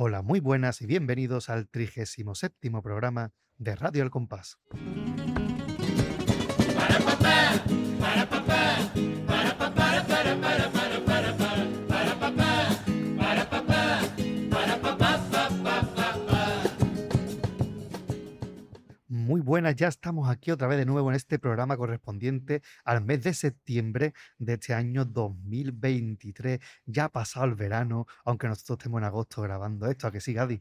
Hola, muy buenas y bienvenidos al 37 programa de Radio El Compás. Buenas, ya estamos aquí otra vez de nuevo en este programa correspondiente al mes de septiembre de este año 2023. Ya ha pasado el verano, aunque nosotros estemos en agosto grabando esto, ¿a que sí, Gadi?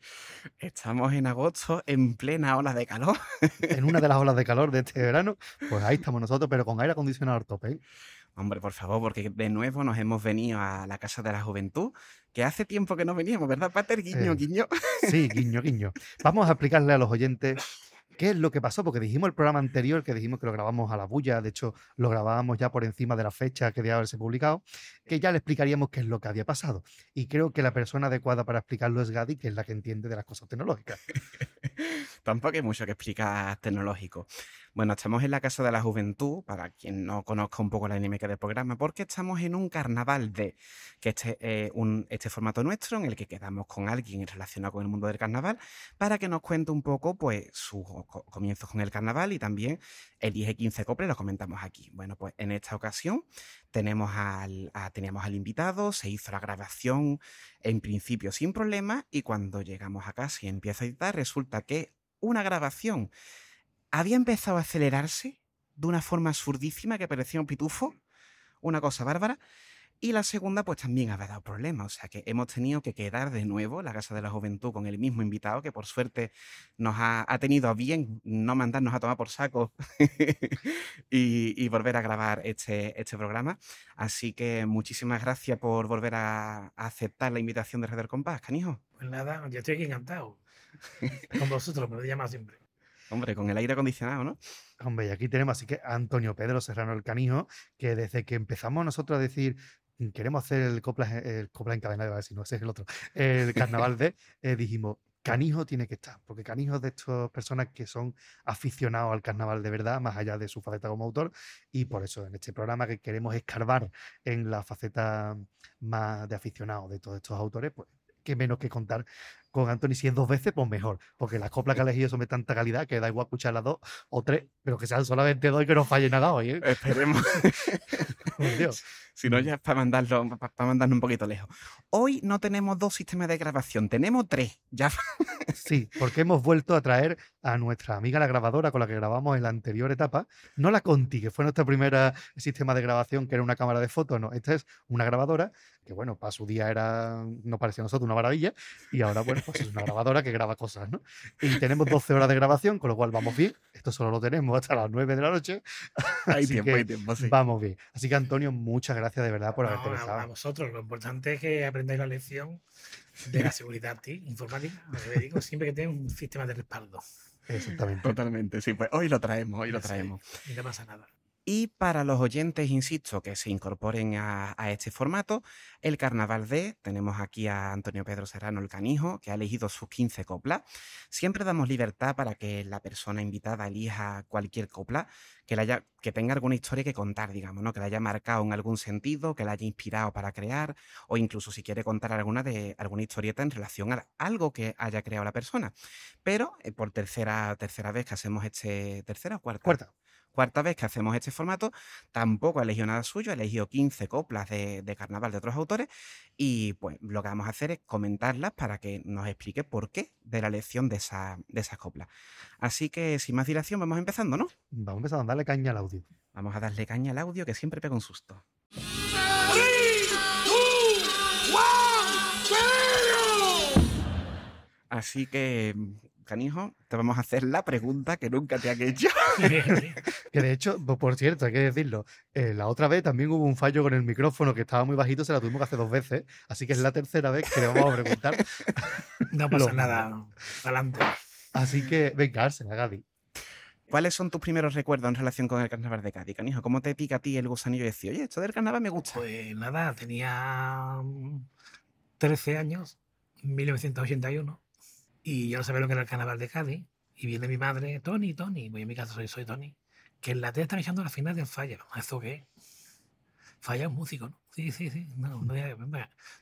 Estamos en agosto en plena ola de calor. En una de las olas de calor de este verano, pues ahí estamos nosotros, pero con aire acondicionado al tope. ¿eh? Hombre, por favor, porque de nuevo nos hemos venido a la Casa de la Juventud, que hace tiempo que no veníamos, ¿verdad, Pater? Guiño, Eh, guiño. Sí, guiño, guiño. Vamos a explicarle a los oyentes qué es lo que pasó, porque dijimos el programa anterior que dijimos que lo grabamos a la bulla, de hecho lo grabábamos ya por encima de la fecha que debía haberse publicado, que ya le explicaríamos qué es lo que había pasado. Y creo que la persona adecuada para explicarlo es Gadi, que es la que entiende de las cosas tecnológicas. Tampoco hay mucho que explicar tecnológico. Bueno, estamos en la Casa de la Juventud, para quien no conozca un poco la dinámica del programa, porque estamos en un carnaval de, que este es un, este formato nuestro en el que quedamos con alguien relacionado con el mundo del carnaval, para que nos cuente un poco pues sus co- comienzos con el carnaval y también elige 15 coples, lo comentamos aquí. Bueno, pues en esta ocasión tenemos al, teníamos al invitado, se hizo la grabación en principio sin problema y cuando llegamos a casa y empieza a editar, resulta que una grabación había empezado a acelerarse de una forma absurdísima que parecía un pitufo, una cosa bárbara, y la segunda pues también había dado problemas, o sea que hemos tenido que quedar de nuevo en la Casa de la Juventud con el mismo invitado que por suerte nos ha, ha tenido a bien no mandarnos a tomar por saco y, y volver a grabar este, este programa. Así que muchísimas gracias por volver a, a aceptar la invitación de El Compás, canijo. Pues nada, yo estoy aquí encantado. Con vosotros, me lo llamas siempre. Hombre, con el aire acondicionado, ¿no? Hombre, y aquí tenemos así que a Antonio Pedro Serrano el Canijo, que desde que empezamos nosotros a decir "Mm, queremos hacer el copla, el copla encadenado, a decir, no, ese es el otro, el carnaval de, eh, dijimos, Canijo tiene que estar, porque Canijo es de estas personas que son aficionados al carnaval de verdad, más allá de su faceta como autor, y por eso en este programa que queremos escarbar en la faceta más de aficionado de todos estos autores, pues qué menos que contar con Anthony si es dos veces, pues mejor, porque las coplas que ha elegido son de tanta calidad que da igual escuchar las dos o tres, pero que sean solamente dos y que no falle nada hoy, ¿eh? Esperemos. Dios. Si no, ya es para mandarlo, para mandarnos un poquito lejos. Hoy no tenemos dos sistemas de grabación, tenemos tres. Ya Sí, porque hemos vuelto a traer a nuestra amiga la grabadora con la que grabamos en la anterior etapa, no la Conti, que fue nuestra primera sistema de grabación, que era una cámara de fotos, no, esta es una grabadora, que bueno, para su día era, no parecía a nosotros una maravilla, y ahora, bueno, pues es una grabadora que graba cosas, ¿no? Y tenemos 12 horas de grabación, con lo cual vamos bien, esto solo lo tenemos hasta las 9 de la noche, hay Así tiempo, que hay tiempo, sí. vamos bien. Así que Antonio, muchas gracias de verdad por No, haberte a, a vosotros, lo importante es que aprendáis la lección de la seguridad ¿sí? informática. Digo, siempre que tenga un sistema de respaldo. Exactamente. Totalmente, sí. Pues hoy lo traemos, hoy lo Sí, traemos. Y no pasa nada. Y para los oyentes, insisto, que se incorporen a, este formato, el Carnaval de, tenemos aquí a Antonio Pedro Serrano el Canijo, que ha elegido sus 15 coplas. Siempre damos libertad para que la persona invitada elija cualquier copla que tenga alguna historia que contar, digamos, ¿no? que la haya marcado en algún sentido, que la haya inspirado para crear, o incluso si quiere contar alguna, de, alguna historieta en relación a algo que haya creado la persona. Pero eh, por tercera, tercera vez que hacemos este, tercera o cuarta, Cuarta. Cuarta vez que hacemos este formato, tampoco he elegido nada suyo, he elegido 15 coplas de, de carnaval de otros autores y pues lo que vamos a hacer es comentarlas para que nos explique por qué de la elección de, esa, de esas coplas. Así que sin más dilación vamos empezando, ¿no? Vamos a empezar a darle caña al audio. Vamos a darle caña al audio que siempre pega un susto. Así que, canijo, te vamos a hacer la pregunta que nunca te han hecho. Que de hecho, po- por cierto, hay que decirlo, eh, la otra vez también hubo un fallo con el micrófono que estaba muy bajito, se la tuvimos que hacer dos veces, así que es la tercera vez que le vamos a preguntar. No pasa Lo- nada. Adelante. Así que, venga, Ársena, Gaby. ¿Cuáles son tus primeros recuerdos en relación con el carnaval de Cádiz, canijo? ¿Cómo te pica a ti el gusanillo de decir, oye, esto del carnaval me gusta? Pues nada, tenía mm, 13 años, 1981, y yo no sabía lo que era el carnaval de Cádiz. Y viene mi madre, Tony, Tony, voy a mi casa, soy, soy Tony, que en la tele están echando la final de Falla. ¿Eso qué? Falla es un músico, ¿no? Sí, sí, sí. No, no.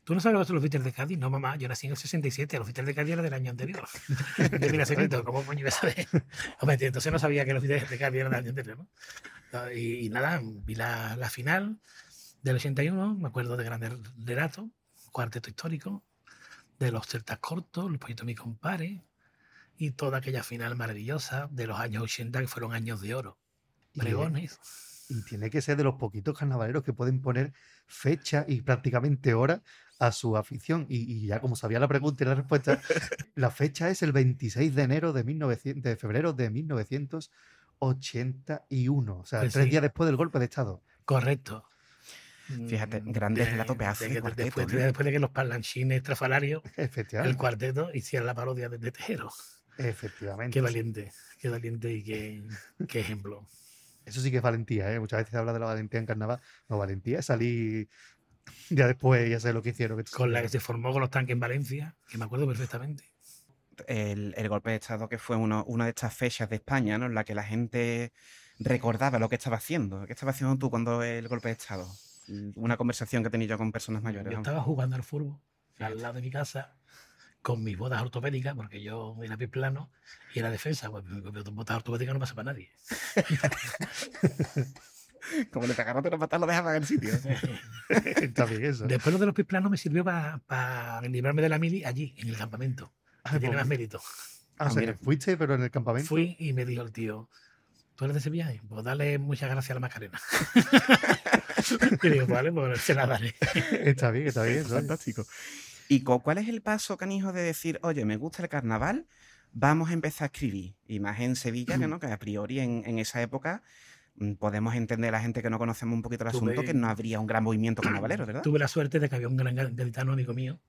¿Tú no sabes lo que son los Beatles de Cádiz? No, mamá, yo nací en el 67. Los Beatles de Cádiz eran del año anterior. de mi nacimiento. ¿Cómo coño iba a saber? Hombre, entonces no sabía que los Beatles de Cádiz eran del año anterior, ¿no? Y, y nada, vi la, la final del 81. Me acuerdo de Grandes Relatos, Cuarteto Histórico, de los Celtas Cortos, Los Pollitos Mi Compare y toda aquella final maravillosa de los años 80 que fueron años de oro. Y, Pregones. y tiene que ser de los poquitos carnavaleros que pueden poner fecha y prácticamente hora a su afición. Y, y ya como sabía la pregunta y la respuesta, la fecha es el 26 de enero de, 1900, de febrero de 1981. O sea, Pues tres sí. días después del golpe de Estado. Correcto. Fíjate, Mm, grandes relatos pedazo de que- cuarteto, después, ¿eh? después de que los parlanchines estrafalarios, el cuarteto, hicieran la parodia de, de Tejero. Efectivamente. Qué valiente, qué valiente y qué, qué ejemplo. Eso sí que es valentía, ¿eh? Muchas veces se habla de la valentía en carnaval. No, valentía es salir ya después, ya sé lo que hicieron. que Con la que se formó con los tanques en Valencia, que me acuerdo perfectamente. el, el golpe de Estado que fue uno, una de estas fechas de España, ¿no? En la que la gente recordaba lo que estaba haciendo. ¿Qué estaba haciendo tú cuando el golpe de Estado? Una conversación que tenía yo con personas mayores. Yo estaba jugando al fútbol al lado de mi casa con mis botas ortopédicas, porque yo era plano y era defensa, pues mis botas ortopédicas no pasa para nadie. Como le pegaron de los patas, lo dejaban en el sitio. Está bien eso. Después lo de los pies planos me sirvió para librarme de la mili allí, en el campamento. Ah, Que tiene pues, más mérito. ah, o sea, mira. que fuiste, pero en el campamento. Fui y me dijo el tío, ¿tú eres de Sevilla? Pues dale muchas gracias a la Macarena. y digo, vale, pues se la daré. Está bien, está bien. Fantástico. ¿Y cuál es el paso, canijo, de decir, oye, me gusta el carnaval, vamos a empezar a escribir? Y más en Sevilla, que no, que a priori en, en esa época mm, podemos entender la gente que no conocemos un poquito el Tuve- asunto que no habría un gran movimiento carnavalero, ¿verdad? Tuve la suerte de que había un gran gaditano amigo mío,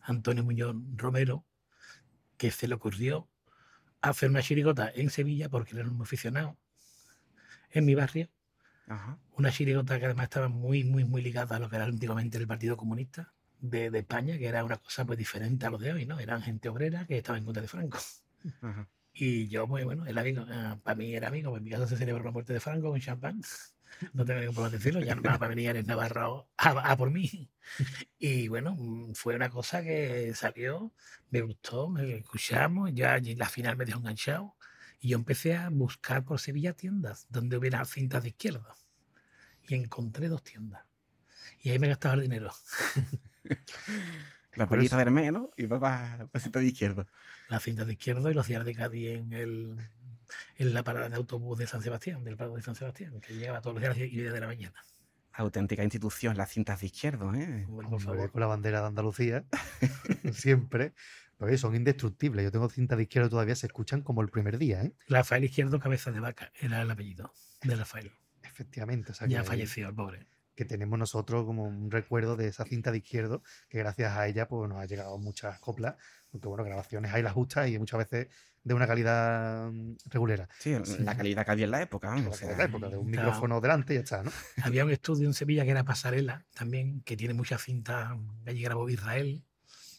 Antonio Muñoz Romero, que se le ocurrió hacer una chirigota en Sevilla porque él era un aficionado en mi barrio. Ajá. Una chirigota que además estaba muy, muy, muy ligada a lo que era antiguamente el Partido Comunista de, de España, que era una cosa pues diferente a lo de hoy, ¿no? Eran gente obrera que estaba en contra de Franco. Ajá. Y yo, muy bueno, el amigo, ah, para mí era amigo, en mi casa se celebró la muerte de Franco con champán. No tengo ningún problema en decirlo, ya no va a venir el Navarro a, a por mí. Y bueno, mm, fue una cosa que salió, me gustó, me escuchamos, ya allí la final me dejó enganchado. Y yo empecé a buscar por Sevilla tiendas donde hubiera cintas de izquierda. Y encontré dos tiendas. Y ahí me gastaba el dinero. La pollita eso- vermelho ¿no? y va para pasito de izquierdo. Las cintas de izquierda y los días de Cádiz en, el, en la parada de autobús de San Sebastián, del Prado de San Sebastián, que llegaba todos los días a las 10 de la mañana. Auténtica institución, las cintas de izquierdo, ¿eh? Por favor. con la bandera de Andalucía, siempre. Porque son indestructibles. Yo tengo cinta de izquierda todavía, se escuchan como el primer día, ¿eh? Rafael Izquierdo, cabeza de vaca, era el apellido de Rafael. Efectivamente. O sea, Ya falleció el pobre. que tenemos nosotros como un recuerdo de esa cinta de izquierdo, que gracias a ella pues, nos ha llegado muchas coplas, porque bueno, grabaciones hay las justas y muchas veces de una calidad mm, regulera. Sí, Sí. la calidad que había en la época, De o sea, la época, de un Claro. micrófono delante y ya está, ¿no? Había un estudio en Sevilla que era Pasarela, también, que tiene muchas cintas. Allí grabó Israel,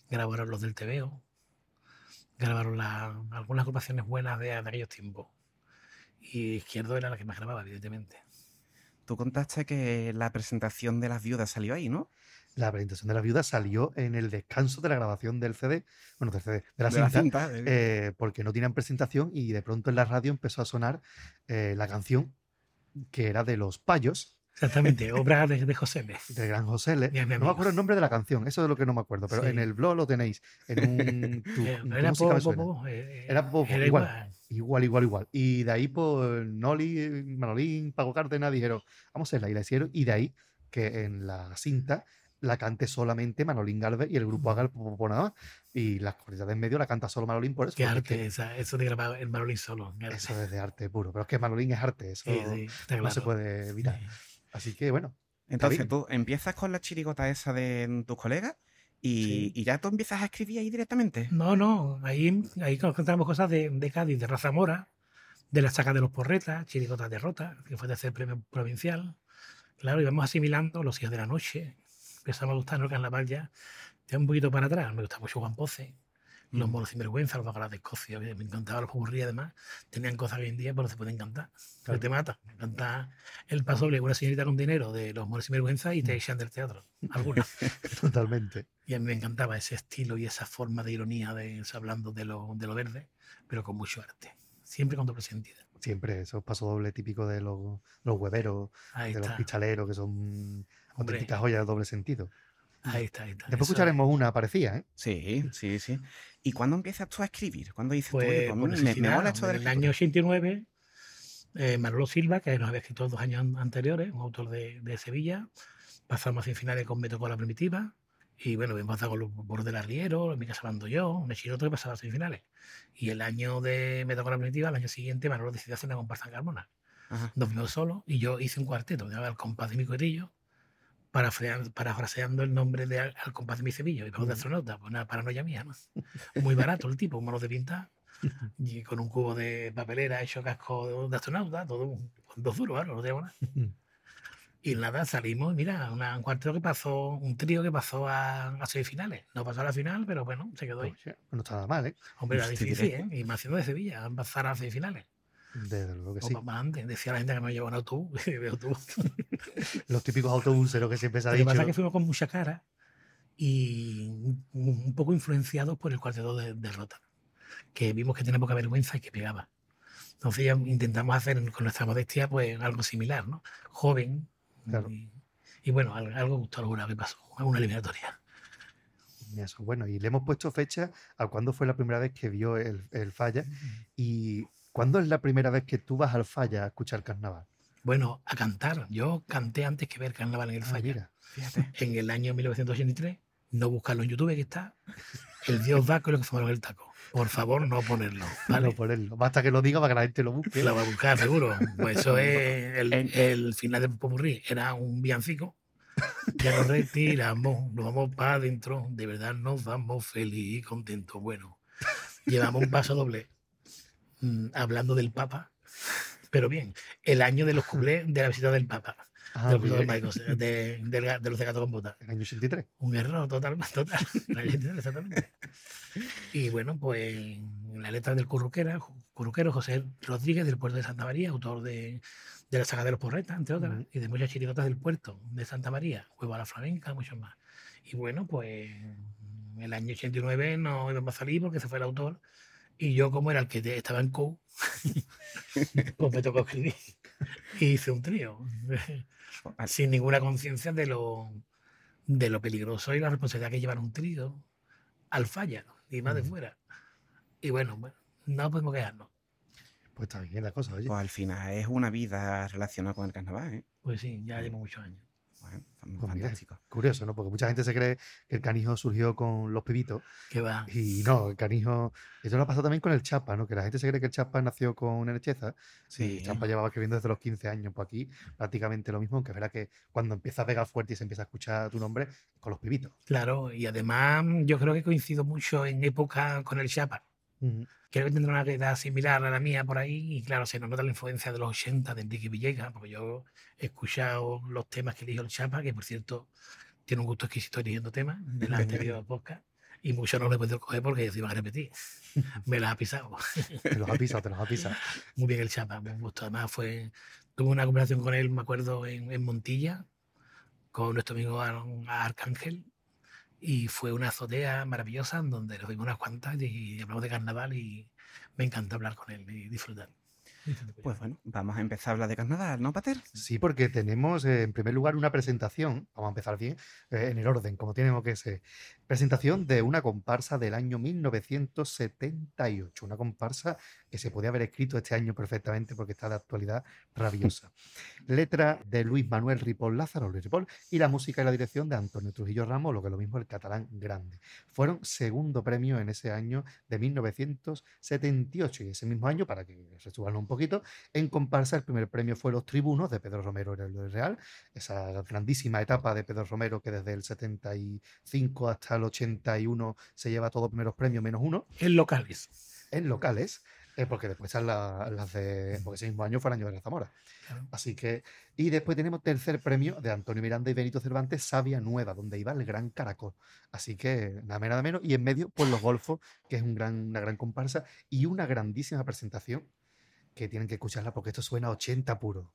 grabaron los del TVO, grabaron la- algunas agrupaciones buenas de, de aquellos tiempos. Y Izquierdo era la que más grababa, evidentemente. Tú contaste que la presentación de las viudas salió ahí, ¿no? La presentación de la viuda salió en el descanso de la grabación del CD, bueno, del CD, de la De la cinta, cinta, eh. eh, porque no tenían presentación y de pronto en la radio empezó a sonar eh, la canción que era de los payos, Exactamente, obra de, de José L. del gran José L. No me acuerdo el nombre de la canción, eso es lo que no me acuerdo, pero en Sí. el blog lo tenéis. En un. tu- Eh, Era música me po- suena. po- po, eh, Era po- era igual. igual. Igual, igual, igual. Y de ahí, pues, Noli, Manolín, Pago Cárdenas dijeron, vamos a hacerla. Y la hicieron. Y de ahí que en la cinta la cante solamente Manolín Galvez y el grupo Haga el Popo nada más. Y las corridas de en medio la canta solo Manolín por eso. Qué arte, que esa- eso de grabar el Marolín solo. eso es de arte puro. Pero es que Manolín es arte, eso Sí, sí, no se claro. puede evitar. Sí. Así que, bueno, Entonces tú empiezas con la chirigota esa de tus colegas y, Sí. y ya tú empiezas a escribir ahí directamente. No, no, ahí, ahí encontramos cosas de, de Cádiz, de Raza Mora, de la saca de los porretas, Chirigotas de Rota, que fue tercer premio provincial. Claro, íbamos asimilando los hijos de la noche. Empezamos a gustarnos el carnaval ya. Ya un poquito para atrás, me gusta mucho Juan Poce, Los moros sinvergüenza, los bacalaos de Escocia, me encantaba los popurrí además. Tenían cosas que hoy en día pues, no se pueden cantar. que Claro. te mata. Me encanta el pasoble, una señorita con dinero de los moros sinvergüenza y Mm. te echan del teatro. Algunos. Totalmente. Y a mí me encantaba ese estilo y esa forma de ironía de hablando de lo, de lo verde, pero con mucho arte. Siempre con doble sentido. Siempre esos pasodobles típicos de los, los hueveros, Ahí de los está. pistaleros, que son Hombre. auténticas joyas de doble sentido. Ahí está, ahí está. Después Eso escucharemos una parecida, ¿eh? Sí, sí, sí. ¿Y cuándo empiezas tú a escribir? ¿Cuándo dices tú, Pues, oye, pues, me- me, mola esto en el año 89, eh, Manolo Silva, que nos había escrito dos años an- anteriores, un autor de, de Sevilla, pasamos a semifinales con Me tocó la primitiva, y bueno, hemos pasado con los Bordes Arriero, En mi casa mando yo, un chinoto que pasaba a semifinales. Y el año de Me tocó la primitiva, el año siguiente, Manolo decidió hacer una comparsa en Carmona. Nos vimos solos y yo hice un cuarteto, me llamaba El compás de mi parafra- parafraseando el nombre de Al, Al compás de mi cebillo, y vamos de astronauta, pues una paranoia mía, ¿no? Muy barato el tipo, manos de pintar, y con un cubo de papelera hecho casco de astronauta, todo un- con dos duros, no tengo nada. Y nada, salimos, mira, una- un cuarteto que pasó, un trío que pasó a, a semifinales. No pasó a la final, pero bueno, se quedó ahí. Oye, no está nada mal, ¿eh? Hombre, era difícil. ¿eh? Y más siendo de Sevilla, pasar a semifinales. Desde luego que sí. más antes, decía la gente que me llevó en autobús, de autobús. Los típicos autobuseros que siempre se ha Lo que dicho. pasa es que fuimos con mucha cara y un, un poco influenciados por el cuarteto de, de Rota, que vimos que tenía poca vergüenza y que pegaba. Entonces ya intentamos hacer con nuestra modestia pues algo similar, ¿no? Joven. Claro. Y, y bueno, al- algo gustó alguna que pasó, alguna eliminatoria. Eso, bueno, y le hemos puesto fecha a cuándo fue la primera vez que vio el, el falla y cuándo es la primera vez que tú vas al falla a escuchar carnaval. Bueno, a cantar. Yo canté antes que ver carnaval en el Ah, Falla. mira. Fíjate. en el año 1983. No buscarlo en YouTube, que está. El Dios Daco y lo que fumaron el taco. Por favor, no ponerlo. ¿vale? No ponerlo. Basta que lo diga para que la gente lo busque. Lo va a buscar, seguro. Pues eso es el, final del Popurrí. Era un villancico. Ya nos retiramos, nos vamos para adentro. De verdad nos vamos feliz y contentos. Bueno, llevamos un paso doble mm, hablando del Papa. Pero bien, el año de los cuplés de la visita del Papa. Ah, de, los de, ga- de los de gato con botas. El año 83. Un error total, total. Exactamente. Y bueno, pues la letra del curruquera, curruquero José Rodríguez del puerto de Santa María, autor de, de la saga de los porretas, entre otras, Ujú. y de muchas chirigotas del puerto de Santa María, Huevo a la Flamenca, muchos más. Y bueno, pues el año 89 no íbamos a salir porque se fue el autor. Y yo, como era el que estaba en COU, pues me tocó escribir. Y hice un trío sin ninguna conciencia de lo, de lo peligroso y la responsabilidad que llevar un trío al falla y más de fuera. Y bueno, bueno, no podemos quejarnos. Pues está bien la cosa, oye. Pues al final es una vida relacionada con el carnaval, ¿eh? Pues sí, ya llevo muchos años. Bueno, Pues mira, fantástico. Curioso, ¿no? Porque mucha gente se cree que el canijo surgió con los pibitos Que va. y no, el canijo... Eso lo ha pasado también con el Chapa, ¿no? Que la gente se cree que el Chapa nació con Enecheza Sí. el Chapa llevaba escribiendo desde los 15 años. Pues aquí prácticamente lo mismo, aunque es verdad que cuando empieza a pegar fuerte y se empieza a escuchar tu nombre, con los pibitos. Claro, y además yo creo que coincido mucho en época con el Chapa. Ujú. Creo que tendrá una edad similar a la mía por ahí y claro, se nos nota la influencia de los 80 de Enrique Villegas, porque yo he escuchado los temas que eligió el Chapa, que por cierto tiene un gusto exquisito eligiendo temas de la anterior podcast y muchos no le he podido coger porque se iban a repetir. Me las ha pisado. Te los ha pisado, te los ha pisado. Muy bien el Chapa, me gustó. Además fue, tuve una conversación con él, me acuerdo, en, en Montilla, con nuestro amigo Ar- Arcángel, y fue una azotea maravillosa en donde nos vimos unas cuantas y hablamos de carnaval y me encanta hablar con él y disfrutar. Pues bueno, vamos a empezar a hablar de carnaval, ¿no, Pater? Sí, porque tenemos eh, en primer lugar una presentación, vamos a empezar bien, eh, en el orden, como tenemos que ser. Presentación de una comparsa del año 1978, una comparsa que se podía haber escrito este año perfectamente porque está de actualidad rabiosa. Letra de Luis Manuel Ripoll Lázaro, Luis Ripoll, y la música y la dirección de Antonio Trujillo Ramos, lo que es lo mismo el catalán grande. Fueron segundo premio en ese año de 1978 y ese mismo año, para que resuban un poquito, en comparsa el primer premio fue Los Tribunos de Pedro Romero en el Real, esa grandísima etapa de Pedro Romero que desde el 75 hasta el 81 se lleva todos primeros premios menos uno En locales. en locales. Eh, porque después están la- las de. Porque ese mismo año fue el año de la Zamora. Claro. Así que. Y después tenemos tercer premio de Antonio Miranda y Benito Cervantes, Sabia Nueva, donde iba el Gran Caracol. Así que nada más nada menos. Y en medio, pues los Golfos, que es un gran, una gran comparsa y una grandísima presentación que tienen que escucharla porque esto suena a 80 puro.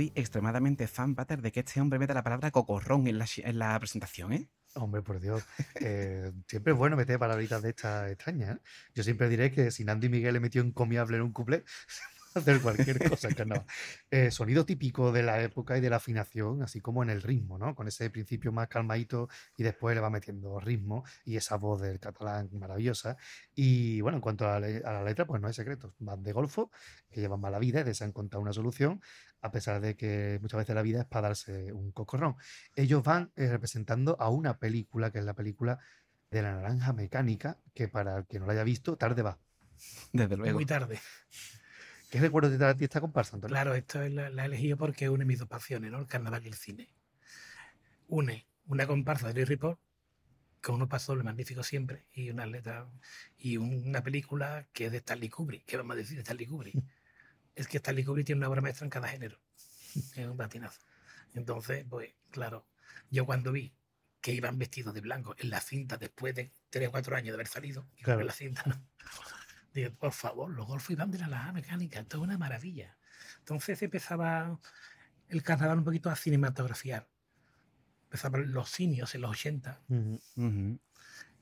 Soy extremadamente fan, Pater, de que este hombre meta la palabra cocorrón en la, en la presentación, ¿eh? Hombre, por Dios. eh, siempre es bueno meter palabritas de estas extrañas. ¿eh? Yo siempre diré que si Nando y Miguel le metió encomiable en un puede hacer cualquier cosa en carnaval. Eh, sonido típico de la época y de la afinación, así como en el ritmo, ¿no? Con ese principio más calmadito y después le va metiendo ritmo y esa voz del catalán maravillosa. Y bueno, en cuanto a la, le- a la letra, pues no hay secretos. Van de golfo, que llevan mala vida y desean encontrar una solución, a pesar de que muchas veces la vida es para darse un cocorrón. Ellos van eh, representando a una película, que es la película de la naranja mecánica, que para el que no la haya visto, tarde va. Desde luego. Muy tarde. ¿Qué recuerdo a ti esta comparsa, Antonio? Claro, esto es la, la he elegido porque une mis dos pasiones, ¿no? El carnaval y el cine. Une una comparsa de Luis Ripoll con unos pasos magníficos siempre y una letra y un- una película que es de Stanley Kubrick. ¿Qué vamos a decir de Stanley Kubrick? es que Stanley Kubrick tiene una obra maestra en cada género. Es un patinazo. Entonces, pues, claro, yo cuando vi que iban vestidos de blanco en la cinta después de tres o cuatro años de haber salido, Claro. en la cinta, ¿no? Digo, por favor, los golfos iban de la laja mecánica, esto es una maravilla. Entonces empezaba el carnaval un poquito a cinematografiar. Empezaban los cinios en los 80 Ujú. Ujú.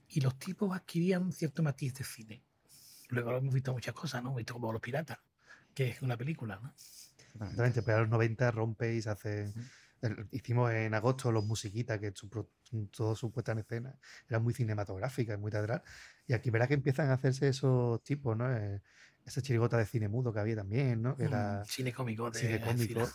y los tipos adquirían cierto matiz de cine. Luego hemos visto muchas cosas, ¿no? Hemos visto como Los Piratas, que es una película, ¿no? Exactamente, pero a los 90 rompe y se hace. El- hicimos en agosto los musiquitas, que su, todo su puesta en escena era muy cinematográfica, muy teatral. Y aquí verás que empiezan a hacerse esos tipos, ¿no? Eh, esa chirigota de cine mudo que había también, ¿no? Que era Mm, cine cómico de cine cómico.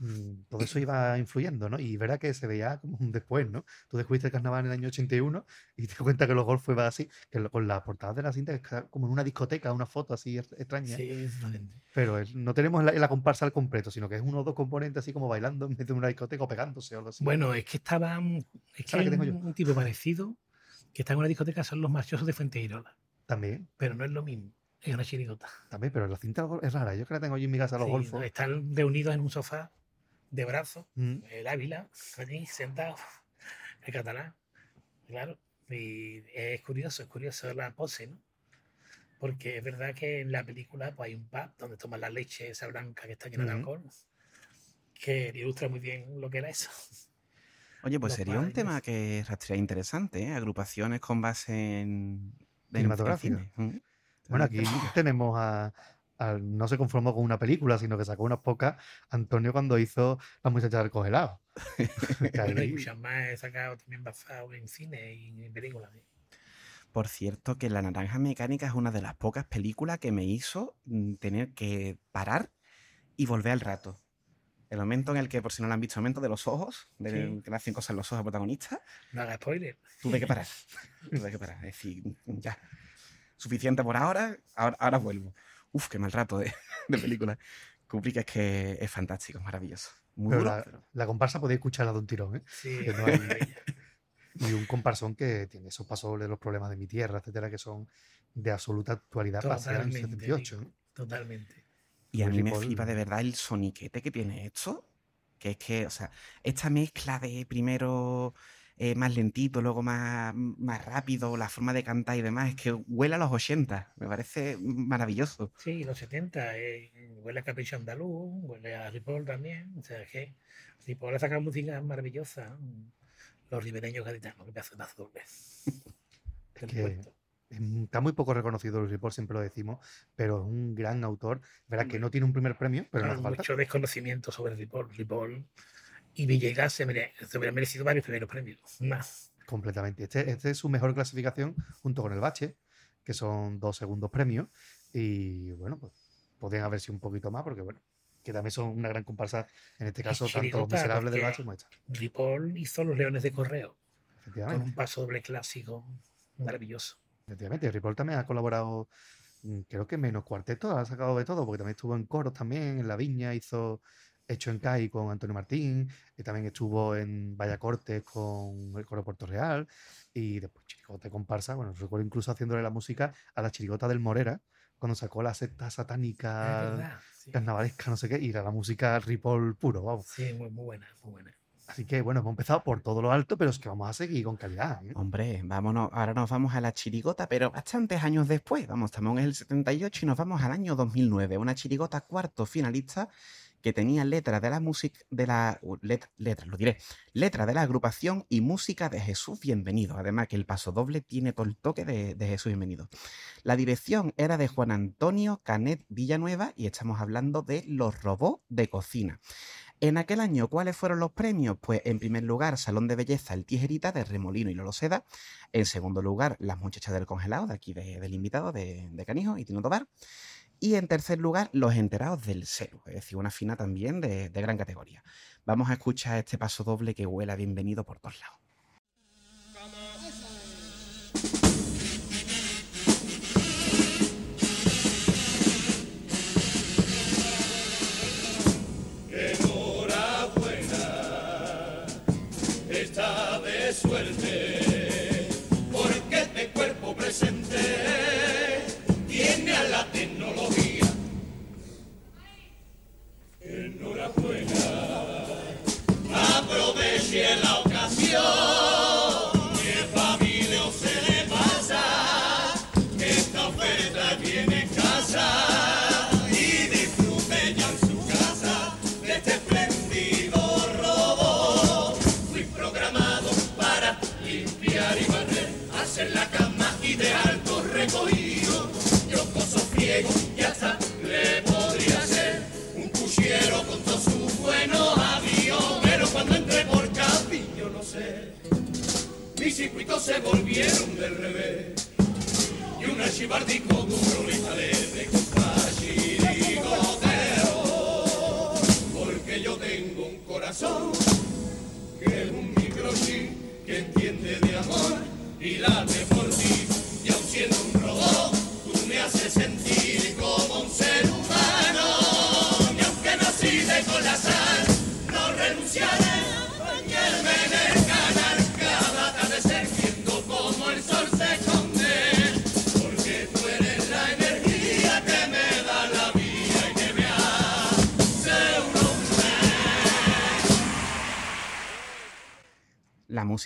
Mm, Todo eso iba influyendo, ¿no? Y verá que se veía como un después, ¿no? Tú descubriste el carnaval en el año 81 y te das cuenta que los golfos iba así, que con las portadas de la cinta, que como en una discoteca, una foto así ex- extraña. Sí, exactamente. Pero no tenemos la, la comparsa al completo, sino que es uno o dos componentes así como bailando en vez de una discoteca o pegándose o algo así. Bueno, es que estaba. Es que que hay tengo un, yo. un tipo parecido que está en una discoteca, son los marchosos de Fuentegirola. También, Pero no es lo mismo. Es una chirigota. también, pero la cinta es rara. Yo que la tengo yo en mi casa, los Sí, golfos. Están reunidos en un sofá de brazos, Mm, el Ávila, allí sentado, el catalán, claro. Y es curioso, es curioso la pose, ¿no? Porque es verdad que en la película pues, hay un pub donde toman la leche esa blanca que está llena de Ujú. alcohol, que ilustra muy bien lo que era eso. Oye, pues Los sería un tema que rastrearía interesante, ¿eh? Agrupaciones con base en... Cinematográfica. cine. Mm. Bueno, aquí tenemos a, No se conformó con una película, sino que sacó unas pocas Antonio cuando hizo La muchacha del congelado. Bueno, y muchas más he sacado también basado en cine y en películas. ¿sí? Por cierto, que La Naranja Mecánica es una de las pocas películas que me hizo mm, tener que parar y volver al rato. El momento en el que, por si no lo han visto, el momento de los ojos, de Sí. que le hacen cosas en los ojos al protagonista, No haga spoiler. tuve que parar. tuve que parar. Es decir, ya. Suficiente por ahora, ahora, ahora vuelvo. Uf, qué mal rato de, de película. Kubrick es que es fantástico, es maravilloso. Muy Pero duro, la, pero- la comparsa podéis escucharla de un tirón, ¿eh? Sí, Que no hay- Y un comparsón que tiene esos pasos de los problemas de mi tierra, etcétera, que son de absoluta actualidad para el Totalmente, 78. ¿eh? totalmente. Y a Muy mí me flipa de verdad el soniquete que tiene esto. Que es que, o sea, esta mezcla de primero eh, más lentito, luego más, más rápido, la forma de cantar y demás, es que huele a los 80. Me parece maravilloso. Sí, los 70, eh, huele a Capricho Andaluz, huele a Ripoll también. O sea, que Ripoll ha sacado música maravillosa. mm, Los ribereños gaditanos, que pedazo de doble. Del que- puerto. Es mu- Está muy poco reconocido Luis Ripoll, siempre lo decimos, pero es un gran autor. Verá que no tiene un primer premio, pero no hace falta. mucho desconocimiento sobre Ripoll. Ripoll y Villegas se, mere- se hubiera merecido varios primeros premios. Más. Completamente. Este, este es su mejor clasificación junto con el Bache, que son dos segundos premios. Y bueno, pues podrían haber sido un poquito más, porque bueno, que también son una gran comparsa, en este caso, tanto los miserables del Bache como esta. Ripoll hizo Los Leones de Correo con un paso doble clásico maravilloso. Efectivamente, Ripoll también ha colaborado, mm, creo que menos cuarteto, ha sacado de todo, porque también estuvo en coros también, en La Viña, hizo Hecho en CAI con Antonio Martín, y también estuvo en Vallacorte con el coro Puerto Real, y después Chirigota de comparsa, bueno, recuerdo incluso haciéndole la música a la Chirigota del Morera, cuando sacó la secta satánica verdad. Sí, carnavalesca, no sé qué, y era la música Ripoll puro, vamos. Sí, muy, muy buena, muy buena. Así que bueno, hemos empezado por todo lo alto, pero es que vamos a seguir con calidad. ¿eh? Hombre, vámonos, ahora nos vamos a la chirigota, pero bastantes años después. Vamos, estamos en el 78 y nos vamos al año 2009. Una chirigota cuarto finalista que tenía letras de la música, de la, let- letras, lo diré, letra de la agrupación y música de Jesús Bienvenido. Además que el paso doble tiene todo el toque de, de Jesús Bienvenido. La dirección era de Juan Antonio Canet Villanueva y estamos hablando de Los Robots de Cocina. En aquel año, ¿cuáles fueron los premios? Pues en primer lugar, Salón de Belleza El Tijerita de Remolino y Lolo Seda. En segundo lugar, Las Muchachas del Congelado, de aquí de- del invitado, de, de Canijo y Tino Tobar. Y en tercer lugar, Los Enterados del Cero, es decir, una fina también de, de gran categoría. Vamos a escuchar este paso doble que huela bienvenido por todos lados. Aproveche la ocasión, circuitos se volvieron del revés. Y un archivardico duro le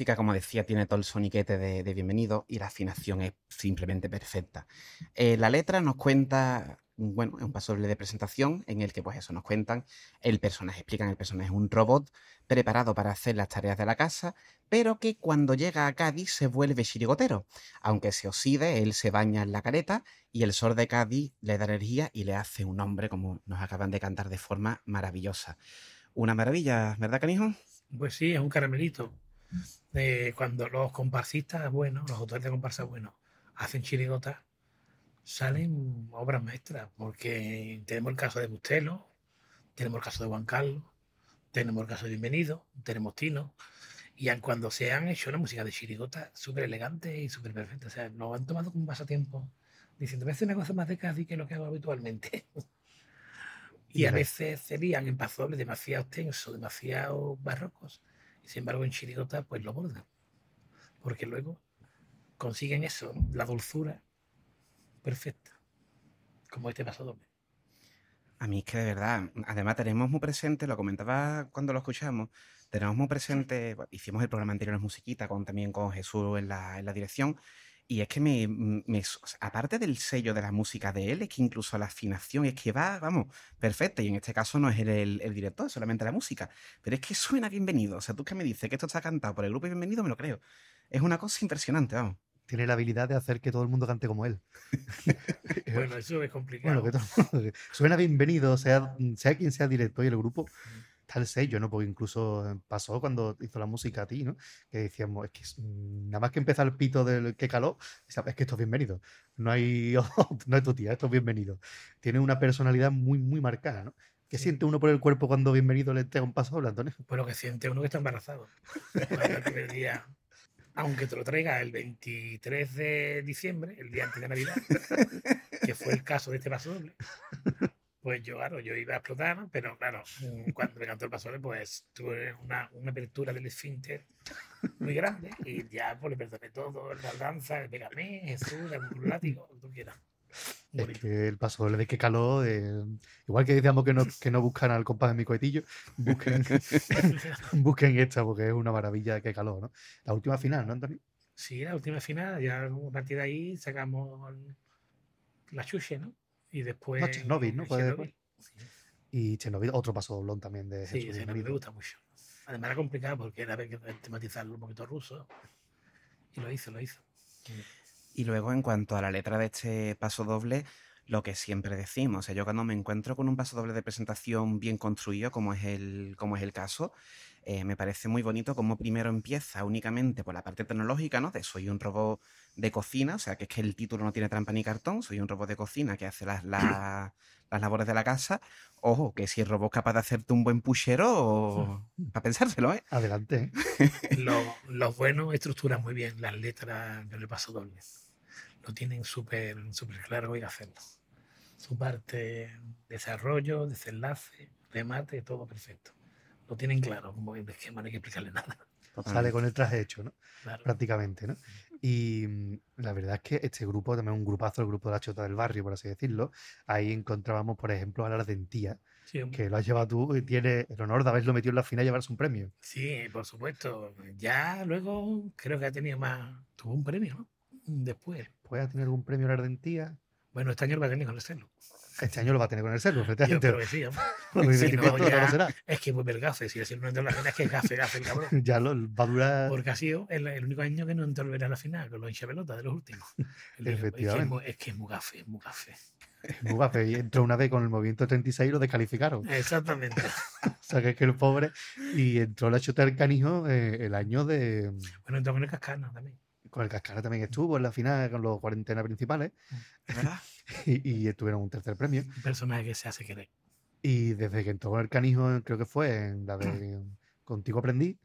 como decía, tiene todo el soniquete de, bienvenido y la afinación es simplemente perfecta. Eh, la letra nos cuenta, bueno, es un paso de presentación en el que, pues eso, nos cuentan el personaje, explican el personaje, es un robot preparado para hacer las tareas de la casa, pero que cuando llega a Cádiz se vuelve chirigotero. Aunque se oxide, él se baña en la careta y el sol de Cádiz le da energía y le hace un hombre, como nos acaban de cantar de forma maravillosa. Una maravilla, ¿verdad, canijo? Pues sí, es un caramelito. Eh, cuando los comparsistas buenos, los autores de comparsa buenos, hacen chirigotas, salen obras maestras, porque tenemos el caso de Bustelo, tenemos el caso de Juan Carlos, tenemos el caso de Bienvenido, tenemos Tino, y cuando se han hecho una música de chirigota súper elegante y súper perfecta, o sea, nos han tomado como un pasatiempo, diciendo, a hacer una cosa más de Cádiz que lo que hago habitualmente. y a veces serían en pasobles demasiado tensos, demasiado barrocos, sin embargo en chirigota pues lo bordan, porque luego consiguen eso, ¿no? la dulzura perfecta, como este paso doble. A mí es que de verdad, además tenemos muy presente, lo comentaba cuando lo escuchamos, tenemos muy presente, hicimos el programa anterior en Musiquita con, también con Jesús en la, en la dirección, y es que me, aparte del sello de la música de él, es que incluso la afinación es que va, vamos, perfecta, y en este caso no es el, el- el director, es solamente la música, pero es que suena bienvenido, o sea, tú que me dices que esto está cantado por el grupo Bienvenido, me lo creo. Es una cosa impresionante, vamos. Tiene la habilidad de hacer que todo el mundo cante como él. Bueno, eso es complicado. Bueno, que todo el mundo- suena bienvenido, sea, sea quien sea director y el grupo, está el sello, ¿no? Porque incluso eh, pasó cuando hizo la música a ti, ¿no? Que decíamos, es que es- mm, nada más que empezar el pito del que caló, es que esto es bienvenido. No hay, no hay tu tía, esto es bienvenido. Tiene una personalidad muy, muy marcada, ¿no? ¿Qué siente uno por el cuerpo cuando bienvenido le entrega un paso doble, Antonio? Pues lo que siente uno que está embarazado. El día, aunque te lo traiga el 23 de diciembre, el día antes de Navidad, que fue el caso de este paso doble, pues yo, claro, yo iba a explotar, ¿no? pero claro, cuando me cantó el paso doble, pues tuve una, una apertura del esfínter muy grande y ya pues le perdoné todo, la danza, el pégame, Jesús, un látigo, lo que tú quieras. Es Bonito. que el paso de que caló, eh, igual que decíamos que no, que no buscan al compás de mi cohetillo, busquen, busquen esta porque es una maravilla de que caló, ¿no? La última final, ¿no, Antonio? Sí, la última final, ya a partir de ahí sacamos la chuche, ¿no? Y después. Chernobyl, ¿no? Chernobyl. Y Chernobyl, otro paso doblón también de sí, ese me, me gusta mucho. Además era complicado porque era haber que tematizarlo un poquito ruso. Y lo hizo, lo hizo. Y luego, en cuanto a la letra de este paso doble, lo que siempre decimos, o sea, yo cuando me encuentro con un paso doble de presentación bien construido, como es el, como es el caso, eh, me parece muy bonito como primero empieza únicamente por la parte tecnológica, ¿no? De soy un robot de cocina, o sea, que es que el título no tiene trampa ni cartón, soy un robot de cocina que hace las, las, las labores de la casa. Ojo, que si el robot es capaz de hacerte un buen puchero, para pensárselo, ¿eh? Adelante. Los, los buenos estructuran muy bien las letras del paso doble. Lo tienen súper súper claro y hacerlo. Su parte, desarrollo, desenlace, remate, todo perfecto. Lo tienen claro, como el esquema, no hay que explicarle nada. Sale con el traje hecho, ¿no? Claro. Prácticamente, ¿no? Y mm, la verdad es que este grupo, también un grupazo, el grupo de la chota del barrio, por así decirlo, ahí encontrábamos, por ejemplo, a la Ardentía, Sí, que lo has llevado tú y tiene el honor de haberlo metido en la final y llevarse un premio. Sí, por supuesto. Ya luego creo que ha tenido más. Tuvo un premio, ¿no? Después. ¿Puede tener algún premio la Ardentía? Bueno, este año lo va a tener con el celo. Este año lo va a tener con el celo, Yo efectivamente. creo que sí. hombre. Por 2024 Si no, ya será. Es que vuelve el gafe. Si decir no entró en la final, es que es gafe, gafe el cabrón. Ya lo, va a durar. Porque ha sido el, el único año que no entró el a la final, con los hinchapelotas de los últimos. El día- Es que, es Efectivamente. muy- es que es muy gafe, es muy gafe. Y entró una vez con el movimiento 36 y lo descalificaron. Exactamente. O sea, que es que el pobre. Y entró la chota del canijo eh, el año de. Bueno, entró con el cascana también. Con el Cascara también estuvo en la final con los cuarentena principales ¿Es verdad? y, y estuvieron un tercer premio. Un personaje que se hace querer. Y desde que entró con el canijo, creo que fue en la de Contigo Aprendí,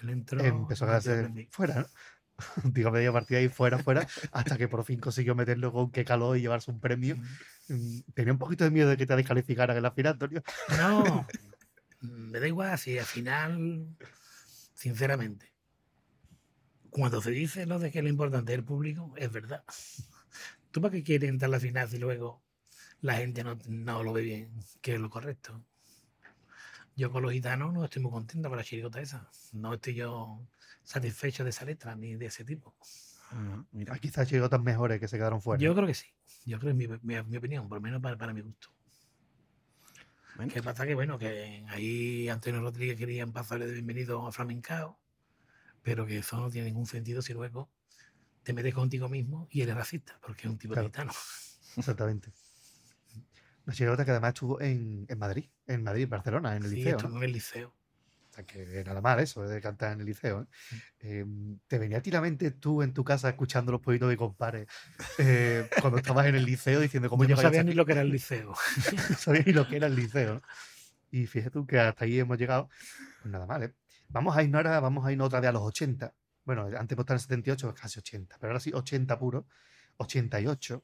Él entró. empezó a quedarse fuera, ¿no? Contigo Aprendí a partir de ahí fuera, fuera, hasta que por fin consiguió meterlo con qué calor y llevarse un premio. Mm, Tenía un poquito de miedo de que te descalificaran en la final, Antonio. No, me da igual si al final, sinceramente, cuando se dice lo de que lo importante es el público, es verdad. ¿Tú para qué quieres entrar a la final si luego la gente no, no lo ve bien, que es lo correcto? Yo con los gitanos no estoy muy contento con la chirigota esa. No estoy yo satisfecho de esa letra ni de ese tipo. Ah, mira. Quizás chigotas mejores que se quedaron fuera. Yo creo que sí. Yo creo que es mi, mi- mi opinión, por lo menos para, para mi gusto. Bueno, ¿Qué pasa? Que bueno, que ahí Antonio Rodríguez quería pasarle de bienvenido a Flamencao, pero que eso no tiene ningún sentido si luego te metes contigo mismo y eres racista, porque es un tipo Claro. de gitano. Exactamente. Una chirigota que además estuvo en, en Madrid, en Madrid, Barcelona, en el Sí, liceo. estuvo ¿no? en el liceo. O sea, que nada mal eso de cantar en el liceo. ¿eh? Eh, ¿Te venía a ti la mente tú en tu casa escuchando los pollitos de compare eh, cuando estabas en el liceo diciendo cómo Yo no sabía ni lo que era el liceo. No sabía ni lo que era el liceo. Y fíjate tú que hasta ahí hemos llegado. Pues nada mal, ¿eh? Vamos a irnos ahora, vamos a irnos otra vez a los 80. Bueno, antes hemos estado en 78, casi 80, pero ahora sí 80 puro. 88,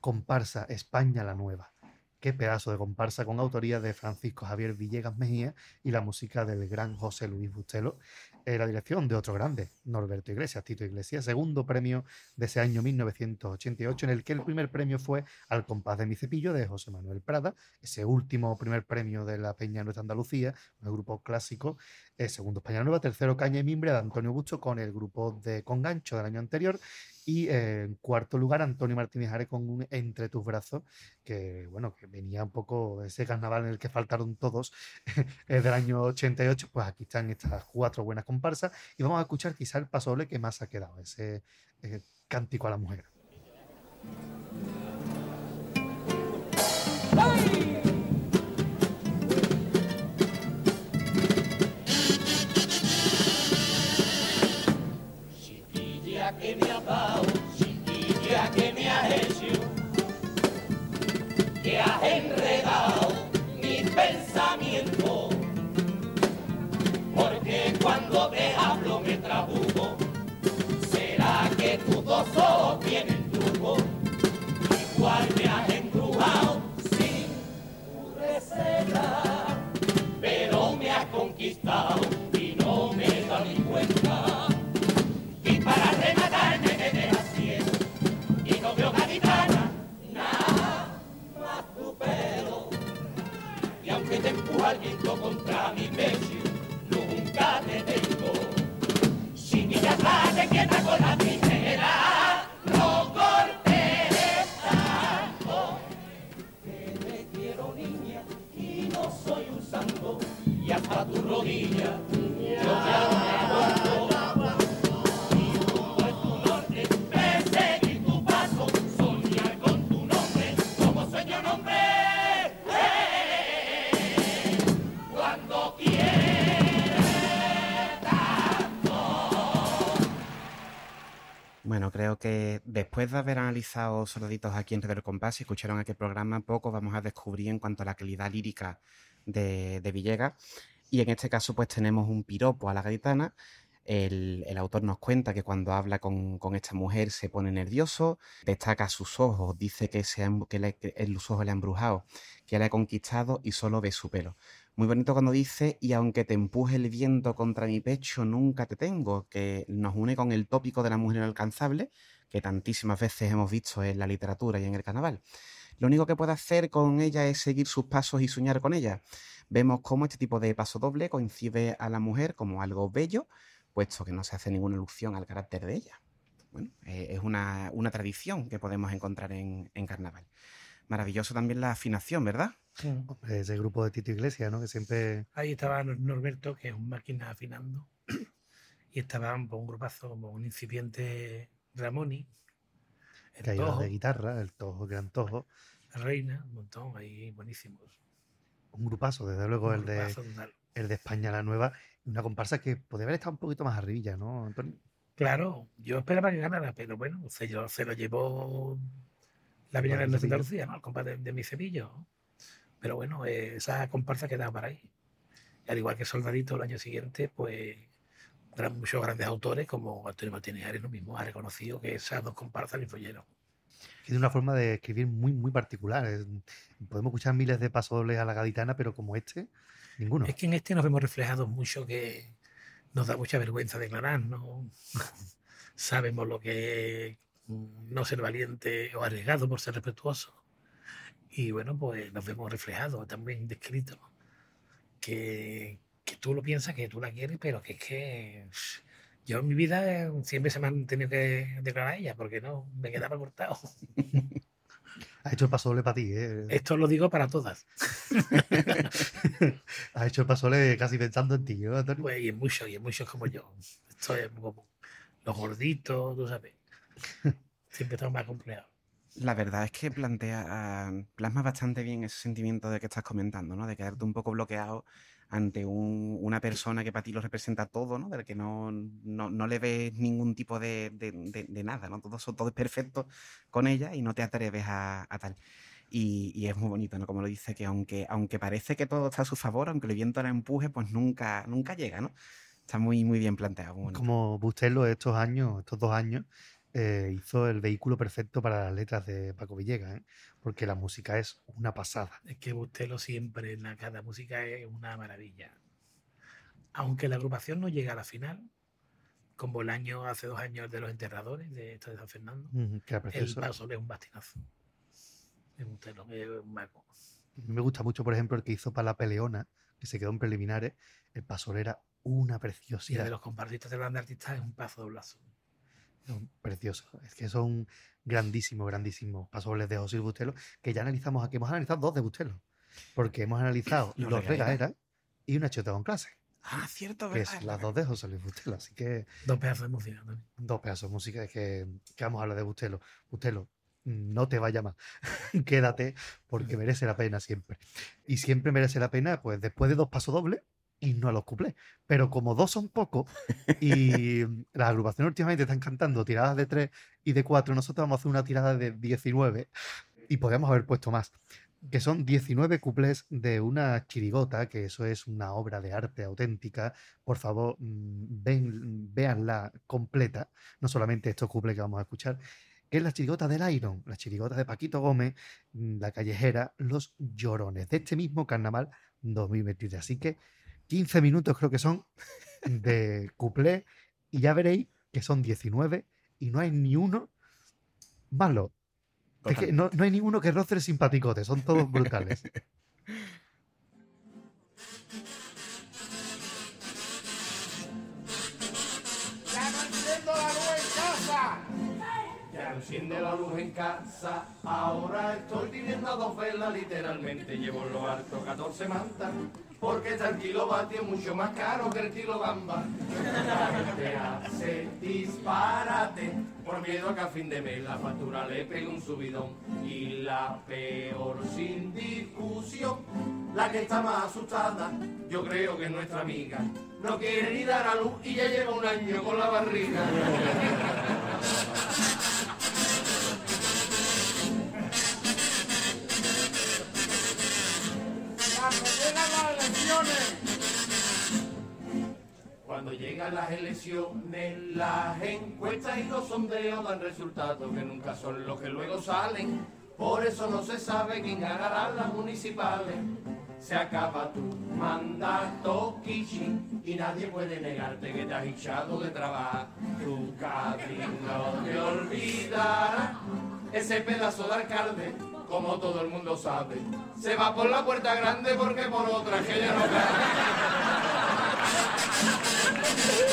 comparsa España la Nueva. Qué pedazo de comparsa con autoría de Francisco Javier Villegas Mejía y la música del gran José Luis Bustelo. La dirección de otro grande, Norberto Iglesias, Tito Iglesias, segundo premio de ese año 1988, en el que el primer premio fue Al compás de mi cepillo de José Manuel Prada, ese último primer premio de la Peña Nuestra Andalucía, un grupo clásico, eh, segundo España Nueva, tercero Caña y Mimbre de Antonio Busto con el grupo de Congancho del año anterior y eh, en cuarto lugar Antonio Martínez Are con un Entre tus brazos, que bueno, que venía un poco ese carnaval en el que faltaron todos eh, del año 88, pues aquí están estas cuatro buenas comparsas y vamos a escuchar quizá el pasoble que más ha quedado, ese eh, cántico a la mujer. Enredado mi pensamiento, porque cuando te hablo me trabuco, será que tus dos ojos tienen truco, igual me has embrujado sin tu receta, pero me has conquistado Y aunque te empuja el viento contra mi pecho Nunca te tengo. Si mi casa te quieta con la tijera No cortes tanto. Que te quiero niña Y no soy un santo. Y hasta tu rodilla creo que después de haber analizado Sorditos aquí en Red del Compás y escucharon aquel programa, poco vamos a descubrir en cuanto a la calidad lírica de, de Villegas. Y en este caso, pues tenemos un piropo a la gaditana. El, el autor nos cuenta que cuando habla con, con esta mujer se pone nervioso, destaca sus ojos, dice que, se que, le- que los ojos le han brujado, que la ha conquistado y solo ve su pelo. Muy bonito cuando dice, y aunque te empuje el viento contra mi pecho, nunca te tengo, que nos une con el tópico de la mujer inalcanzable, que tantísimas veces hemos visto en la literatura y en el carnaval. Lo único que puede hacer con ella es seguir sus pasos y soñar con ella. Vemos cómo este tipo de paso doble coincide a la mujer como algo bello, puesto que no se hace ninguna alusión al carácter de ella. Bueno, eh, es una, una tradición que podemos encontrar en, en carnaval. Maravilloso también la afinación, ¿verdad? Hombre, Ese grupo de Tito Iglesias, ¿no? Que siempre... Ahí estaba Nor- Norberto, que es un máquina afinando. Y estaba un, un grupazo como un incipiente Ramoni, que hay el los Tojo, de guitarra, el Tojo, Gran Tojo. la Reina, un montón ahí buenísimos. Un grupazo, desde luego, Un el de, total. el de España la Nueva. Una comparsa que podría haber estado un poquito más arribilla, ¿no, Antonio? Claro, yo esperaba que ganara, pero bueno, se, lo- se lo llevó la Peña de. Andalucía, ¿no? El compa de, de mi cepillo. Pero bueno, eh, esa comparsa quedaba para ahí. Y al igual que Soldadito el año siguiente, pues gran- muchos grandes autores como Antonio Martínez Ares lo mismo ha reconocido que esas dos comparsas le influyeron. Tiene una forma de escribir muy, muy particular. Podemos escuchar miles de pasodobles a la gaditana, pero como este, ninguno. Es que en este nos vemos reflejados mucho que nos da mucha vergüenza declarar, ¿no? Sabemos lo que es mm, no ser valiente o arriesgado por ser respetuoso. Y bueno, pues nos vemos reflejados, también descritos. Que, que tú lo piensas, que tú la quieres, pero que es que yo en mi vida eh, siempre se me han tenido que declarar a ella, porque no, me quedaba cortado. Has hecho el pasodoble para ti, ¿eh? Esto lo digo para todas. Has hecho el pasodoble casi pensando en ti, ¿no, Antonio? Pues, y en muchos, y en muchos como yo. Esto es como los gorditos, tú sabes. Siempre estamos más complejos. La verdad es que plantea, ah, plasma bastante bien ese sentimiento de que estás comentando, ¿no? De quedarte un poco bloqueado ante un- una persona que para ti lo representa todo, ¿no? Del que no, no, no le ves ningún tipo de, de- de- de nada, ¿no? Todo, todo es perfecto con ella y no te atreves a, a tal. Y, y es muy bonito, ¿no? Como lo dice, que aunque, aunque parece que todo está a su favor, aunque el viento la empuje, pues nunca, nunca llega, ¿no? Está muy, muy bien planteado. muy. Como Bustelo estos años, estos dos años, eh, hizo el vehículo perfecto para las letras de Paco Villegas, ¿eh? porque la música es una pasada. Es que Bustelo siempre en la cada música es una maravilla. Aunque la agrupación no llega a la final, como el año hace dos años de los enterradores de esto de San Fernando, el paso es un bastinazo. Es Bustelo, es un mago. Me gusta mucho, por ejemplo, el que hizo para la peleona, que se quedó en preliminares. El paso era una Y el preciosidad. de los comparsistas de banda artistas es un paso doblazo. Son preciosos. Es que son grandísimos, grandísimos pasobles de José Bustelo, que ya analizamos aquí. Hemos analizado dos de Bustelo, porque hemos analizado Los Los Regaeras. Y Una Chota con clase, Ah, cierto, que ¿verdad? es las dos de José Luis Bustelo. Así que Dos pedazos de música. Tony. dos pedazos de música que, que vamos a hablar de Bustelo. Bustelo, no te vaya más. Quédate porque merece la pena siempre. Y siempre merece la pena, pues después de dos pasos dobles, no a los cuplés. Pero como dos son pocos y las agrupaciones últimamente están cantando tiradas de tres y de cuatro, nosotros vamos a hacer una tirada de 19 y podemos haber puesto más. Que son 19 cuplés de una chirigota, que eso es una obra de arte auténtica. Por favor, mm, ven, véanla completa, no solamente estos cuplés que vamos a escuchar, que es la chirigota del Iron, la chirigota de Paquito Gómez, mm, la callejera, los llorones, de este mismo carnaval 2023. Así que 15 minutos creo que son de cuplé y ya veréis que son 19 y no hay ni uno malo. Es que no, no hay ninguno que roce el simpaticote, son todos brutales. Ya no enciendo la luz en casa. Ya no enciende la luz en casa. Ahora estoy viviendo a dos velas, literalmente. Llevo en lo alto 14 mantas. Porque el kilovatio mucho más caro que el kilo gamba. La gente hace disparate por miedo a que a fin de mes la factura le pegue un subidón. Y la peor sin discusión, la que está más asustada, yo creo que es nuestra amiga. No quiere ni dar a luz y ya lleva un año con la barriga. Llegan las elecciones, las encuestas y los sondeos dan resultados que nunca son los que luego salen. Por eso no se sabe quién ganará las municipales. Se acaba tu mandato, Kichi, y nadie puede negarte que te has echado de trabajar. Tu cabildo te olvidará. Ese pedazo de alcalde, como todo el mundo sabe, se va por la puerta grande porque por otra que ya no cabe.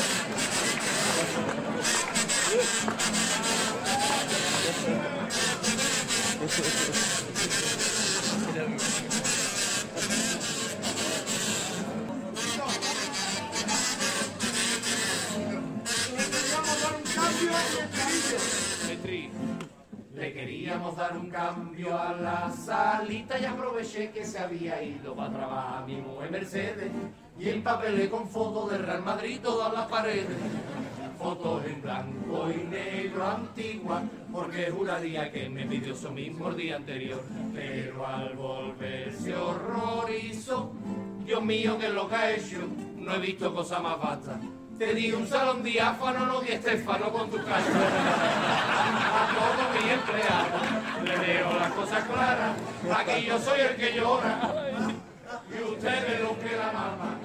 Le queríamos dar un cambio a la salita y aproveché que se había ido para trabajar mi mujer Mercedes y empapelé con fotos del Real Madrid todas las paredes. Fotos en blanco y negro antiguas, porque juraría que me pidió eso mismo el día anterior. Pero al volver se horrorizó. Dios mío, ¿qué es lo que ha hecho? No he visto cosa más vasta. Te di un salón diáfano, no di Estefano con tu casa a todos mis empleados. Le veo las cosas claras. Aquí yo soy el que llora. Y ustedes los que la maman.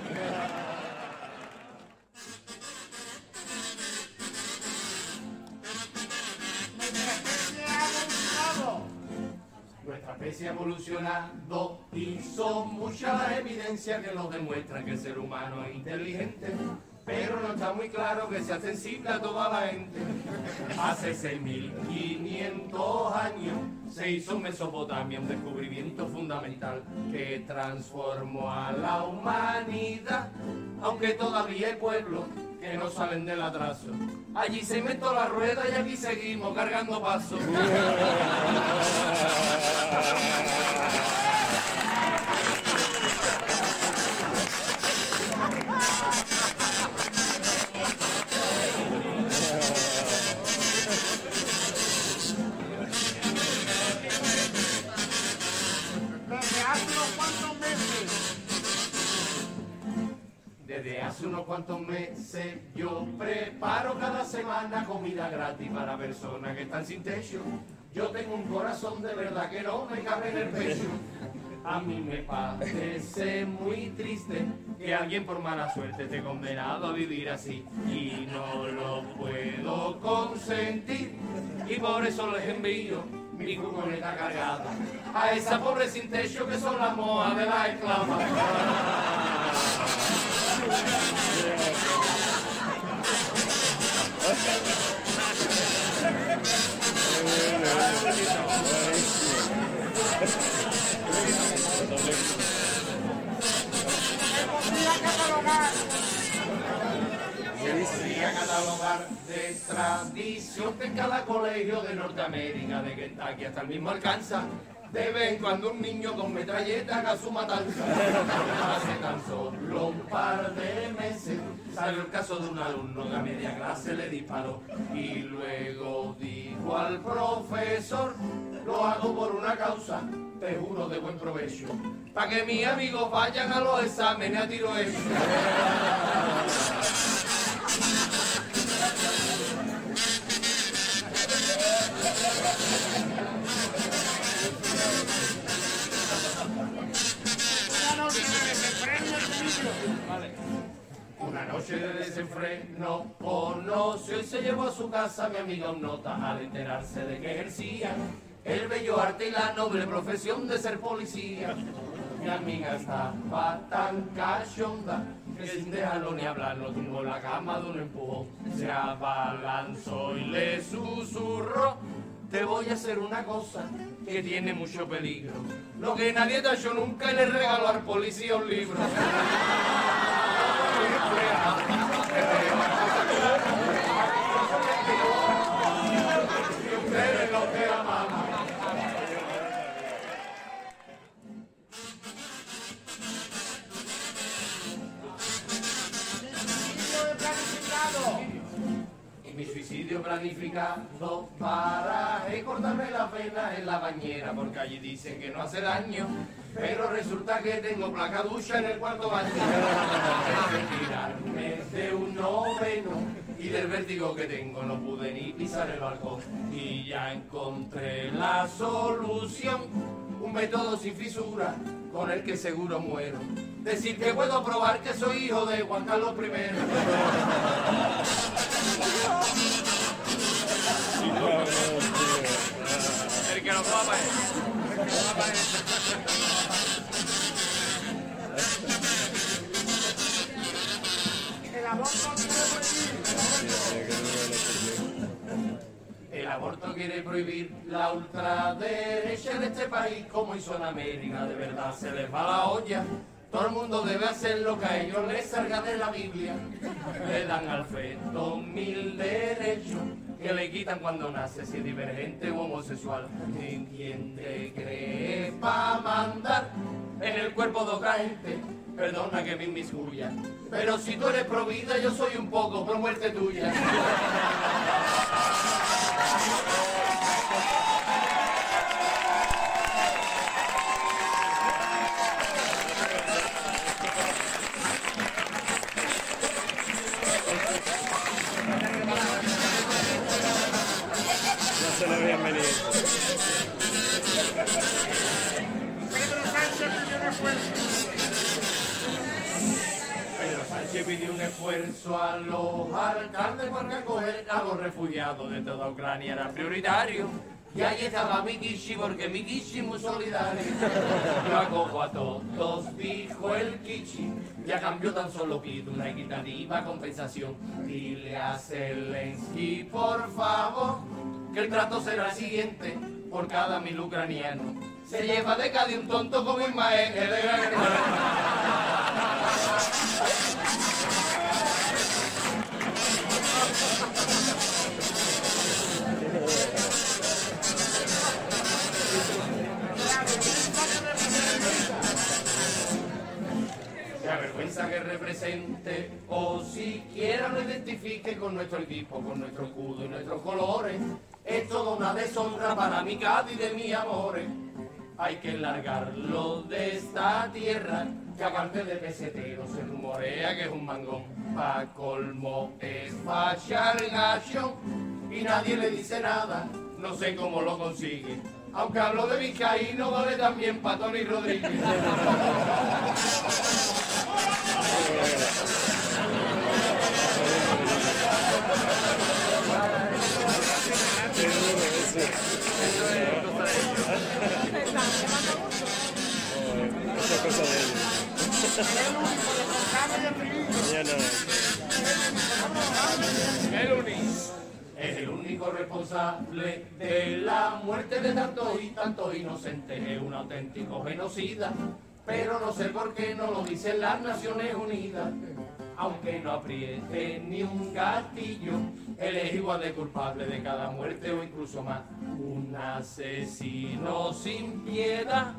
Nuestra especie ha evolucionado y son muchas las evidencias que nos demuestran que el ser humano es inteligente, pero no está muy claro que sea sensible a toda la gente. Hace 6.500 años se hizo Mesopotamia un descubrimiento fundamental que transformó a la humanidad, aunque todavía hay pueblos que no salen del atraso. Allí se inventó la rueda y aquí seguimos cargando pasos. cuántos meses yo preparo cada semana comida gratis para personas que están sin techo. Yo tengo un corazón de verdad que no me cabe en el pecho. A mí me parece muy triste que alguien por mala suerte esté condenado a vivir así y no lo puedo consentir y por eso les envío mi cuconeta cargada a esa pobre sin techo que son las moas de la esclava. Catalogar de tradición que en cada colegio de Norteamérica, de Kentucky hasta el mismo alcanza, de vez en cuando un niño con metralleta haga su matanza. Hace tan salió el caso de un alumno que a media clase le disparó y luego dijo al profesor, lo hago por una causa, te juro de buen provecho, para que mis amigos vayan a los exámenes a tiro hecho. Una noche de desenfreno conoció y se llevó a su casa mi amiga un nota al enterarse de que ejercía el bello arte y la noble profesión de ser policía. Mi amiga estaba tan cachonda que sin dejarlo ni hablar lo tumbó la cama de un empujón. Se abalanzó y le susurró, te voy a hacer una cosa que tiene mucho peligro. Lo que nadie te ha hecho nunca le regaló al policía un libro. planificado para cortarme la vena en la bañera, porque allí dicen que no hace daño, pero resulta que tengo placa ducha en el cuarto baño. Pensé tirarme de un noveno y del vértigo que tengo no pude ni pisar el balcón. Y ya encontré la solución, un método sin fisura con el que seguro muero. Decir que puedo probar que soy hijo de Juan Carlos I. El que lo toma. El aborto quiere prohibir la ultraderecha en este país, como hizo en América, de verdad se les va la olla. Todo el mundo debe hacer lo que a ellos les salga de la Biblia. Le dan al feto mil derechos que le quitan cuando nace, si es divergente o homosexual. ¿Y quién te cree pa' mandar en el cuerpo de otra gente? Perdona que me inmiscuya, pero si tú eres pro vida, yo soy un poco pro muerte tuya. No se lo habían venido. Pedro Sánchez pidió un esfuerzo a los alcaldes porque acoger a los refugiados de toda Ucrania era prioritario. Y ahí estaba Mikishi porque Mikishi muy solidario. Yo acojo a todos, dijo el Kichi. Y a cambio tan solo pido una equitativa compensación. Dile a Zelensky, por favor, que el trato será el siguiente por cada mil ucranianos. Se lleva de Cádiz un tonto como Ismael. Se avergüenza que represente o siquiera lo identifique con nuestro equipo, con nuestro escudo y nuestros colores. Es toda una deshonra para mi Cádiz de mi amores. Hay que largarlo de esta tierra, que aparte de pesetero se rumorea que es un mangón. pa' colmo es fachar gacho y nadie le dice nada, no sé cómo lo consigue. Aunque hablo de Vizcaíno, vale también para Tony Rodríguez. Esa cosa de él. Ya no. El único. Es el único responsable de la muerte de tantos y tantos inocentes. Es un auténtico genocida. Pero no sé por qué no lo dicen las Naciones Unidas. Aunque no apriete ni un gatillo, él es igual de culpable de cada muerte o incluso más. Un asesino sin piedad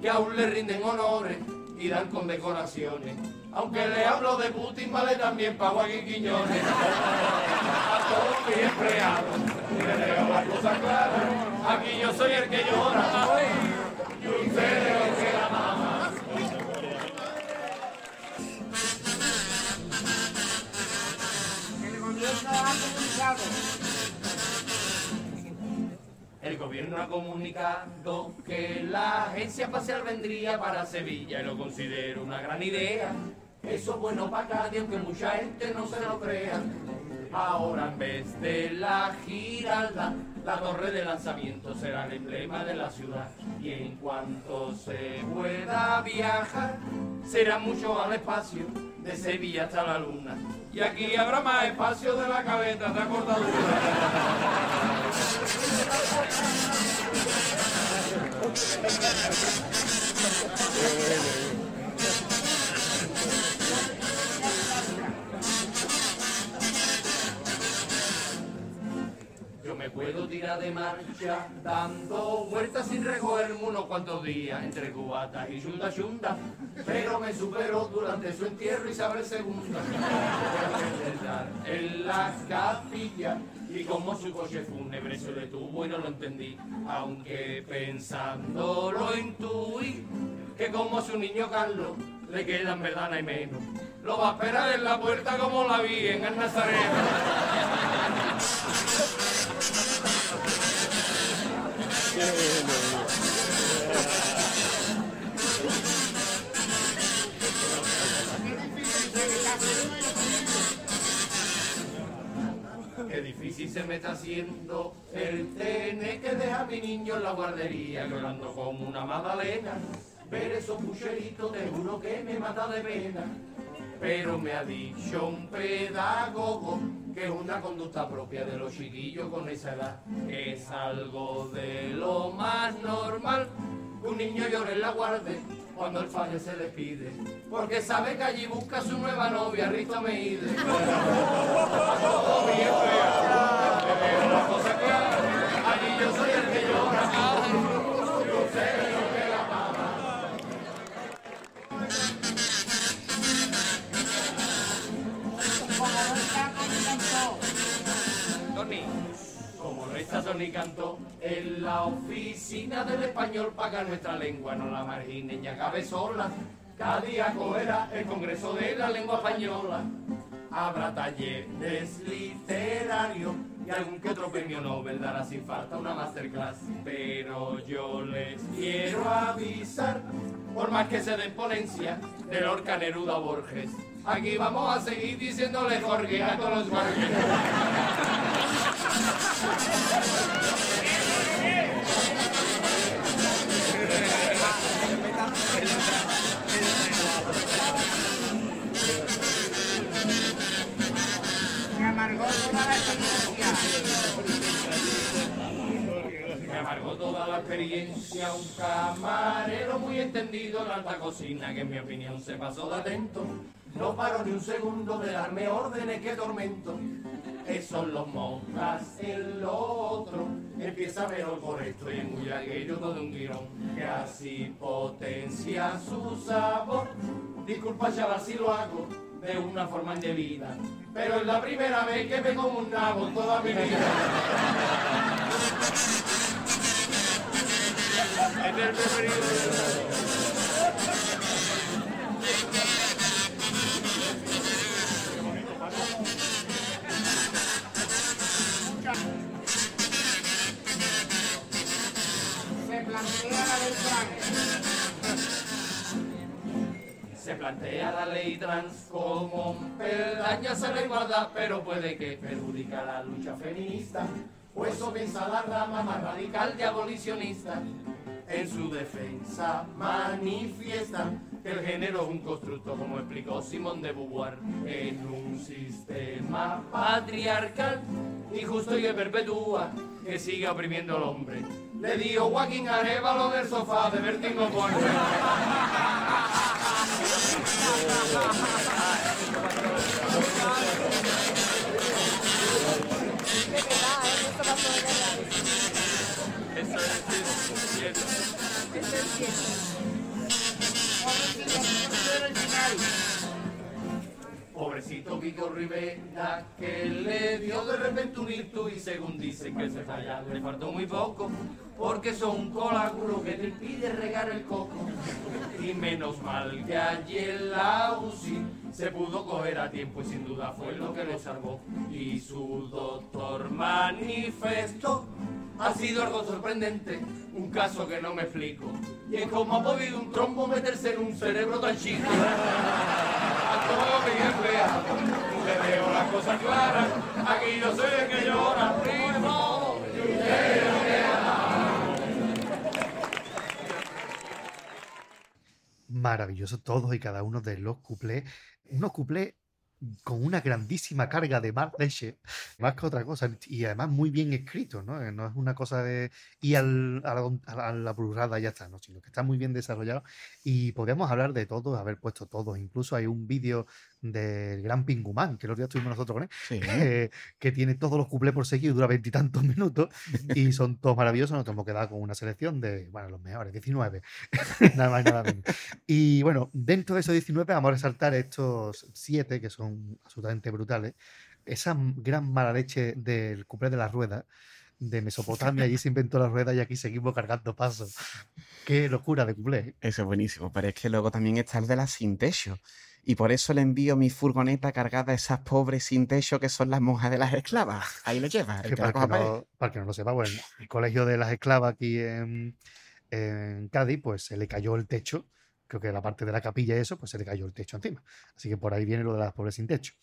que aún le rinden honores y dan condecoraciones. Aunque le hablo de Putin, vale también Joaquín Quiñones. A todos mis empleados, les dejo las cosas claras. Aquí yo soy el que llora. Y ustedes los que la maman. El gobierno ha comunicado que la agencia espacial vendría para Sevilla y lo considero una gran idea. Eso es bueno para Cádiz, aunque mucha gente no se lo crea. Ahora en vez de la giralda, la torre de lanzamiento será el emblema de la ciudad. Y en cuanto se pueda viajar, será mucho al espacio, de Sevilla hasta la luna. Y aquí habrá más espacio de la cabeza de cortadura. puedo tirar de marcha dando vueltas sin recogerme unos cuantos días entre cubatas y chunda chunda, pero me superó durante su entierro Isabel II. En las capillas y como su coche fúnebre se detuvo y no lo entendí, aunque pensando lo intuí, que como su niño Carlos le queda en verdad y menos. Lo va a esperar en la puerta como la vi en el Nazareno. Qué difícil se me está haciendo el tener que dejar a mi niño en la guardería llorando como una magdalena. Ver esos pucheritos te juro que me mata de pena. Pero me ha dicho un pedagogo que es una conducta propia de los chiquillos con esa edad. Es algo de lo más normal que un niño llore en la guardia cuando el padre se le pide. Porque sabe que allí busca su nueva novia, Rito Meide. Todo bien clara, No está Tony Cantó, en la oficina del español paga nuestra lengua, no la marginen y acabe sola. Cada día cogerá el Congreso de la Lengua Española. Habrá talleres literarios y algún que otro premio Nobel dará sin falta una masterclass. Pero yo les quiero avisar, por más que se den ponencia, de Lorca, Neruda Borges. Aquí vamos a seguir diciéndole Jorge a todos los Borges. Me amargó toda la experiencia. Me amargó toda la experiencia un camarero muy entendido en la alta cocina que en mi opinión se pasó de atento. No paró ni un segundo de darme órdenes, qué tormento. Esos los monjas en lo otro. Empieza mejor por esto y en muy aquello todo un guion que así potencia su sabor. Disculpa chaval si lo hago de una forma indebida, pero es la primera vez que me como un nabo en toda mi vida. Es el preferido. Se plantea la ley trans como un peldaño a ser igualdad, pero puede que perjudica la lucha feminista. O eso piensa la rama más radical de abolicionista. En su defensa manifiestan que el género es un constructo, como explicó Simón de Beauvoir, en un sistema patriarcal injusto y que perpetúa, que sigue oprimiendo al hombre. Le dio Joaquín Arevalo del sofá de Bertín Osborne. Pobrecito Vigo Rivera que le dio de repente un hito y según dicen que se falla le faltó muy poco porque son un coláculo que te impide regar el coco. Y menos mal que en la UCI se pudo coger a tiempo y sin duda fue lo que lo salvó. Y su doctor manifestó ha sido algo sorprendente, un caso que no me explico. Y es como ha podido un trombo meterse en un cerebro tan chico. A todo mi empleado, le veo las cosas claras, aquí no soy el que llora, primo. Maravilloso todos y cada uno de los cuplés. Unos cuplés con una grandísima carga de mar leche, más que otra cosa, y además muy bien escrito, ¿no? Eh, No es una cosa de ir al- a, la, a burrada y ya está, ¿no? Sino que está muy bien desarrollado y podríamos hablar de todos, haber puesto todos. Incluso hay un vídeo del gran Pingumán, que los días estuvimos nosotros con él, Sí. eh, que tiene todos los cuplés por seguido, dura veintitantos minutos y son todos maravillosos. Nos hemos quedado con una selección de, bueno, los mejores, 19, nada más y nada menos. Y bueno, dentro de esos 19 vamos a resaltar estos 7 que son absolutamente brutales. Esa gran mala leche del cuplé de la rueda de Mesopotamia, allí se inventó la rueda y aquí seguimos cargando pasos. Qué locura de cuplé. Eso es buenísimo, pero es que luego también está el de las sin techo. Y por eso le envío mi furgoneta cargada a esas pobres sin techo que son las monjas de las esclavas. Ahí lo lleva. el que para, que no, para que no lo sepa, bueno, el colegio de las esclavas aquí en, en Cádiz, pues se le cayó el techo. Creo que la parte de la capilla y eso, pues se le cayó el techo encima. Así que por ahí viene lo de las pobres sin techo.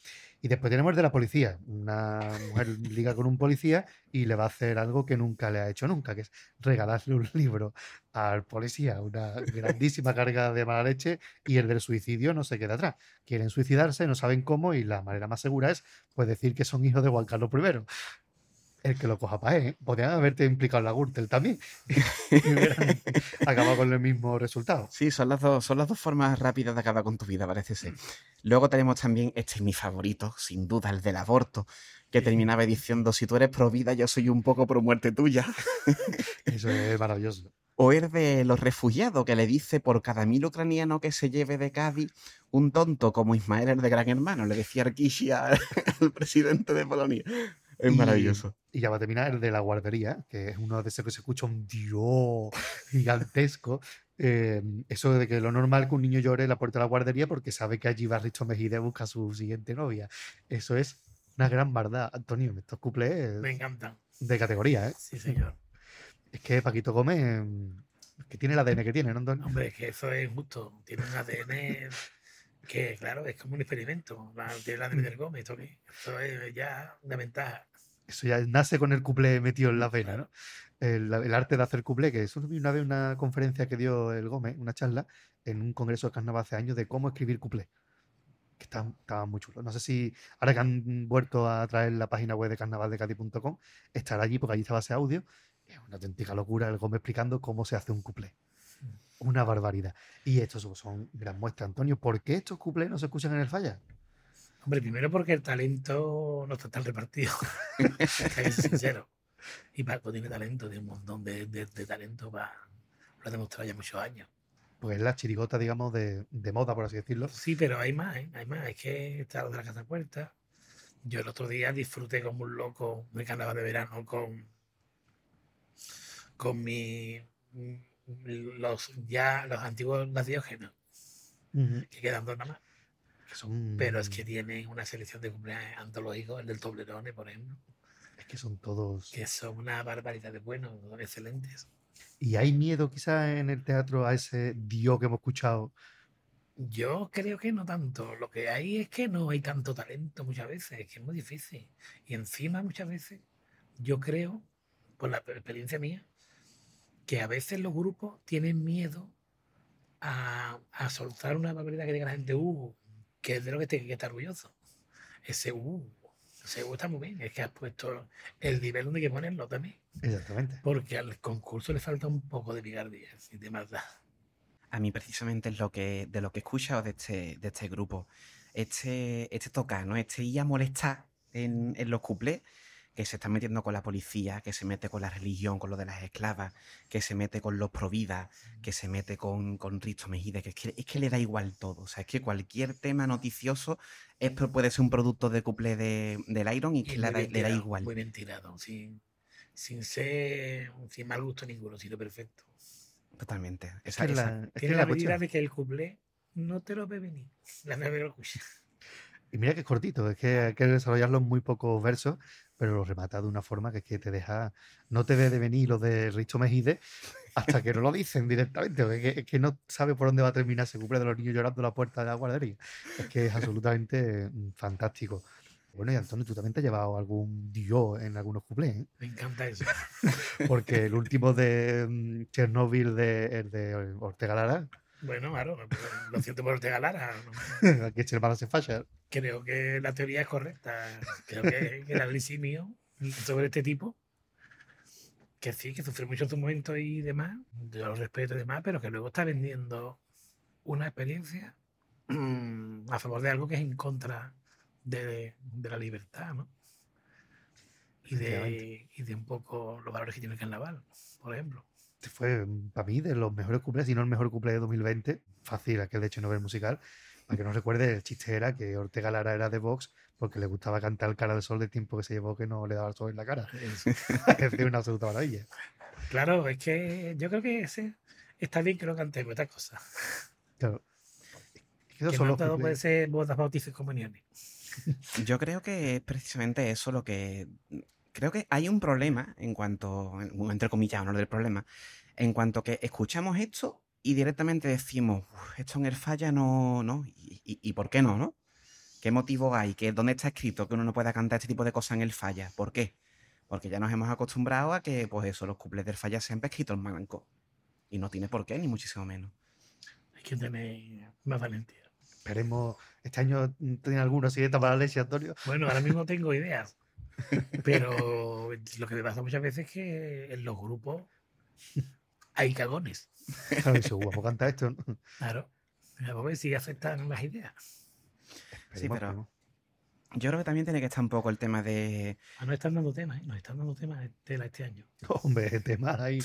Y después tenemos el de la policía. Una mujer liga con un policía y le va a hacer algo que nunca le ha hecho nunca, que es regalarle un libro al policía. Una grandísima carga de mala leche y el del suicidio no se queda atrás. Quieren suicidarse, no saben cómo y la manera más segura es pues decir que son hijos de Juan Carlos I el que lo coja para él. ¿eh? Podrían haberte implicado en la Gürtel también. y hubieran acabado con el mismo resultado. Sí, son las, dos, son las dos formas rápidas de acabar con tu vida, parece ser. Luego tenemos también, este es mi favorito, sin duda, el del aborto, que terminaba diciendo, si tú eres pro vida, yo soy un poco pro muerte tuya. Eso es maravilloso. O el de los refugiados, que le dice por cada mil ucraniano que se lleve de Cádiz, un tonto como Ismael el de Gran Hermano, le decía Arkishi al, al presidente de Polonia. Es Y- maravilloso. Y ya va a terminar el de la guardería, que es uno de esos que se escucha un dios gigantesco. Eh, eso de que lo normal que un niño llore en la puerta de la guardería porque sabe que allí va Risto Mejide a buscar a su siguiente novia. Eso es una gran verdad, Antonio. Estos cuplés Me encantan. de categoría, ¿eh? Sí, señor. Es que Paquito Gómez, que tiene el ADN que tiene, ¿no, Antonio? Hombre, es que eso es justo. Tiene un ADN que, claro, es como un experimento. Tiene el ADN del Gómez, ¿esto qué? Eso es ya una ventaja. Eso ya nace con el cuplé metido en la vena, ¿no? El, el arte de hacer cuplé, que eso una vez una conferencia que dio el Gómez, una charla, en un congreso de carnaval hace años, de cómo escribir cuplé. Que estaba muy chulo. No sé si ahora que han vuelto a traer la página web de carnavaldecadi.com, estará allí porque allí estaba ese audio. Es una auténtica locura el Gómez explicando cómo se hace un cuplé. Una barbaridad. Y estos son- gran muestras, Antonio. ¿Por qué estos cuplés no se escuchan en el falla? Hombre, primero porque el talento no está tan repartido. Que sincero. Y Paco tiene talento, tiene un montón de, de- de talento para lo ha demostrado ya muchos años. Pues es la chirigota, digamos, de, de moda, por así decirlo. Sí, pero hay más, ¿eh? hay más. Es que está lo de la casa puerta. Yo el otro día disfruté como un loco de carnaval de verano con, con mi los ya los antiguos las diógenas Ujú. que quedan dos nada más. Son, Pero es que tienen una selección de cumpleaños antológicos, el del Toblerone, por ejemplo, es que son todos. que son una barbaridad de buenos, son excelentes. ¿Y hay miedo quizás en el teatro a ese Dios que hemos escuchado? Yo creo que no tanto. Lo que hay es que no hay tanto talento muchas veces, es que es muy difícil. Y encima muchas veces yo creo, por la experiencia mía, que a veces los grupos tienen miedo a, a soltar una barbaridad que diga la gente, uh, que es de lo que tiene que estar orgulloso. Ese uh, ese uh está muy bien, es que has puesto el nivel donde hay que ponerlo también. Exactamente. Porque al concurso le falta un poco de picardía y de maldad. A mí precisamente es lo que, de lo que he escuchado de este, de este grupo. Este, este tocar, ¿no? Este ir a molestar en, en los cuplés, que se está metiendo con la policía, que se mete con la religión, con lo de las esclavas, que se mete con los providas, que se mete con, con Risto Mejide, que es, que es que le da igual todo. O sea, es que cualquier tema noticioso es, puede ser un producto de cuplé de, del Iron y que Y le da, le da igual. Muy bien tirado, sin, sin ser, sin mal gusto ninguno, sino perfecto. Totalmente. Es Esa- que esa- la, es que Tiene la la de que el cuplé no te lo ve venir. La nave lo escucha. Y mira que es cortito, es que hay que desarrollarlo en muy pocos versos, pero lo remata de una forma que es que te deja, no te ve de venir lo de Risto Mejide hasta que no lo dicen directamente, es que, es que no sabe por dónde va a terminar ese cumple de los niños llorando a la puerta de la guardería. Es que es absolutamente mm, fantástico. Bueno, y Antonio, tú también te has llevado algún Dios en algunos cuplés, ¿eh? Me encanta eso. porque el último de mm, Chernobyl de, el de Ortega Lara, Bueno, claro, lo siento por Ortega Lara. no- aquí se falla. Creo que la teoría es correcta. Creo que, que el análisis mío sobre este tipo, que sí, que sufrió mucho en su momento y demás, yo lo respeto y demás, pero que luego está vendiendo una experiencia mm, a favor de algo que es en contra de, de la libertad, ¿no? Y de, y de un poco los valores que tiene el carnaval, por ejemplo. Este fue para mí de los mejores cumples, si no el mejor cumple de 2020. Fácil, aquel de hecho no ver musical. Para que no recuerde, el chiste era que Ortega Lara era de Vox porque le gustaba cantar Cara del Sol del tiempo que se llevó que no le daba el sol en la cara. es una absoluta maravilla. Claro, es que yo creo que ese está bien que lo cantemos, esta cosa. Claro. Es que esos Que son no los todo puede ser bodas, bautizos y comuniones. Yo creo que es precisamente eso lo que. Creo que hay un problema en cuanto. Entre comillas, no del problema. En cuanto que escuchamos esto y directamente decimos, "Uf, esto en el falla no. no y, y- y por qué no, no? ¿Qué motivo hay? ¿Qué, ¿Dónde está escrito que uno no pueda cantar este tipo de cosas en el falla? ¿Por qué? Porque ya nos hemos acostumbrado a que, pues eso, los cuplés del falla siempre escritos en blanco. Y no tiene por qué, ni muchísimo menos. Hay que tener más valentía. Esperemos, este año tiene alguna siguiente para la Antonio. Bueno, ahora mismo tengo ideas. Pero lo que me pasa muchas veces es que en los grupos hay cagones. Claro, dice, guapo, canta esto. ¿no? Claro. A ver si aceptan las ideas. Sí, pero-. Yo creo que también tiene que estar un poco el tema de. Ah, nos están dando temas, ¿eh? Nos están dando temas de tela este año. Hombre, tema ahí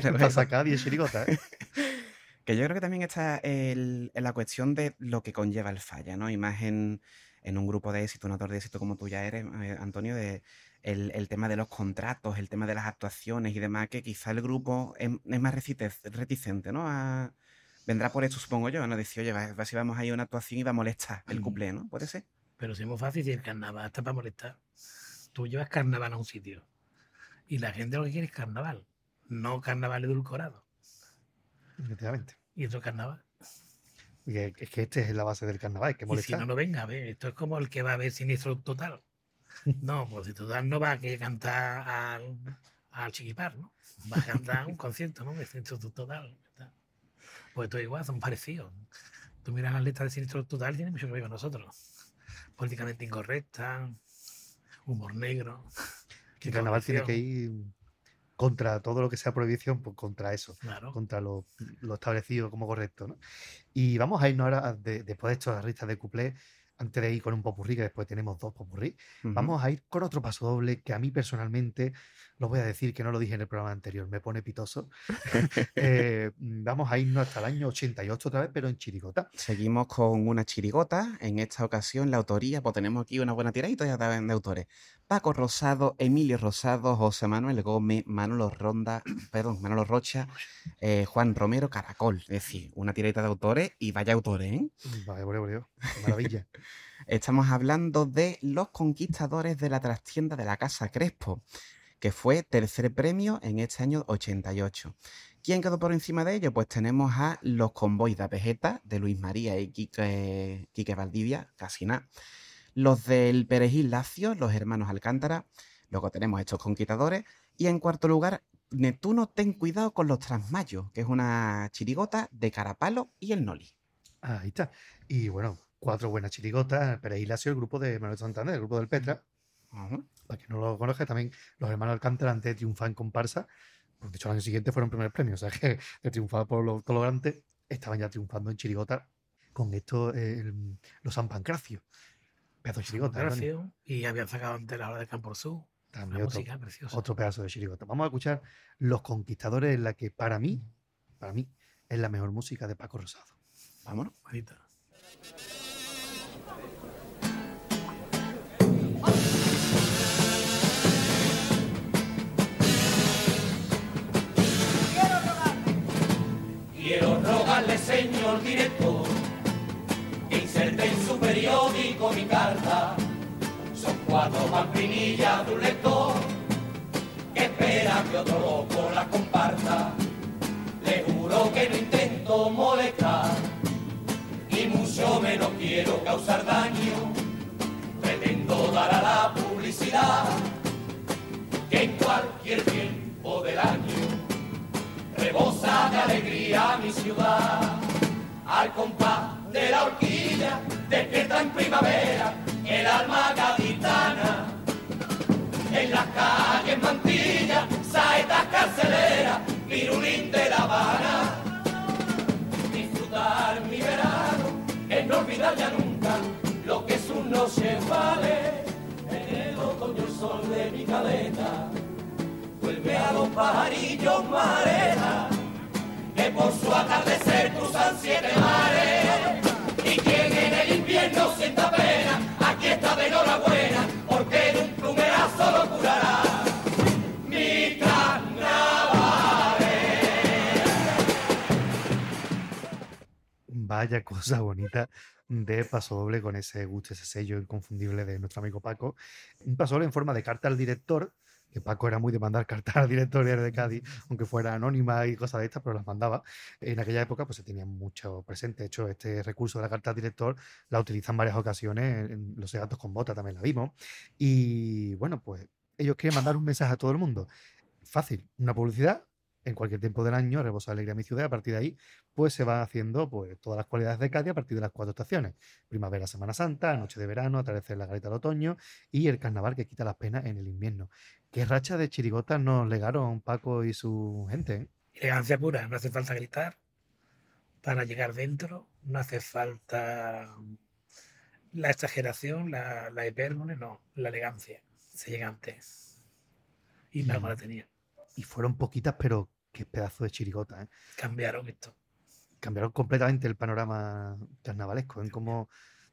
para sacar 10 chirigotas. ¿eh? Que yo creo que también está el- en la cuestión de lo que conlleva el falla, ¿no? Y más en, en un grupo de éxito, un autor de éxito como tú ya eres, eh, Antonio, de el, el tema de los contratos, el tema de las actuaciones y demás, que quizá el grupo es, es más reticente, ¿no? A- vendrá por eso, supongo yo, ¿no? Decir, oye, va, va- si vamos a ir a una actuación y va a molestar el cuplé, ¿no? Puede ser. Pero si es muy fácil, si el carnaval está para molestar. Tú llevas carnaval a un sitio. Y la gente lo que quiere es carnaval. No carnaval edulcorado. Efectivamente. Y otro carnaval. Es que este es la base del carnaval, que Y si no, no venga, ve. Esto es como el que va a ver siniestro total. No, pues si total no va a que cantar al, al chiquipar, ¿no? Va a cantar un concierto, ¿no? De siniestro total. ¿verdad? Pues todo igual, son parecidos. Tú miras las letras de siniestro total, tiene mucho que ver con nosotros. Políticamente incorrecta, humor negro. El carnaval tiene que ir contra todo lo que sea prohibición, pues contra eso. Claro. contra lo, lo establecido como correcto. ¿no? Y vamos a irnos ahora, a- de- después de estas ristas de cuplé, antes de ir con un popurrí, que después tenemos dos popurrí, vamos a ir con otro paso doble que a mí personalmente, lo voy a decir que no lo dije en el programa anterior, me pone pitoso. Eh, vamos a irnos hasta el año 88 otra vez, pero en Chirigota. Seguimos con una chirigota. En esta ocasión, la autoría, pues tenemos aquí una buena tiradita ya de, de autores. Paco Rosado, Emilio Rosado, José Manuel Gómez, Manolo Ronda, perdón, Manolo Rocha, eh, Juan Romero, Caracol. Es decir, una tiradita de autores y vaya autores, ¿eh? Vale, vale, vale, maravilla. Estamos hablando de Los Conquistadores de la Trastienda de la Casa Crespo, que fue tercer premio en este año 88. ¿Quién quedó por encima de ello? Pues tenemos a Los Convoys de Vegeta, de Luis María y Quique, Quique Valdivia, casi nada. Los del Perejil Lacio, los hermanos Alcántara. Luego tenemos estos conquistadores. Y en cuarto lugar, Neptuno, ten cuidado con los Transmayos, que es una chirigota de Carapalo y el Noli. Ahí está. Y bueno, cuatro buenas chirigotas. Perejil Lacio, el grupo de Manuel Santander, el grupo del Petra. Para que no lo conozca, también los hermanos Alcántara antes de triunfar en comparsa. Pues de hecho, al año siguiente fueron primer premio. O sea que de triunfar por los colorantes, estaban ya triunfando en chirigota con esto, eh, el- los San Pancracio. Pedazo de chirigota. Y habían sacado antes la hora de Campo Sur. Una También otro, música preciosa. otro pedazo de chirigota. Vamos a escuchar Los Conquistadores, en la que para mí, para mí, es la mejor música de Paco Rosado. Vámonos. Bonita. Señor director, que inserte en su periódico mi carta. Son cuatro pampinillas de un lector que espera que otro loco la comparta. Le juro que no intento molestar y mucho menos quiero causar daño. Pretendo dar a la publicidad que en cualquier tiempo del año rebosa de alegría mi ciudad. Al compás de la horquilla, despierta en primavera el alma gaditana. En las calles Mantilla, saetas carceleras, pirulín de La Habana. Disfrutar mi verano es no olvidar ya nunca lo que sus noches vale. En el otoño el sol de mi caleta a los pajarillos marena, que por su atardecer cruzan siete mares. Y quien en el invierno sienta pena, aquí está de enhorabuena, porque de un plumerazo lo curará. Mi. Vaya cosa bonita de paso doble con ese gusto, ese sello inconfundible de nuestro amigo Paco. Un paso doble en forma de carta al director, que Paco era muy de mandar cartas al director diario de Cádiz, aunque fuera anónima y cosas de estas, pero las mandaba. En aquella época pues se tenía mucho presente. De hecho, este recurso de la carta al director la utilizan en varias ocasiones, Los gatos con bota también la vimos. Y bueno, pues ellos quieren mandar un mensaje a todo el mundo. Fácil, una publicidad en cualquier tiempo del año, rebosa alegría mi ciudad, a partir de ahí pues se van haciendo pues todas las cualidades de Cádiz a partir de las cuatro estaciones. Primavera, Semana Santa, noche de verano, atardecer la garita del otoño y el carnaval que quita las penas en el invierno. Qué racha de chirigotas nos legaron Paco y su gente. ¿eh? Elegancia pura, no hace falta gritar para llegar dentro, no hace falta la exageración, la, la hipérbole, no, la elegancia. Se llega antes. Y Paco la tenía. Y fueron poquitas, pero qué pedazo de chirigotas. ¿eh? Cambiaron esto. Cambiaron completamente el panorama carnavalesco, en cómo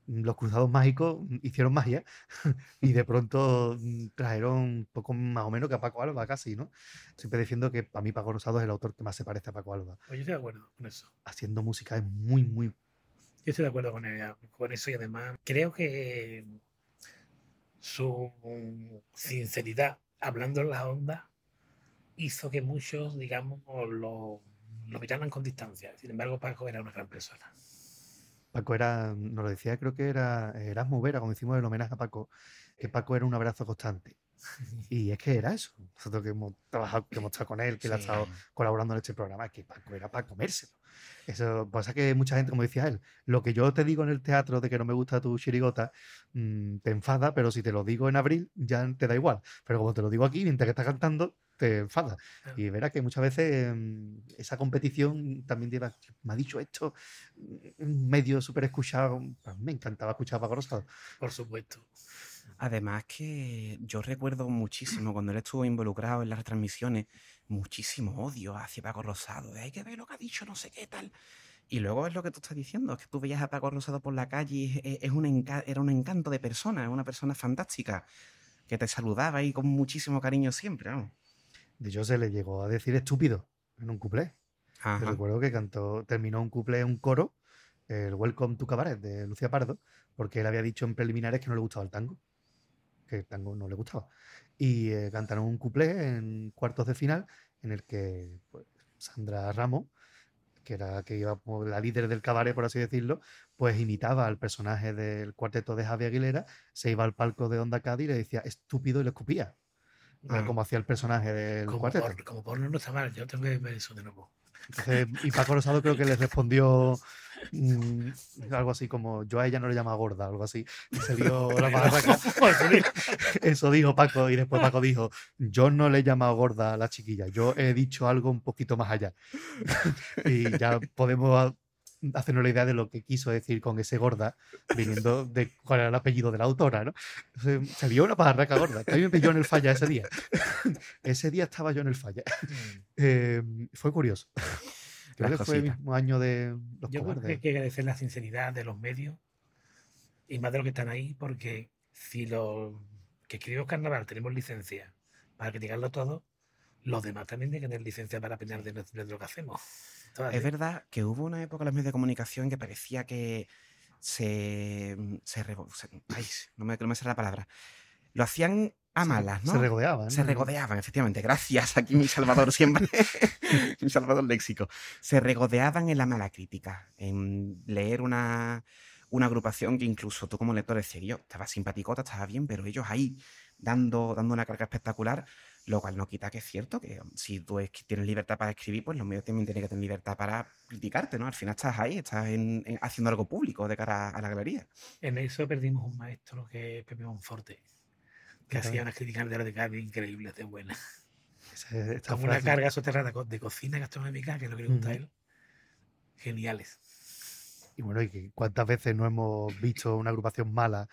los cruzados mágicos mm, hicieron magia y de pronto mm, trajeron poco más o menos que a Paco Alba casi, ¿no? Siempre diciendo que para mí Paco Rosado es el autor que más se parece a Paco Alba. Pues yo estoy de acuerdo con eso. Haciendo música es muy, muy... Yo estoy de acuerdo con, ella- con eso y además creo que su sinceridad, hablando en la onda, hizo que muchos, digamos, lo, lo miraran con distancia. Sin embargo, Paco era una gran persona. Paco era, nos lo decía, creo que era Erasmus Vera, cuando hicimos el homenaje a Paco, que Paco era un abrazo constante. Y es que era eso. Nosotros que hemos trabajado, que hemos estado con él, que él ha Sí. estado colaborando en este programa, que Paco era para comérselo. Eso pasa que mucha gente, como decía él, lo que yo te digo en el teatro de que no me gusta tu chirigota, mm, te enfada, pero si te lo digo en abril, ya te da igual. Pero como te lo digo aquí, mientras que estás cantando, te enfada. Claro. Y verás que muchas veces mm, esa competición también lleva, me ha dicho esto, mm, un medio súper escuchado. Pues me encantaba escuchar a Paco Rosado. Por supuesto. Además que yo recuerdo muchísimo cuando él estuvo involucrado en las retransmisiones, muchísimo odio hacia Paco Rosado, de hay que ver lo que ha dicho, no sé qué tal. Y luego es lo que tú estás diciendo, es que tú veías a Paco Rosado por la calle, y es, es un era un encanto de persona, es una persona fantástica, que te saludaba y con muchísimo cariño siempre. vamos. De hecho, se le llegó a decir estúpido en un cuplé. Ajá. recuerdo que cantó, terminó un cuplé, un coro, el Welcome to Cabaret de Lucía Pardo, porque él había dicho en preliminares que no le gustaba el tango. que el tango no le gustaba. Y eh, cantaron un cuplé en cuartos de final en el que pues, Sandra Ramos, que era que iba como la líder del cabaret, por así decirlo, pues imitaba al personaje del cuarteto de Javier Aguilera, se iba al palco de Onda Cádiz y le decía estúpido y le escupía. Era Ah. como hacía el personaje del Como, cuarteto. por, como porno no está mal, yo tengo que ver eso de nuevo. Entonces, y Paco Rosado creo que le respondió mm, algo así como yo a ella no le llama gorda, algo así. Y se dio la magarraca. Eso dijo Paco y después Paco dijo, yo no le he llamado gorda a la chiquilla, yo he dicho algo un poquito más allá. y ya podemos hacernos la idea de lo que quiso decir con ese gorda, viniendo de cuál era el apellido de la autora, ¿no? Entonces, se vio una pajarraca gorda, que a mí me pilló en el falla ese día. ese día estaba yo en el falla. Eh, fue curioso. Creo que fue el mismo año de los Yo creo que hay que agradecer la sinceridad de los medios y más de los que están ahí, porque si los que escribimos carnaval tenemos licencia para criticarlo todo, los demás también tienen que tener licencia para opinar de lo que hacemos. Es verdad que hubo una época en los medios de comunicación que parecía que se. se, revo- se- ay, no me, no me sale la palabra. Lo hacían a malas, ¿no? Se regodeaban. Se regodeaban, efectivamente. Gracias, aquí mi Salvador siempre. mi Salvador léxico. Se regodeaban en la mala crítica, en leer una, una agrupación que incluso tú como lector decías, yo estaba simpaticota, estaba bien, pero ellos ahí dando, dando una carga espectacular, lo cual no quita que es cierto que um, si tú es- tienes libertad para escribir, pues los medios también tienen que tener libertad para criticarte, ¿no? Al final estás ahí, estás en- en- haciendo algo público de cara a la galería. En eso perdimos un maestro que es Pepe Monforte, que hacía unas críticas de la de Cádiz increíbles, de buenas. Esta Como una carga soterrada de cocina gastronómica, que es lo que le gusta a Ujú. él. Geniales. Y bueno, y que cuántas veces no hemos visto una agrupación mala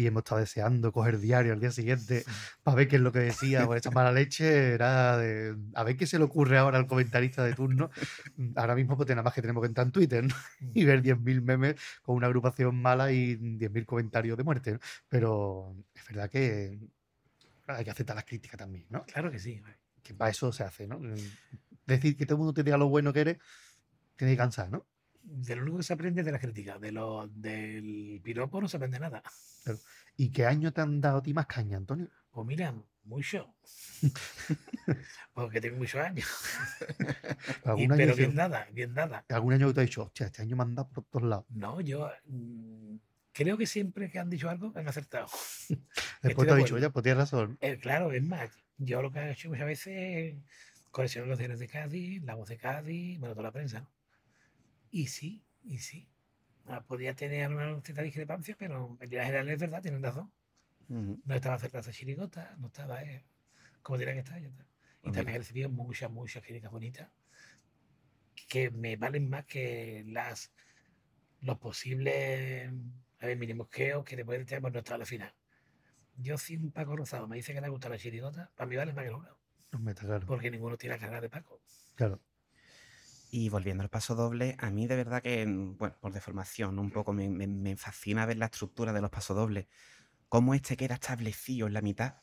y hemos estado deseando coger diario al día siguiente para ver qué es lo que decía, por esa mala leche era de a ver qué se le ocurre ahora al comentarista de turno. Ahora mismo pues nada más que tenemos que entrar en Twitter ¿no? y ver 10.000 memes con una agrupación mala y 10.000 comentarios de muerte. ¿no? Pero es verdad que hay que aceptar las críticas también, ¿no? Claro que sí. Que para eso se hace, ¿no? Decir que todo el mundo te diga lo bueno que eres, tiene que cansar, ¿no? De lo único que se aprende es de la crítica, de lo, del piropo no se aprende nada. ¿Y qué año te han dado a ti más caña, Antonio? Pues mira, mucho. Porque tengo muchos años. Y- ¿Algún, año, pero bien dada, bien dada. algún año que te has dicho, hostia, este año me han dado por todos lados? No, yo mm, creo que siempre que han dicho algo han acertado. Después de te has dicho, oye, pues tienes razón. Eh, claro, es más, yo lo que he hecho muchas veces es coleccionar los diarios de Cádiz, la voz de Cádiz, bueno, toda la prensa. ¿no? Y sí, y sí. Ah, Podía tener una cierta discrepancia, pero en líneas generales es verdad, tienen razón. Ujú. No estaba cerca de esa chirigota, no estaba eh, como tenía que está. Y también he recibido muchas, muchas críticas bonitas que me valen más que las los posibles a ver, mínimos que te pueden tener por no estar a la final. Yo, si un Paco Rosado me dice que le gusta la chirigota, para mí vale más que el está claro. porque ninguno tiene la cara de Paco. claro. Y volviendo al paso doble, a mí de verdad que, mm, bueno, por deformación, un poco me, me- me fascina ver la estructura de los pasodobles. Cómo este queda establecido en la mitad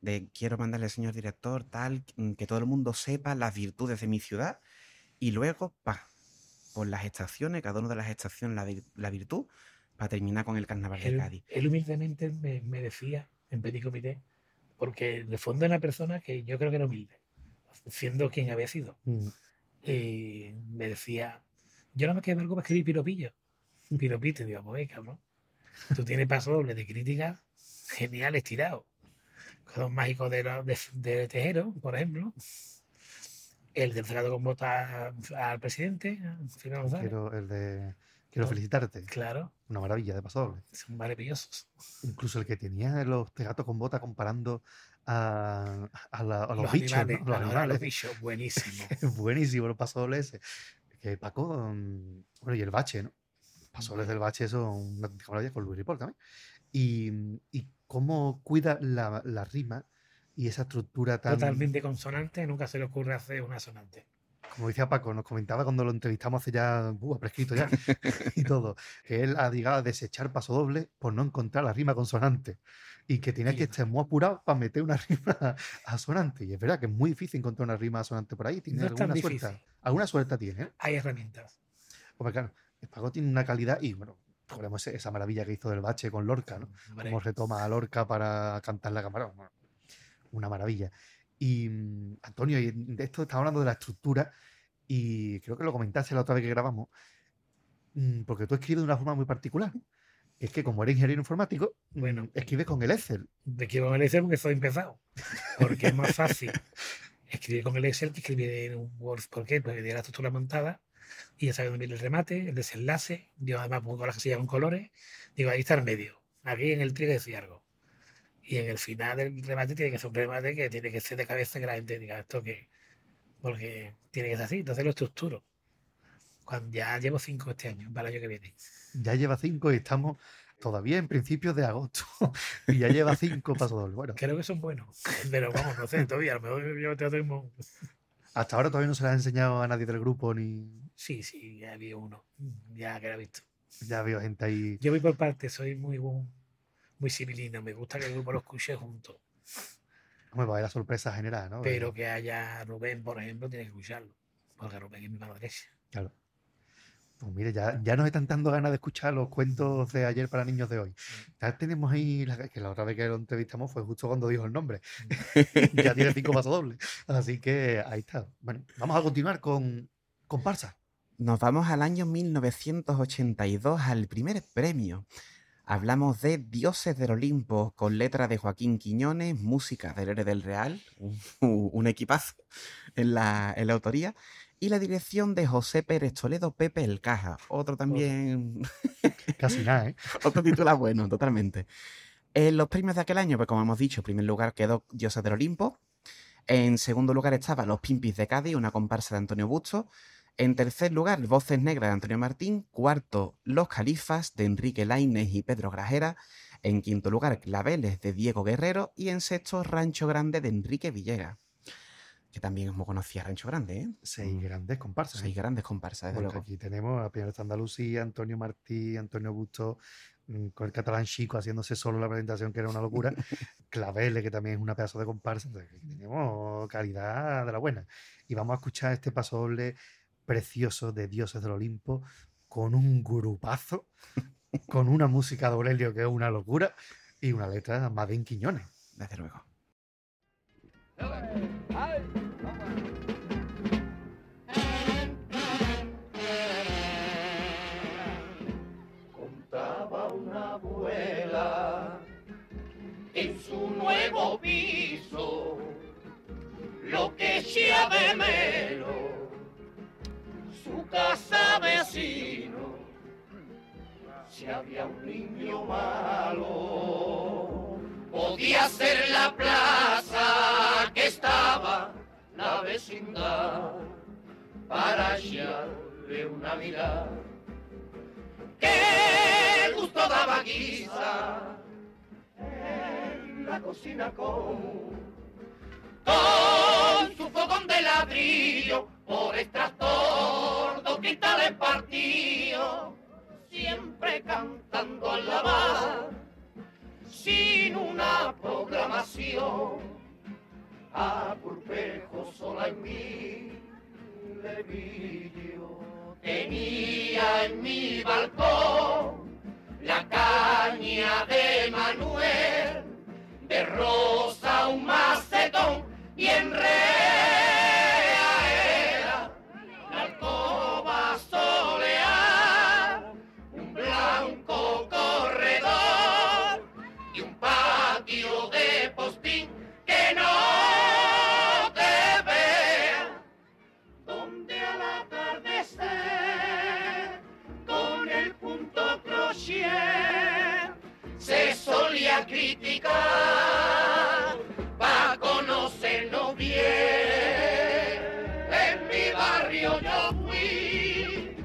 de quiero mandarle al señor director, tal, mm, que todo el mundo sepa las virtudes de mi ciudad. Y luego, pa, por las estaciones, cada una de las estaciones la, vir- la virtud, para terminar con el carnaval de Él, Cádiz. él humildemente me, me decía en Petit Comité, porque de fondo es una persona que yo creo que era humilde, siendo quien había sido. Mm. Y me decía, yo no me quedo algo para escribir piropillo. Un piropito, digo, pues cabrón. Tú tienes paso doble de críticas geniales tirados. Con mágicos de, de, de Tejero, por ejemplo. El del cerrado con bota al presidente, a Fernando González. Quiero, el de, quiero felicitarte. Claro, Una maravilla de paso doble. son maravillosos. Incluso el que tenía los tegatos con bota comparando a, a la- a los, bichos, animales, ¿no? Los a los- a los animales. bichos, buenísimo. Buenísimo el paso doble ese. Que Paco, mm, bueno, y el bache, ¿no? Paso dobles del bache son una maravilla con Luis Ripoll también. Y, y cómo cuida la, la rima y esa estructura tan. Totalmente consonante, nunca se le ocurre hacer una sonante. Como decía Paco, nos comentaba cuando lo entrevistamos hace ya, uh, ha prescrito ya, y todo, que él ha llegado a desechar paso doble por no encontrar la rima consonante. Y que tenía que estar muy apurado para meter una rima asonante. Y es verdad que es muy difícil encontrar una rima asonante por ahí. Tiene No alguna suerte. Alguna suerte tiene, ¿eh? Hay herramientas. Porque claro, el Paco tiene una calidad y bueno, Recordemos esa maravilla que hizo del bache con Lorca, ¿no? Hombre, Cómo retoma a Lorca para cantar la cámara. bueno, Una maravilla. Y mm, Antonio, y de esto estamos hablando de la estructura y creo que lo comentaste la otra vez que grabamos, mm, porque tú escribes de una forma muy particular. Es que como eres ingeniero informático, Bueno. bueno, escribes con el Excel. de quiero con el Excel porque soy empezado. Porque es más fácil escribir con el Excel que escribir en un Word. ¿Por qué? Porque tiene la estructura montada y ya sabes dónde viene el remate, el desenlace. Yo además pongo las casillas con colores. Digo, ahí está el medio. Aquí en el trigo decía algo. Y en el final del remate tiene que ser un remate que tiene que ser de cabeza que la gente diga esto que. Porque tiene que ser así. Entonces lo estructuro. Cuando ya llevo cinco este año, para el año que viene. Ya lleva cinco y estamos todavía en principios de agosto. y ya lleva cinco pasos dobles. Bueno, Creo que son buenos. Pero vamos, no sé, todavía. A lo mejor yo te tengo. hasta ahora todavía no se le ha enseñado a nadie del grupo ni. Sí, sí, ya había uno. Ya que lo he visto. Ya veo gente ahí. Yo voy por partes, soy muy bu- muy civilino. Me gusta que el grupo lo escuche juntos. Hombre, va a haber la sorpresa general, ¿no? Pero que haya Rubén, por ejemplo, tiene que escucharlo. Porque Rubén es mi mano derecha. Claro. Pues mire, ya, ya nos están dando ganas de escuchar los cuentos de ayer para niños de hoy. Ya tenemos ahí, la, que la otra vez que lo entrevistamos fue justo cuando dijo el nombre. ya tiene cinco pasos dobles. Así que ahí está. Bueno, vamos a continuar con comparsa. Nos vamos al año 1982, al primer premio. Hablamos de Dioses del Olimpo, con letra de Joaquín Quiñones, música del Héroe del Real, un, un equipazo en la, en la autoría, y la dirección de José Pérez Toledo, Pepe el Caja, otro también, Casi nada, ¿eh? otro título bueno, totalmente. En los premios de aquel año, pues como hemos dicho, en primer lugar quedó Dioses del Olimpo, en segundo lugar estaba Los Pimpis de Cádiz, una comparsa de Antonio Busto, en tercer lugar, Voces Negras de Antonio Martín. Cuarto, Los Califas de Enrique Lainez y Pedro Grajera. En quinto lugar, Claveles de Diego Guerrero. Y en sexto, Rancho Grande de Enrique Villegas. Que también es muy conocida Rancho Grande, ¿eh? Seis grandes comparsas. ¿eh? Seis grandes comparsas, desde Porque luego. aquí tenemos a Pianista Andalucía, Antonio Martí, Antonio Busto, mm, con el catalán chico haciéndose solo la presentación, que era una locura. Clavele, que también es una pedazo de comparsa. Entonces, aquí tenemos calidad de la buena. Y vamos a escuchar este paso doble precioso de Dioses del Olimpo con un grupazo, con una música de Aurelio que es una locura y una letra de Quiñones. Desde luego. Contaba una abuela en su nuevo piso lo que echaba de menos su casa vecino si había un niño malo podía ser la plaza que estaba la vecindad para echarle una mirada que gusto daba guisa en la cocina con con su fogón de ladrillo por extractor dos cristales partidos siempre cantando al lavar sin una programación a Pulpejo sola en mí le vi yo. Tenía en mi balcón la caña de Manuel, de rosa un macetón bien rea solía criticar pa' conocernos bien en mi barrio yo fui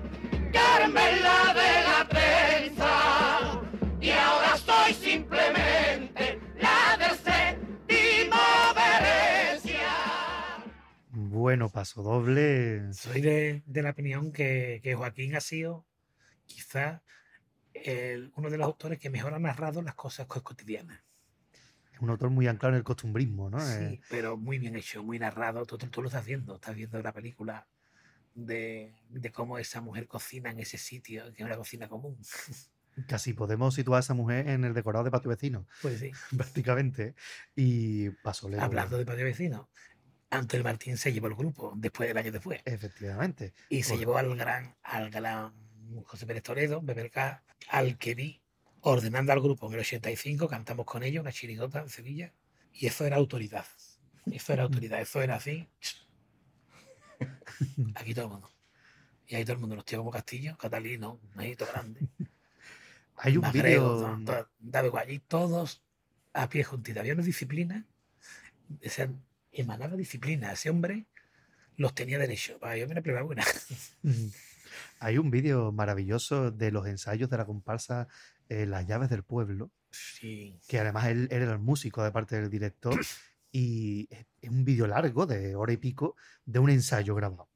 Carmen la de la trenza y ahora soy simplemente la del séptimo Venecia Bueno, paso doble. Soy de, de la opinión que, que Joaquín ha sido quizás uno de los autores que mejor ha narrado las cosas co- cotidianas. Es un autor muy anclado en el costumbrismo, ¿no? Sí, Eh, pero muy bien hecho, muy narrado. Tú, tú- tú lo estás viendo, estás viendo la película de, de cómo esa mujer cocina en ese sitio, que es una cocina común. Casi podemos situar a esa mujer en el decorado de patio vecino, Pues sí. prácticamente. Y pasó Hablando de patio vecino, Antonio Martín se llevó el grupo después del año después. Efectivamente. Y se Pues- llevó al gran, al gran José Pérez Toledo, BBK, al que vi ordenando al grupo en el 85, cantamos con ellos, una chirigota en Sevilla, y eso era autoridad. Eso era autoridad, eso era así. Aquí todo el mundo. Y ahí todo el mundo, los tíos como Castillo, Catalino, ahí todo grande. Hay un vídeo. David Guay, todos a pie juntitos. Había una disciplina, o sea, emanaba disciplina. Ese hombre los tenía derecho. Para yo me la buena. Hay un vídeo maravilloso de los ensayos de la comparsa eh, Las llaves del pueblo, Sí. que además él, él era el músico de parte del director, y es un vídeo largo de hora y pico de un ensayo grabado.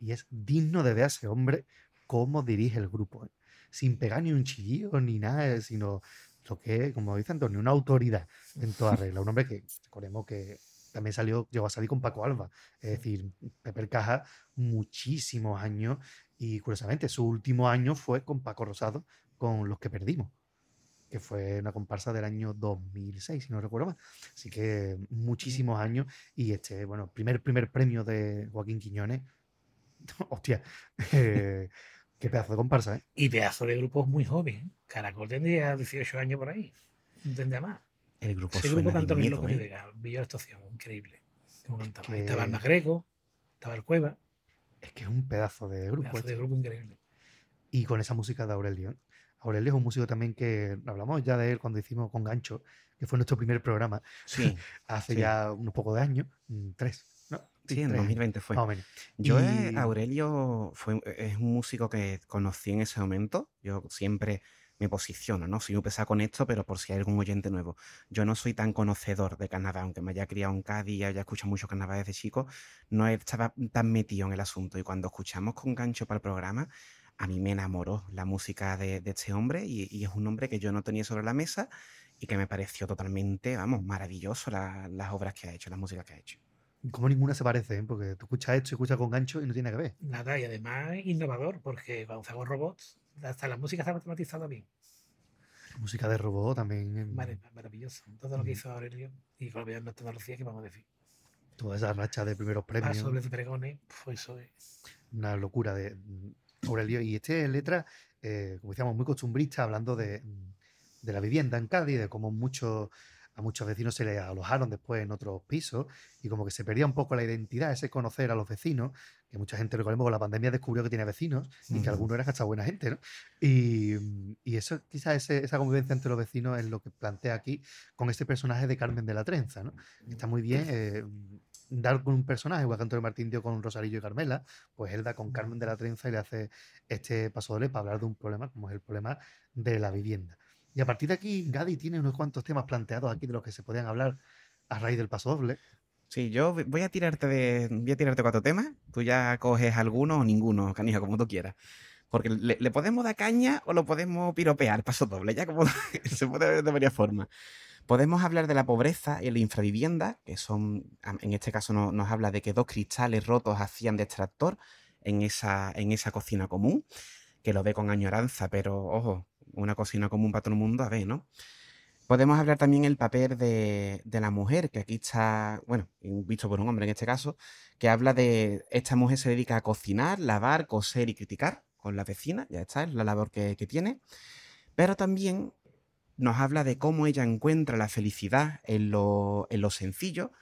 Y es digno de ver a ese hombre cómo dirige el grupo, ¿eh? sin pegar ni un chillillo ni nada, sino lo que, como dice Antonio, una autoridad en toda regla. Un hombre que, recordemos que también salió, llegó a salir con Paco Alba, es decir, Pepe Caja muchísimos años y curiosamente su último año fue con Paco Rosado, con Los que perdimos, que fue una comparsa del año 2006, si no recuerdo mal. Así que muchísimos años y este, bueno, primer, primer premio de Joaquín Quiñones. Hostia, eh, qué pedazo de comparsa, ¿eh? Y pedazo de grupos muy joven. Caracol tendría 18 años por ahí. No tendría más. El grupo Ese suena grupo cantó miedo, López ¿eh? de Vega, Villa de Estación, increíble. Cantaba. Que- Estaba el Magrego, estaba el Cueva, Es que es un pedazo de grupo. pedazo este. de grupo increíble. y con esa música de Aurelio. Aurelio es un músico también que hablamos ya de él cuando hicimos con Gancho, que fue nuestro primer programa Sí, hace Sí. ya unos pocos de años, mm, tres, ¿no? sí, en tres años, 2020 fue. más o menos. Yo, Y- Aurelio, fue, es un músico que conocí en ese momento. Yo siempre me posiciono, ¿no? Soy un pesado con esto, pero por si hay algún oyente nuevo. Yo no soy tan conocedor de carnaval, aunque me haya criado en Cádiz y haya escuchado mucho carnaval desde chico, no estaba tan metido en el asunto. Y cuando escuchamos con gancho para el programa, a mí me enamoró la música de, de este hombre y, y es un hombre que yo no tenía sobre la mesa y que me pareció totalmente, vamos, maravilloso la- las obras que ha hecho, la música que ha hecho. Como ninguna se parece, ¿eh? porque tú escuchas esto y escuchas con Gancho y no tiene que ver. Nada, y además innovador, porque usamos robots, hasta la música está automatizada bien. Música de robot también. Marav- Maravilloso. Todo lo que hizo Aurelio y con la tecnología que vamos a decir. Toda esa racha de primeros premios. Paso de pregones, pues eso es. una locura de mm, Aurelio. Y este letra, eh, como decíamos, muy costumbrista, hablando de, mm, de la vivienda en Cádiz, de cómo muchos a muchos vecinos se les alojaron después en otros pisos y como que se perdía un poco la identidad, ese conocer a los vecinos, que mucha gente, recordemos, con la pandemia descubrió que tiene vecinos y que algunos eran hasta buena gente, ¿no? Y, mm, y eso, quizás esa convivencia entre los vecinos es lo que plantea aquí con este personaje de Carmen de la Trenza, ¿no? Está muy bien eh, dar con un personaje, igual que Antonio Martín dio con Rosarillo y Carmela, pues él da con Carmen de la Trenza y le hace este paso doble para hablar de un problema como es el problema de la vivienda. Y a partir de aquí, Gadi tiene unos cuantos temas planteados aquí de los que se podían hablar a raíz del paso doble. Sí, yo voy a tirarte de, voy a tirarte cuatro temas. Tú ya coges alguno o ninguno, canija, como tú quieras. Porque le, podemos dar caña o lo podemos piropear, paso doble, ya como se puede ver de varias formas. Podemos hablar de la pobreza y la infravivienda, que son, en este caso no- nos habla de que dos cristales rotos hacían de extractor en esa, en esa cocina común, que lo ve con añoranza, pero ojo, una cocina común para todo el mundo, a ver, ¿no? Podemos hablar también el papel de, de la mujer, que aquí está, bueno, visto por un hombre en este caso, que habla de esta mujer se dedica a cocinar, lavar, coser y criticar con la vecina, ya está, es la labor que, que tiene. Pero también nos habla de cómo ella encuentra la felicidad en lo, en lo sencillo,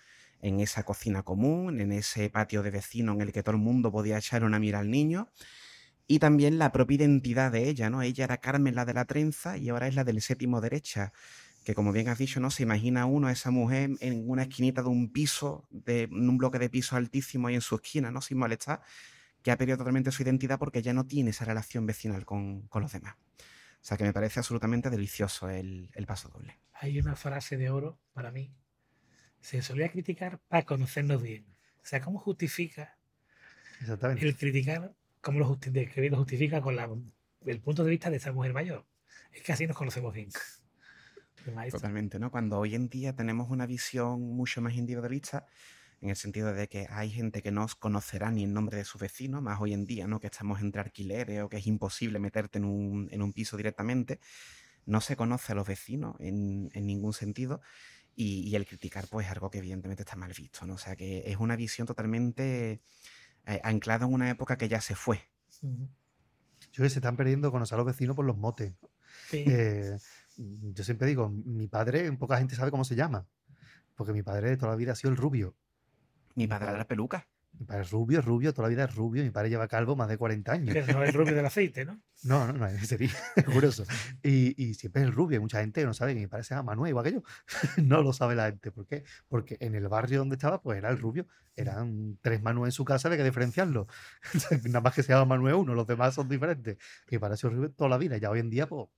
en esa cocina común, en ese patio de vecino en el que todo el mundo podía echar una mira al niño. Y también la propia identidad de ella, ¿no? Ella era Carmen la de la trenza y ahora es la del séptimo derecha que como bien has dicho, ¿no? Se imagina uno a esa mujer en una esquinita de un piso, de en un bloque de piso altísimo ahí en su esquina, ¿no? Sin molestar, que ha perdido totalmente su identidad porque ya no tiene esa relación vecinal con, con los demás. O sea que me parece absolutamente delicioso el, el paso doble. Hay una frase de oro para mí. Se solía criticar para conocernos bien. O sea, ¿cómo justifica Exactamente. el criticar? ¿Cómo lo, justi- lo justifica con la- el punto de vista de esa mujer mayor? Es que así nos conocemos bien. Totalmente, ¿no? Cuando hoy en día tenemos una visión mucho más individualista, en el sentido de que hay gente que no os conocerá ni el nombre de su vecino, más hoy en día, ¿no? Que estamos entre alquileres o que es imposible meterte en un, en un piso directamente. No se conoce a los vecinos en, en ningún sentido. Y, y el criticar, pues, es algo que evidentemente está mal visto, ¿no? O sea, que es una visión totalmente eh, anclada en una época que ya se fue. Yo creo que se están perdiendo conocer a los vecinos por los motes. Sí. Eh, yo siempre digo, mi padre, poca gente sabe cómo se llama. Porque mi padre de toda la vida ha sido el rubio. Mi padre era la peluca. Mi padre es rubio, es rubio, toda la vida es rubio. Mi padre lleva calvo más de 40 años. Que no es rubio del aceite, ¿no? No, no, no, sería curioso. Y, y siempre es rubio. Hay mucha gente que no sabe que mi padre se llama Manuel, igual que yo. No lo sabe la gente. ¿Por qué? Porque en el barrio donde estaba, pues era el rubio. Eran tres Manuel en su casa, había que diferenciarlo. Nada más que se llama Manuel uno, los demás son diferentes. Mi padre ha sido rubio toda la vida. Ya hoy en día, pues,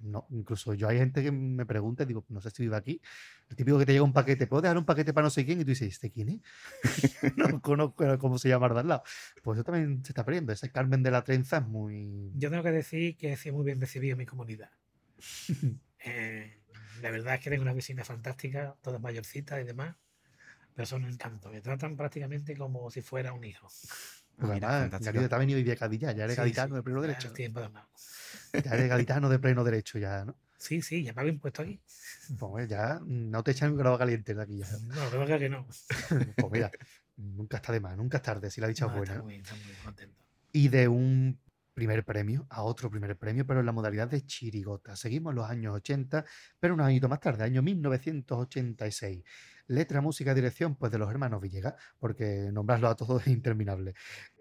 no. Incluso yo hay gente que me pregunta y digo, no sé si vive aquí. El típico que te llega un paquete, ¿puedo dejar un paquete para no sé quién? Y tú dices, ¿este quién es? no conozco cómo se llama el de al lado. Pues eso también se está perdiendo. Ese Carmen de la Trenza es muy... Yo tengo que decir que he sido muy bien recibido en mi comunidad. Eh, la verdad es que tengo una vecina fantástica, todas mayorcitas y demás, pero son un encanto. Me tratan prácticamente como si fuera un hijo. Mira, además. Galindo también vivía Cadilla, ya eres Sí, de pleno ya derecho. estoy empadronado. Ya eres gaditano de pleno derecho, ya, ¿no? Sí, sí, ya pago impuesto aquí. Pues ya no te echan un grado caliente de aquí ya. No, creo que no. Pues mira, nunca está de más, nunca es tarde, si la dicha es No, buena. está ¿no? muy, está muy contento. Y de un primer premio a otro primer premio, pero en la modalidad de chirigota. Seguimos los años 80, pero un añito más tarde, año 1986. Letra, música, dirección, pues de los hermanos Villegas, porque nombrarlo a todos es interminable.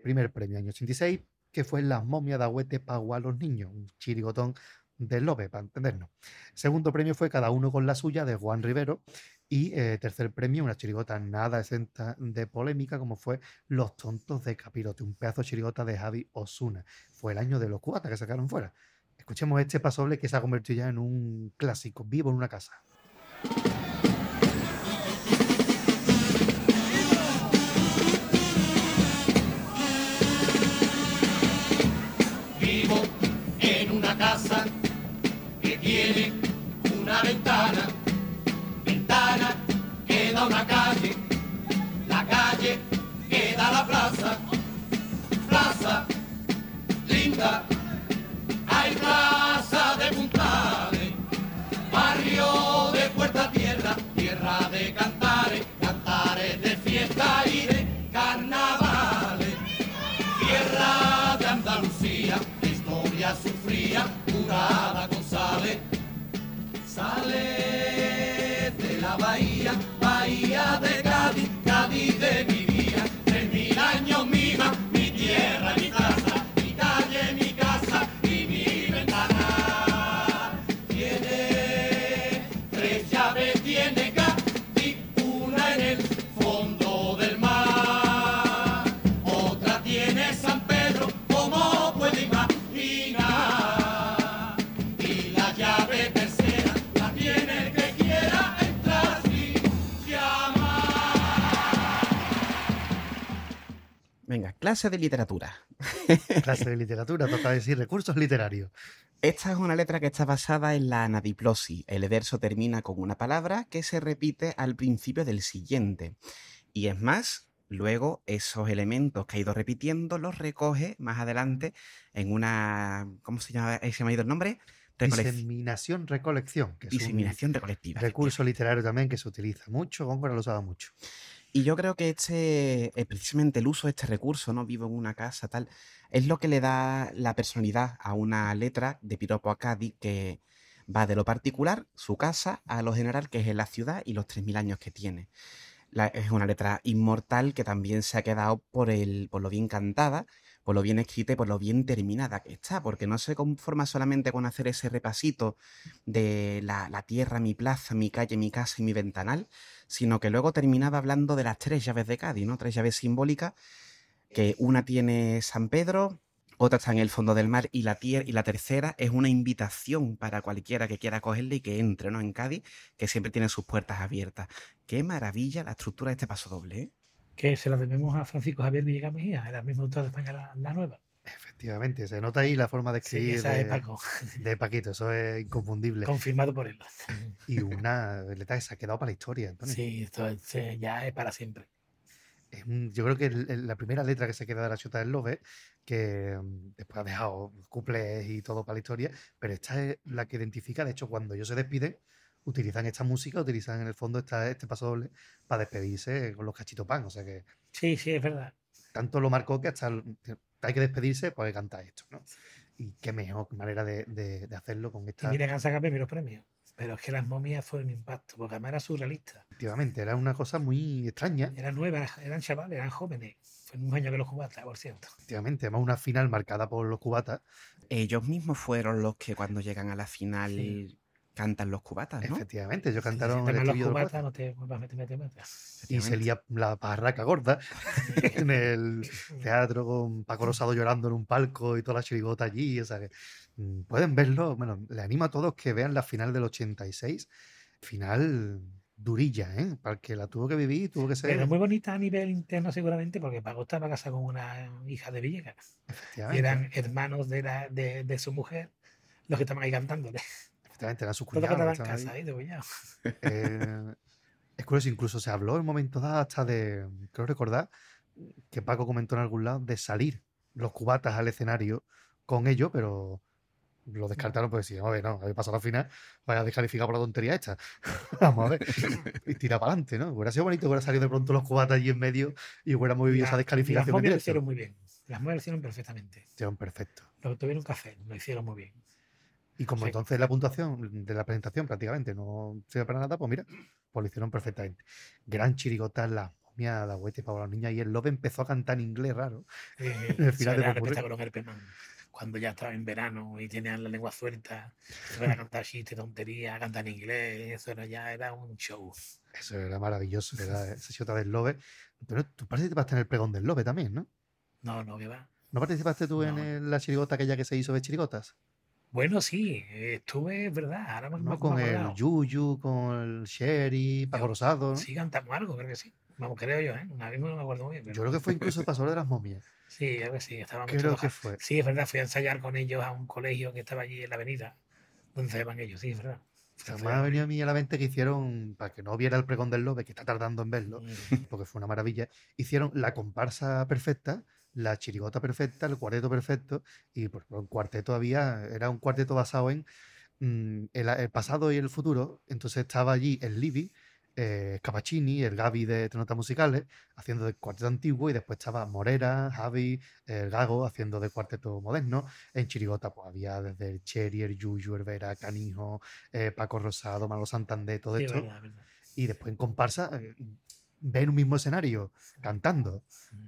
Primer premio, año 86, que fue Las momias de Agüete Pagua a los niños, un chirigotón del Lobe, para entendernos. Segundo premio fue Cada uno con la suya, de Juan Rivero. Y eh, tercer premio, una chirigota nada exenta de polémica, como fue Los tontos de Capirote, un pedazo de chirigota de Javi Osuna. Fue el año de los cuatas que sacaron fuera. Escuchemos este pasoble que se ha convertido ya en un clásico, vivo en una casa. Una ventana, ventana que da una calle, la calle que da la plaza, plaza linda, hay plaza de puntales, barrio de puerta tierra, tierra de cantares, cantares de fiesta y de carnavales. Tierra de Andalucía, historia sufría, curada con sale. De la bahía, bahía de Cádiz Venga, clase de literatura. Clase de literatura, toca decir recursos literarios. Esta es una letra que está basada en la anadiplosis. El verso termina con una palabra que se repite al principio del siguiente. Y es más, luego esos elementos que ha ido repitiendo los recoge más adelante en una... ¿Cómo se llama? ¿Se me ha ido el nombre? Recolec- Diseminación, recolección, que es un Diseminación recolectiva. recurso literario también que se utiliza mucho. Góngora lo usaba mucho. Y yo creo que este, eh, precisamente el uso de este recurso, ¿no? Vivo en una casa, tal, es lo que le da la personalidad a una letra de Piropo a Cádiz que va de lo particular, su casa, a lo general, que es la ciudad y los 3.000 años que tiene. Es una letra inmortal que también se ha quedado por, el, por lo bien cantada, por lo bien escrita y por lo bien terminada que está, porque no se conforma solamente con hacer ese repasito de la, tierra, mi plaza, mi calle, mi casa y mi ventanal, sino que luego terminaba hablando de las tres llaves de Cádiz, ¿no? Tres llaves simbólicas, que una tiene San Pedro, otra está en el fondo del mar y la, y la tercera es una invitación para cualquiera que quiera cogerle y que entre, ¿no? En Cádiz, que siempre tiene sus puertas abiertas. Qué maravilla la estructura de este paso doble, ¿eh? Que se la debemos a Francisco Javier Villegas Mejía, el mismo autor de España la, la Nueva. Efectivamente, se nota ahí la forma de Sí, escribir esa de, es Paco, de Paquito, eso es inconfundible. confirmado por él. Y una letra que se ha quedado para la historia, Antonio. Sí, esto es- ya es para siempre. yo creo que el- el- la primera letra que se queda de la Chota del Lobe, que mm, después ha dejado cuplés y todo para la historia, pero esta es la que identifica, de hecho, cuando ellos se despiden, utilizan esta música, utilizan en el fondo esta, este paso doble para despedirse con los cachitos pan. O sea que Sí, sí, es verdad. tanto lo marcó que hasta hay que despedirse, pues canta esto, ¿no? Y qué mejor manera de, de- de hacerlo con Y esta. mira que han sacado primeros premios. Pero es que las momias fue un impacto, porque además era surrealista. Efectivamente, era una cosa muy extraña. Eran nuevas, eran chavales, eran jóvenes. Fue mismo año que los cubatas, por cierto. Efectivamente, además una final marcada por los cubatas. Ellos mismos fueron los que cuando llegan a la final Sí. Cantan los cubatas, ¿no? Efectivamente, ellos Si cantaron te el los cubatas, no te vuelvas a meter, meter, meter. Y se lía la parraca gorda en el teatro con Paco Rosado llorando en un palco y toda la chirigota allí. O sea que mm, pueden verlo. Bueno, le animo a todos que vean la final del 86. Final durilla, ¿eh? Para el que la tuvo que vivir, tuvo que ser. Pero muy bonita a nivel interno seguramente, porque Paco estaba casado con una hija de Villegas. Y efectivamente, eran hermanos de, la, de, de su mujer los que estaban ahí cantándole. Efectivamente, eran sus que ahí. ahí cuñado. Eh, es curioso, incluso se habló en momentos dados hasta de, creo recordar, que Paco comentó en algún lado de salir los cubatas al escenario con ellos, pero lo descartaron porque decían, oye, no, habéis pasado la final, vaya a descalificar por la tontería esta. Vamos a ver. Y tira para adelante, ¿no? Hubiera sido bonito que hubiera salido de pronto los cubatas allí en medio y hubiéramos vivido esa descalificación. Las momias lo hicieron muy bien. Las momias lo hicieron perfectamente. Hicieron perfecto. Lo tuvieron hacer, lo hicieron muy bien. Y como Sí. entonces la puntuación de la presentación prácticamente no sirve para nada, pues mira, pues lo hicieron perfectamente. Gran chirigota, la momia, la huete para los niños y el Lobe empezó a cantar en inglés raro. Eh, En el eso final de Herpeman. Cuando ya estaba en verano y tenían la lengua suelta, se a cantar chistes, tonterías, cantar en inglés, eso era, ya era un show. Eso era maravilloso, era esa chota del Lobe. Pero tú participaste en el pregón del Lobe también, ¿no? No, no, que va. ¿No participaste tú en el- la chirigota aquella que se hizo de chirigotas? Bueno, sí, estuve, es verdad, ahora me, me- ¿No? me Con el. Yuyu, con el Sherry, Paco Yo- Rosado. ¿no? Sí, cantamos algo, creo que sí. Vamos, creo yo, ¿eh? Una vez no me acuerdo muy bien. pero- Yo creo que fue incluso el pasador de las momias. Sí, a ver si estábamos Creo que trabajando. fue. Sí, es verdad, fui a ensayar con ellos a un colegio que estaba allí en la avenida, donde se llaman ellos, sí, es verdad. Además ensayar ha venido a mí a la mente que hicieron, para que no viera el pregón del Lobe, que está tardando en verlo, ellos. porque fue una maravilla, hicieron la comparsa perfecta, la chirigota perfecta, el cuarteto perfecto, y por ejemplo, un cuarteto había, era un cuarteto basado en mm, el, el pasado y el futuro, entonces estaba allí el Libby, eh, Capacini, el Gaby de Tres Notas Musicales, haciendo de cuarteto antiguo, y después estaba Morera, Javi, el Gago, haciendo de cuarteto moderno. En Chirigota, pues había desde el Cherry, el Yuyu, el Vera, Canijo, eh, Paco Rosado, Manolo Santander, todo Sí, esto. verdad, verdad. Y después en comparsa, eh, ver un mismo escenario cantando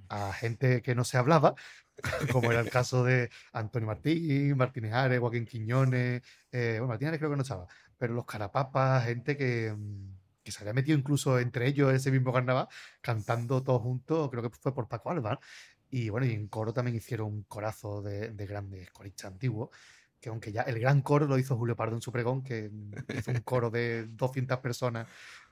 a gente que no se hablaba, como era el caso de Antonio Martín, Martínez Ares, Joaquín Quiñones, eh, bueno, Martínez Ares creo que no estaba, pero los carapapas, gente que, mm, que se había metido incluso entre ellos ese mismo carnaval, cantando todos juntos, creo que fue por Paco Alba. Y bueno, y en coro también hicieron un corazo de, de grandes coristas antiguos, que aunque ya el gran coro lo hizo Julio Pardo en su pregón, que mm, hizo un coro de 200 personas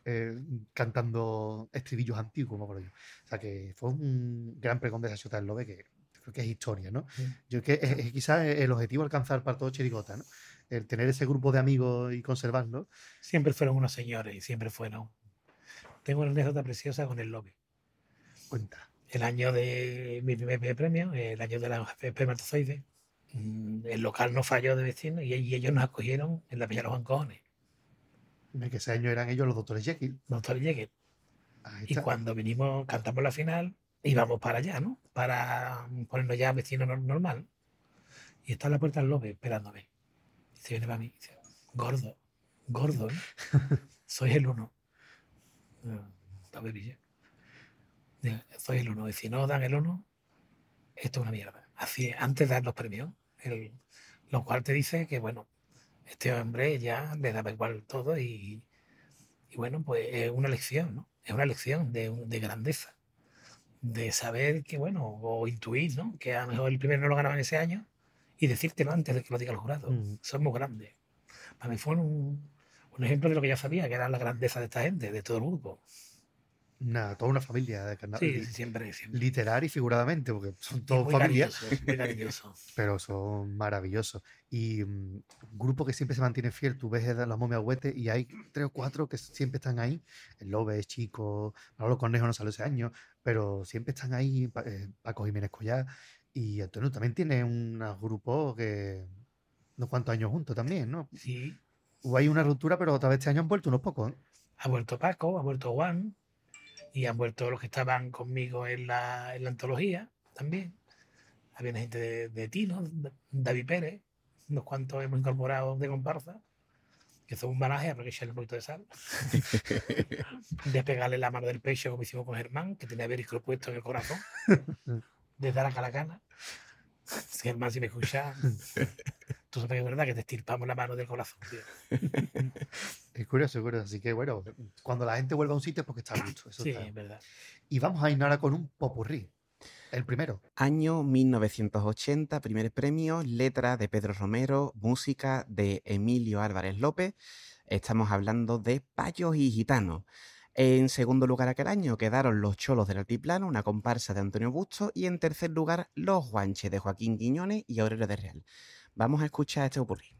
eh, cantando estribillos antiguos, me acuerdo yo. O sea que fue un gran pregón de esa ciudad Lobe que creo que es historia, ¿no? Sí. Yo creo que es, es quizás el objetivo alcanzar para todo Chirigota, ¿no? El tener ese grupo de amigos y conservarlo. Siempre fueron unos señores y siempre fueron. Tengo una anécdota preciosa con el lobby. Cuenta. El año de mi primer premio, el año de la espermatozoide, mm, el local no falló de vecinos y, ellos nos acogieron en la Villa Los Bancones, En que ese año eran ellos los doctores Jekyll. doctor. Ahí Y cuando vinimos, cantamos la final, íbamos para allá, ¿no? Para ponernos ya vecino nor- normal. Y está en la puerta del Lobe esperándome. Y se viene para mí. Dice, gordo, gordo, ¿eh? Soy el uno. Soy el uno. Y si no dan el uno, esto es una mierda. Así, antes de dar los premios, el- lo cual te dice que, bueno, este hombre ya le daba igual todo y, y bueno, pues es una lección, ¿no? Es una lección de, de grandeza, de saber que, bueno, o intuir, ¿no? Que a lo mejor el primero no lo ganaban ese año y decírtelo antes de que lo diga el jurado. Mm. Son muy grandes. Para mí fue un, un ejemplo de lo que ya sabía, que era la grandeza de esta gente, de todo el grupo. Toda una familia de carnaval. Sí, siempre, siempre. Literal y figuradamente, porque son todos familias, pero son maravillosos. Y un grupo que siempre se mantiene fiel, tú ves a los momias Huete y hay tres o cuatro que siempre están ahí. El Lobe es chico, Manolo Cornejo no salió ese año, pero siempre están ahí, eh, Paco Jiménez Collar. Y Antonio también tiene un grupo que unos cuantos años juntos también, ¿no? Sí. Hubo ahí una ruptura, pero otra vez este año han vuelto unos pocos. ¿eh? Ha vuelto Paco, ha vuelto Juan y han vuelto los que estaban conmigo en la, en la antología también. Había gente de, de Tino, David Pérez, unos cuantos hemos incorporado de comparsa, que son un baraje, habrá que echarle un poquito de sal. Despegarle la mano del pecho como hicimos con Germán, que tenía verisco puesto en el corazón, desde la calacana. Germán, si me escuchas, tú sabes que es verdad que te estirpamos la mano del corazón, tío. Es curioso, es curioso. Así que bueno, cuando la gente vuelve a un sitio es porque está gusto. Eso Sí, está- es verdad. Y vamos a ir ahora con un popurrí. El primero. Año 1980, primer premio, letra de Pedro Romero, música de Emilio Álvarez López. Estamos hablando de Payos y Gitanos. En segundo lugar aquel año quedaron Los Cholos del Altiplano, una comparsa de Antonio Busto. Y en tercer lugar, Los Guanches de Joaquín Quiñones y Aurelio de Real. Vamos a escuchar este ocurrir.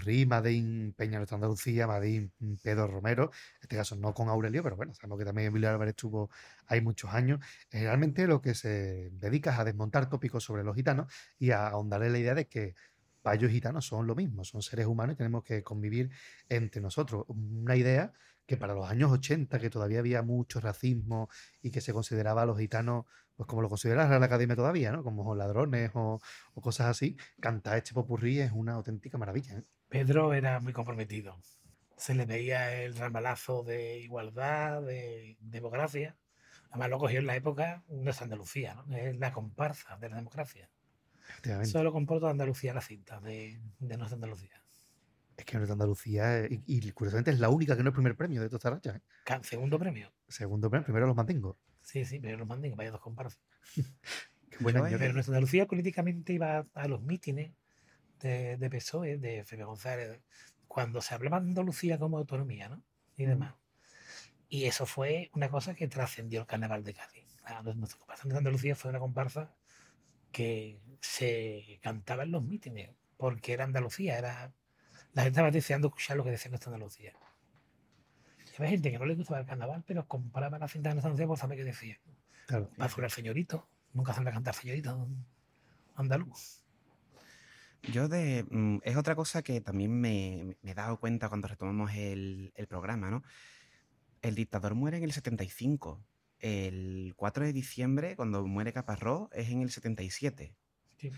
Popurrí, Madín Peña Nuestra Andalucía, Madín Pedro Romero, en este caso no con Aurelio, pero bueno, sabemos que también Emilio Álvarez estuvo ahí muchos años. Eh, Realmente lo que se dedica es a desmontar tópicos sobre los gitanos y a ahondarle la idea de que payos gitanos son lo mismo, son seres humanos y tenemos que convivir entre nosotros. Una idea que para los años 80, que todavía había mucho racismo y que se consideraba a los gitanos, pues como lo considera la Academia todavía, ¿no? Como ladrones o, o cosas así, cantar este popurrí es una auténtica maravilla. ¿eh? Pedro era muy comprometido. Se le veía el ramalazo de igualdad, de democracia. Además lo cogió en la época de Andalucía, ¿no? Es la comparsa de la democracia. Solo comporta Andalucía la cinta de, de nuestra Andalucía. Es que Nuestra Andalucía, eh, y, y curiosamente es la única que no es primer premio de toda esta racha. ¿eh? Segundo premio. Segundo premio, primero los mantengo. Sí, sí, pero los mandé, vaya dos comparsas. Qué Pero nuestra Andalucía políticamente iba a los mítines de, de PSOE, de Felipe González, cuando se hablaba de Andalucía como autonomía, ¿no? Y demás. Y eso fue una cosa que trascendió el carnaval de Cádiz. Nuestra comparsa de Andalucía fue una comparsa que se cantaba en los mítines, porque era Andalucía, era la gente estaba deseando escuchar lo que decía nuestra Andalucía. Y había gente que no le gustaba el carnaval, pero compraba la cinta de nuestra Andalucía por saber qué decía. Claro. Va a el señorito. Nunca se a cantar señorito andaluz. Yo de... mm, es otra cosa que también me, me he dado cuenta cuando retomamos el, el programa, ¿no? El dictador muere en el 75. El 4 de diciembre, cuando muere Caparrós, es en el 77. Sí.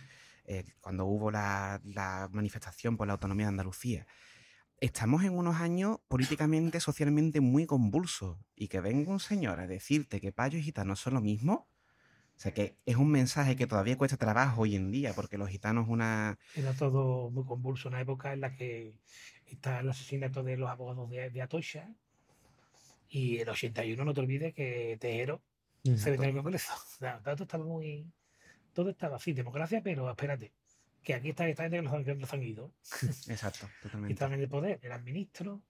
eh, cuando hubo la, la manifestación por la autonomía de Andalucía. Estamos en unos años políticamente, socialmente muy convulsos y que venga un señor a decirte que payos y gitanos son lo mismo, o sea que es un mensaje que todavía cuesta trabajo hoy en día porque los gitanos una... Era todo muy convulso, una época en la que está el asesinato de los abogados de, de Atocha y el 81, no te olvides que Tejero se metió en el Congreso. O sea, todo estaba muy... Todo estaba así, democracia, pero espérate, que aquí está esta gente que nos, han- que nos han ido. Exacto, totalmente. estaban en el poder, eran ministros,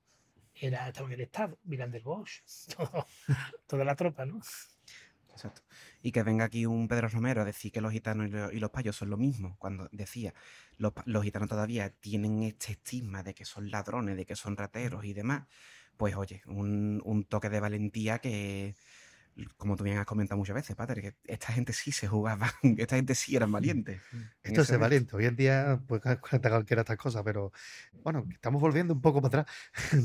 era, estaban en el Estado, Miranda del Bosch, todo- toda la tropa, ¿no? Exacto. Y que venga aquí un Pedro Romero a decir que los gitanos y lo- y los payos son lo mismo, cuando decía, los, los gitanos todavía tienen este estigma de que son ladrones, de que son rateros y demás, pues oye, un, un toque de valentía que, como tú bien has comentado muchas veces, Pater, que esta gente sí se jugaba, esta gente sí eran valientes. en Esto es valiente. Hoy en día, pues cuenta cualquiera de estas cosas, pero bueno, estamos volviendo un poco para atrás.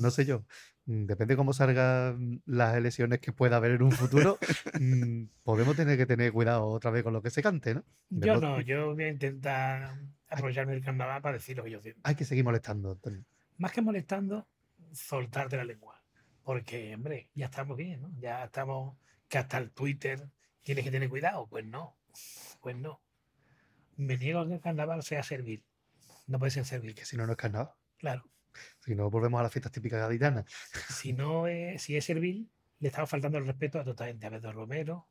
No sé yo. Mm, Depende de cómo salgan las elecciones que pueda haber en un futuro, mm, podemos tener que tener cuidado otra vez con lo que se cante, ¿no? Yo no, yo voy a intentar aprovecharme del carnaval para decir lo que yo siento. Hay que seguir molestando, Antonio. Más que molestando, soltarte la lengua. Porque, hombre, ya estamos bien, ¿no? Ya estamos, que hasta el Twitter tienes que tener cuidado. Pues no, pues no. Me niego a que el carnaval sea servil. No puede ser servil, Que si no, no es carnaval. claro. Si no, volvemos a las fiestas típicas gaditanas. Si no es, si es servil, le estamos faltando el respeto a toda gente, a Pedro Romero.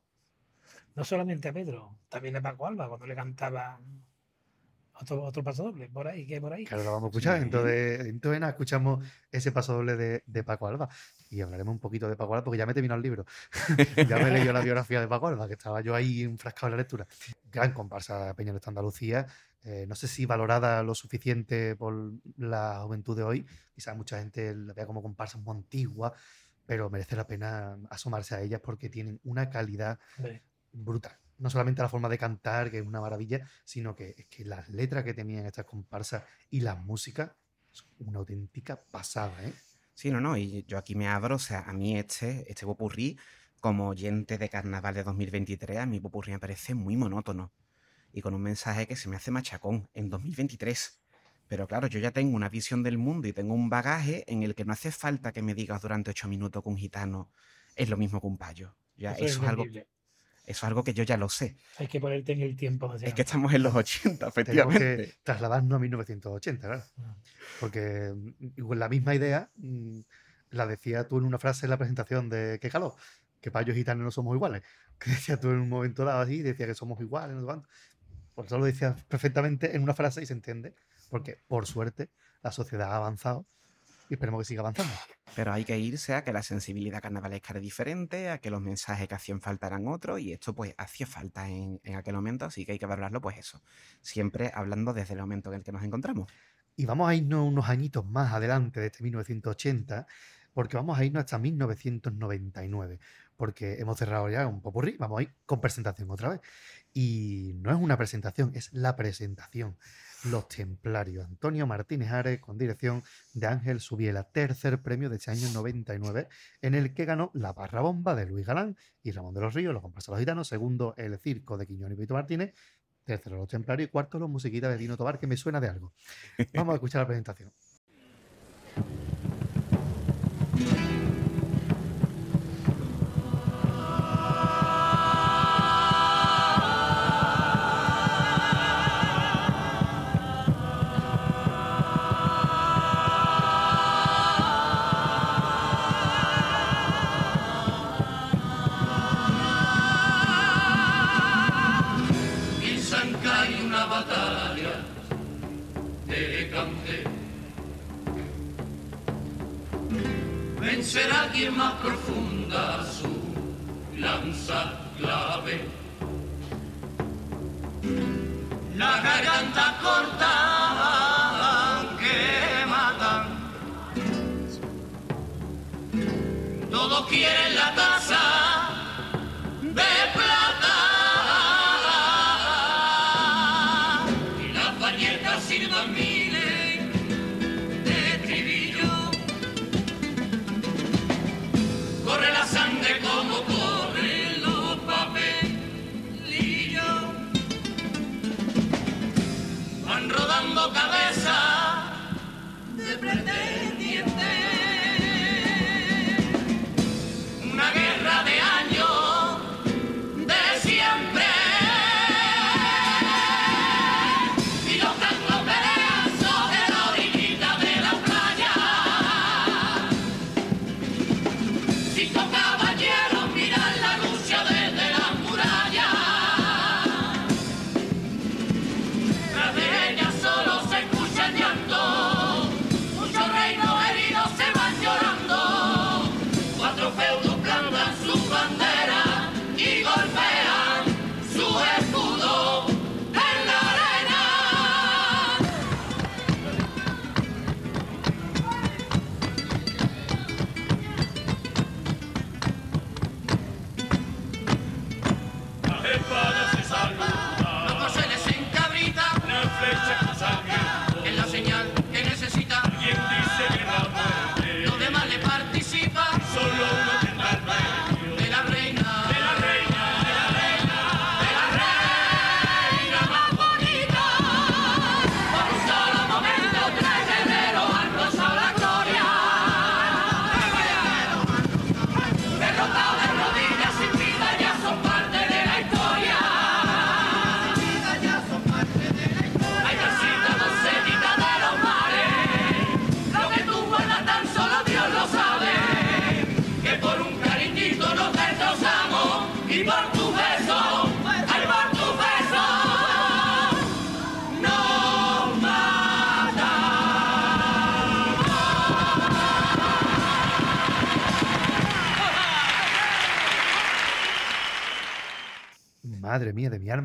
No solamente a Pedro, también a Paco Alba, cuando le cantaba otro, otro paso doble, por ahí, que por ahí. Claro, lo vamos a escuchar. Sí. Entonces, entonces nada, escuchamos ese paso doble de, de Paco Alba. Y hablaremos un poquito de Paco Alba porque ya me he terminado el libro. ya me leído la biografía de Paco Alba, que estaba yo ahí enfrascado en la lectura. Gran comparsa Peña de Andalucía. Eh, no sé si valorada lo suficiente por la juventud de hoy. Quizás mucha gente la vea como comparsa muy antigua, pero merece la pena asomarse a ellas porque tienen una calidad brutal. No solamente la forma de cantar, que es una maravilla, sino que es que las letras que tenían estas comparsas y la música son una auténtica pasada, ¿eh? Sí, no, no, y yo aquí me abro, o sea, a mí este, este popurrí, como oyente de carnaval de 2023, a mí popurrí me parece muy monótono y con un mensaje que se me hace machacón en 2023. Pero claro, yo ya tengo una visión del mundo y tengo un bagaje en el que no hace falta que me digas durante ocho minutos que un gitano es lo mismo que un payo. Ya, eso eso, es algo, eso es algo que yo ya lo sé. Hay que ponerte en el tiempo. o sea, Es que estamos en los 80, Tenemos efectivamente. que trasladarnos a 1980, claro. Ah. Porque mm, la misma idea mm, la decía tú en una frase en la presentación de Qué calor, que payos y gitanos no somos iguales. Que decía tú en un momento dado así, decía que somos iguales, no sé cuánto. Por eso lo decías perfectamente en una frase y se entiende. Porque, por suerte, la sociedad ha avanzado y esperemos que siga avanzando. Pero hay que irse a que la sensibilidad carnavalesca era diferente, a que los mensajes que hacían falta eran otros, y esto pues hacía falta en, en aquel momento, así que hay que valorarlo pues eso, siempre hablando desde el momento en el que nos encontramos. Y vamos a irnos unos añitos más adelante de este 1980, porque vamos a irnos hasta 1999, porque hemos cerrado ya un popurrí, vamos a ir con presentación otra vez. Y no es una presentación, es la presentación. Los Templarios, Antonio Martínez Ares, con dirección de Ángel Subiela, tercer premio de este año 99, en el que ganó La Barra Bomba de Luis Galán y Ramón de los Ríos, los comparsa Los Gitanos, segundo El Circo de Quiñón y Pito Martínez, tercero Los Templarios y cuarto Los Musiquitas de Dino Tobar, que me suena de algo. Vamos a escuchar la presentación. Más profunda su lanza clave. La garganta corta que matan. Todos quieren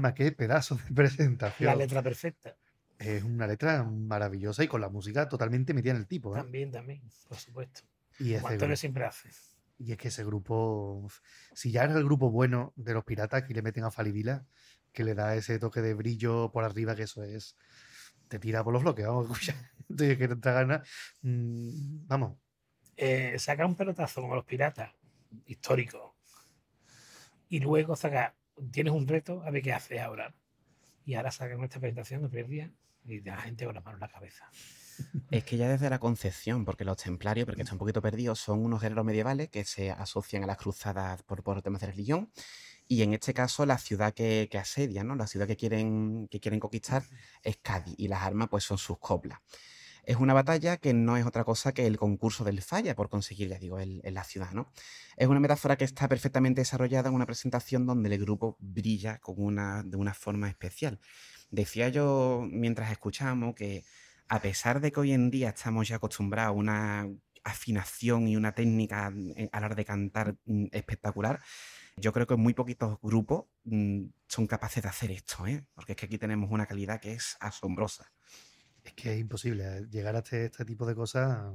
alma, qué pedazo de La presentación. letra perfecta. Es una letra maravillosa y con la música totalmente metida en el tipo. ¿eh? También, también, por supuesto. Y, grupo- siempre hace. y es que ese grupo, si ya era el grupo bueno de los piratas, aquí le meten a Falidila, que le da ese toque de brillo por arriba, que eso es. Te tira por los bloques, vamos a escuchar. Entonces, que te gana. mm, vamos, Eh, saca un pelotazo como los piratas, histórico. Y luego saca, tienes un reto, a ver qué haces ahora. Y ahora saca nuestra presentación el primer día y la gente con las manos en la cabeza. Es que ya desde la concepción, porque los templarios, porque está un poquito perdido, son unos guerreros medievales que se asocian a las cruzadas por, por temas de religión. Y en este caso, la ciudad que, que asedian, ¿no? la ciudad que quieren, que quieren conquistar es Cádiz. Y las armas, pues, son sus coplas. Es una batalla que no es otra cosa que el concurso del falla por conseguir, ya digo, el- la ciudad, ¿no? Es una metáfora que está perfectamente desarrollada en una presentación donde el grupo brilla con una, de una forma especial. Decía yo mientras escuchamos que a pesar de que hoy en día estamos ya acostumbrados a una afinación y una técnica mm, a la hora de cantar mm, espectacular, yo creo que muy poquitos grupos mm, son capaces de hacer esto, ¿eh? porque es que aquí tenemos una calidad que es asombrosa. Es que es imposible eh, llegar a este, este tipo de cosas.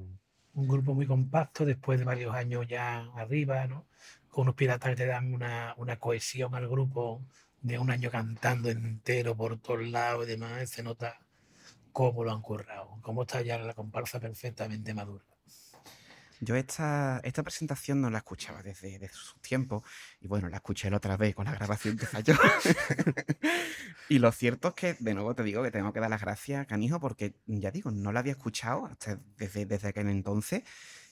Un grupo muy compacto, después de varios años ya arriba, ¿no? Con unos piratas que te dan una, una cohesión al grupo de un año cantando entero por todos lados y demás. Se nota cómo lo han currado, cómo está ya la comparsa perfectamente madura. Yo esta, esta presentación no la escuchaba desde, desde sus tiempos y bueno, la escuché la otra vez con la grabación que falló. y lo cierto es que, de nuevo te digo que tengo que dar las gracias Canijo porque, ya digo, no la había escuchado hasta desde, desde aquel entonces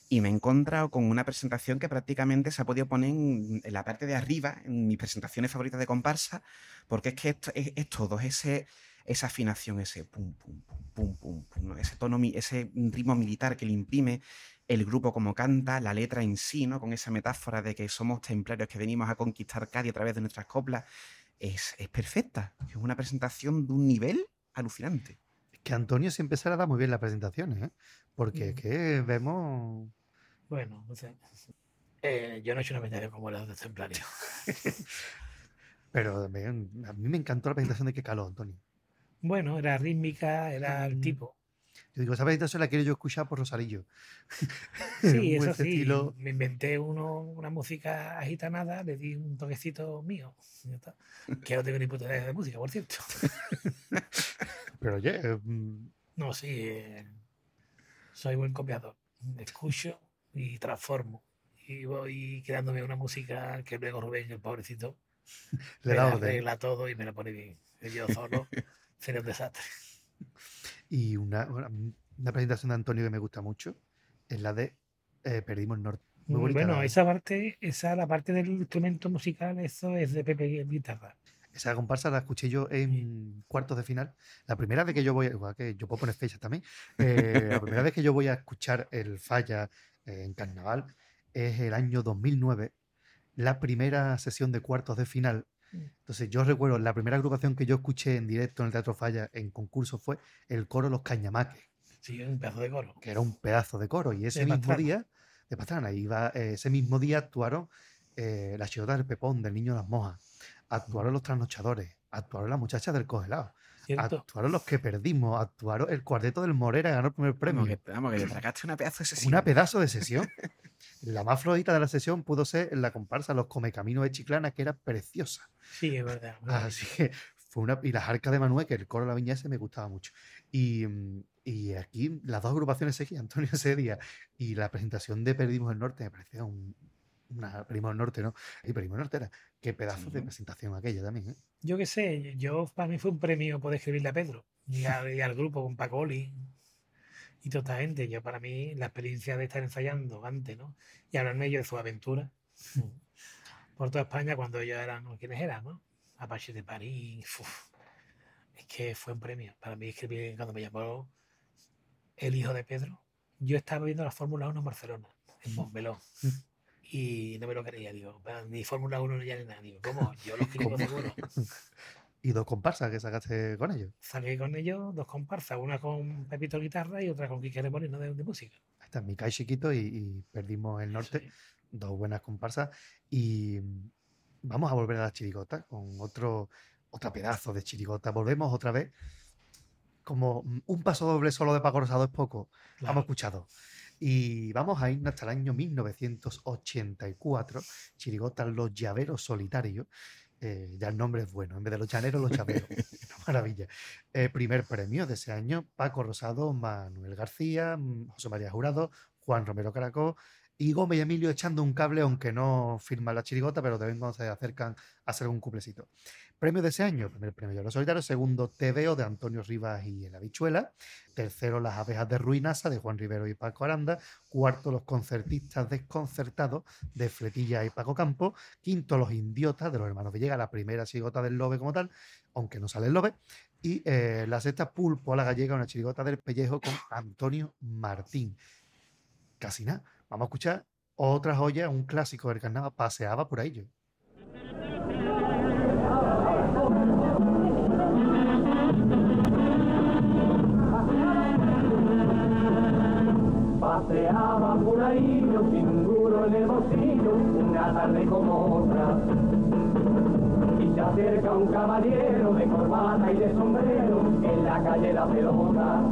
y me he encontrado con una presentación que prácticamente se ha podido poner en, la parte de arriba, en mis presentaciones favoritas de comparsa, porque es que esto, es, todo, es ese, esa afinación, ese pum, pum, pum, pum, pum, pum, ese tono, ese ritmo militar que le imprime el grupo como canta, la letra en sí, ¿no? Con esa metáfora de que somos templarios que venimos a conquistar Cádiz a través de nuestras coplas, es, es perfecta. Es una presentación de un nivel alucinante. Es que Antonio siempre se le da muy bien las presentaciones, ¿eh? Porque es Mm. que vemos. Bueno, no sé. Eh, yo no he hecho una presentación como la de Templario. Pero me- a mí me encantó la presentación de que caló, Antonio. Bueno, era rítmica, era el Mm. tipo. Yo digo, esa presentación la quiero yo escuchar por Rosarillo. Sí, eso sí. estilo. Me inventé uno, una música agitanada, le di un toquecito mío. Que no tengo ni puta idea de música, por cierto. Pero oye, mm, No, sí. eh, soy buen copiador. Escucho y transformo. Y voy creándome una música que luego Rubén, el pobrecito, Le me da la arregla todo y me la pone bien. Yo solo sería un desastre. Y una, una, una presentación de Antonio que me gusta mucho es la de eh, Perdimos el Norte. Muy Mm, bonita. Bueno, esa parte, esa la parte del instrumento musical, eso es de Pepe Guitarra. Esa comparsa la escuché yo en cuartos de final. La primera vez que yo voy, igual que yo puedo poner fechas también, eh, la primera vez que yo voy a escuchar el Falla eh, en carnaval es el año 2009, la primera sesión de cuartos de final. Mm. Entonces yo recuerdo, la primera agrupación que yo escuché en directo en el Teatro Falla en concurso fue el coro Los Cañamaques, Sí, un pedazo de coro. que era un pedazo de coro. Y ese De mismo Pastrana. día, de Pastrana, iba, eh, ese mismo día actuaron eh, la del Pepón, del Niño de las Mojas, actuaron los trasnochadores, actuaron las muchachas del congelado, ¿Cierto? actuaron los que perdimos, actuaron el cuarteto del Morera, ganó el primer premio. Vamos, que, vamos, que te tragaste una pedazo de sesión. Una pedazo de sesión. La más flojita de la sesión pudo ser en la comparsa Los Comecaminos de Chiclana, que era preciosa. Sí, es verdad. verdad. Así que fue una. Y las arcas de Manuel, que el coro de la viña ese me gustaba mucho. Y, y aquí las dos agrupaciones seguían, Antonio ese día. Y la presentación de Perdimos el Norte me parecía un. Una, Perdimos el Norte, ¿no? Y Perdimos el Norte era. Qué pedazo de presentación aquella también, ¿eh? Yo qué sé, yo para mí fue un premio poder escribirle a Pedro y, a- y al grupo con Paco Oli y toda esta gente. Yo para mí la experiencia de estar ensayando antes, ¿no? Y hablarme yo de su aventura por toda España cuando ellos eran, ¿quiénes eran, no? Apache de París. uf. Es que fue un premio. Para mí escribir cuando me llamó el hijo de Pedro. Yo estaba viendo la Fórmula 1 en Barcelona, en Montmeló. Y no me lo creía, digo, "Va, ni Fórmula 1 ni ya ni nada. Digo, ¿cómo? Yo lo escribo ¿Cómo? seguro. Y dos comparsas que sacaste con ellos. Salí con ellos dos comparsas, una con Pepito Guitarra y otra con Quique de, de música. Ahí está, Mikai Chiquito y, y Perdimos el Norte. Sí. dos buenas comparsas y vamos a volver a la chirigota con otro otra pedazo de chirigota. Volvemos otra vez como un paso doble solo de Paco Rosado es poco. Claro. Hemos escuchado. Y vamos a ir hasta el año 1984, chirigota Los Llaveros Solitarios. Eh, ya el nombre es bueno, en vez de los llaneros, los llaveros. Una maravilla. Eh, primer premio de ese año, Paco Rosado, Manuel García, mm, José María Jurado, Juan Romero Caracol y Gómez y Emilio echando un cable, aunque no firman la chirigota, pero de vez cuando se acercan a hacer un cuplecito. Premio de ese año, primer premio de los solitarios, segundo Tebeo de Antonio Rivas y El Habichuela, tercero Las abejas de Ruinasa de Juan Rivero y Paco Aranda, cuarto Los concertistas desconcertados de Fletilla y Paco Campo, quinto Los indiotas de los hermanos Villegas, la primera chirigota del Lobe como tal, aunque no sale el Lobe, y eh, la sexta Pulpo a la gallega, una chirigota del pellejo con Antonio Martín. Casi nada. Vamos a escuchar otra joya, un clásico del carnaval, paseaba por ahí yo. Paseaba por ahí yo sin duro en el bolsillo, una tarde como otra. Y se acerca un caballero de corbata y de sombrero en la calle La Pelota.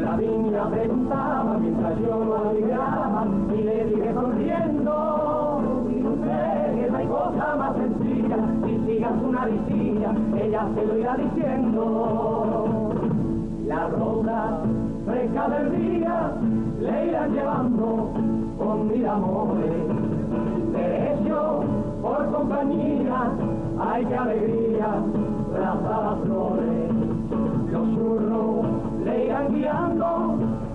La viña preguntaba mientras yo lo admiraba y le dije sonriendo, usted que no hay cosa más sencilla, si sigas una visilla, ella se lo irá diciendo. La rosa fresca del día le irán llevando con mil amores. Derecho por compañía, ay qué alegría, las flores.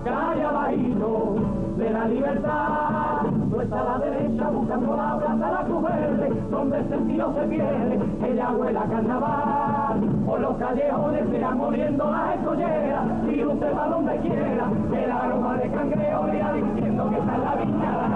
Calle abajito de la libertad. No está la derecha buscando la plaza la cruz verde, donde el sentido se pierde, ella huela carnaval. Por los callejones se irán muriendo las escolleras, y usted va donde quiera, el aroma de cangreo le irá diciendo que está en la viña la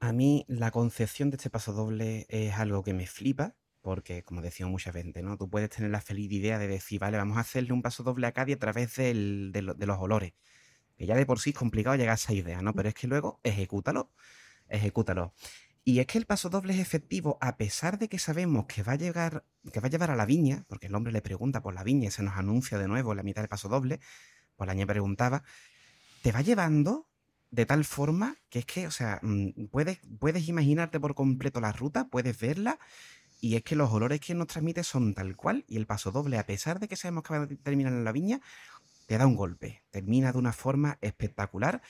A mí la concepción de este paso doble es algo que me flipa, porque como decía muchas veces, ¿no? Tú puedes tener la feliz idea de decir, vale, vamos a hacerle un paso doble a Cádiz a través del- de, lo- de los olores. Que ya de por sí es complicado llegar a esa idea, ¿no? Pero es que luego ejecútalo, ejecútalo. Y es que el paso doble es efectivo a pesar de que sabemos que va a llegar, que va a llevar a la viña, porque el hombre le pregunta por la viña y se nos anuncia de nuevo la mitad del paso doble, pues la niña preguntaba, te va llevando de tal forma que es que, o sea, mm, puedes, puedes imaginarte por completo la ruta, puedes verla, y es que los olores que nos transmite son tal cual, y el paso doble, a pesar de que sabemos que va a terminar en la viña, te da un golpe, termina de una forma espectacular,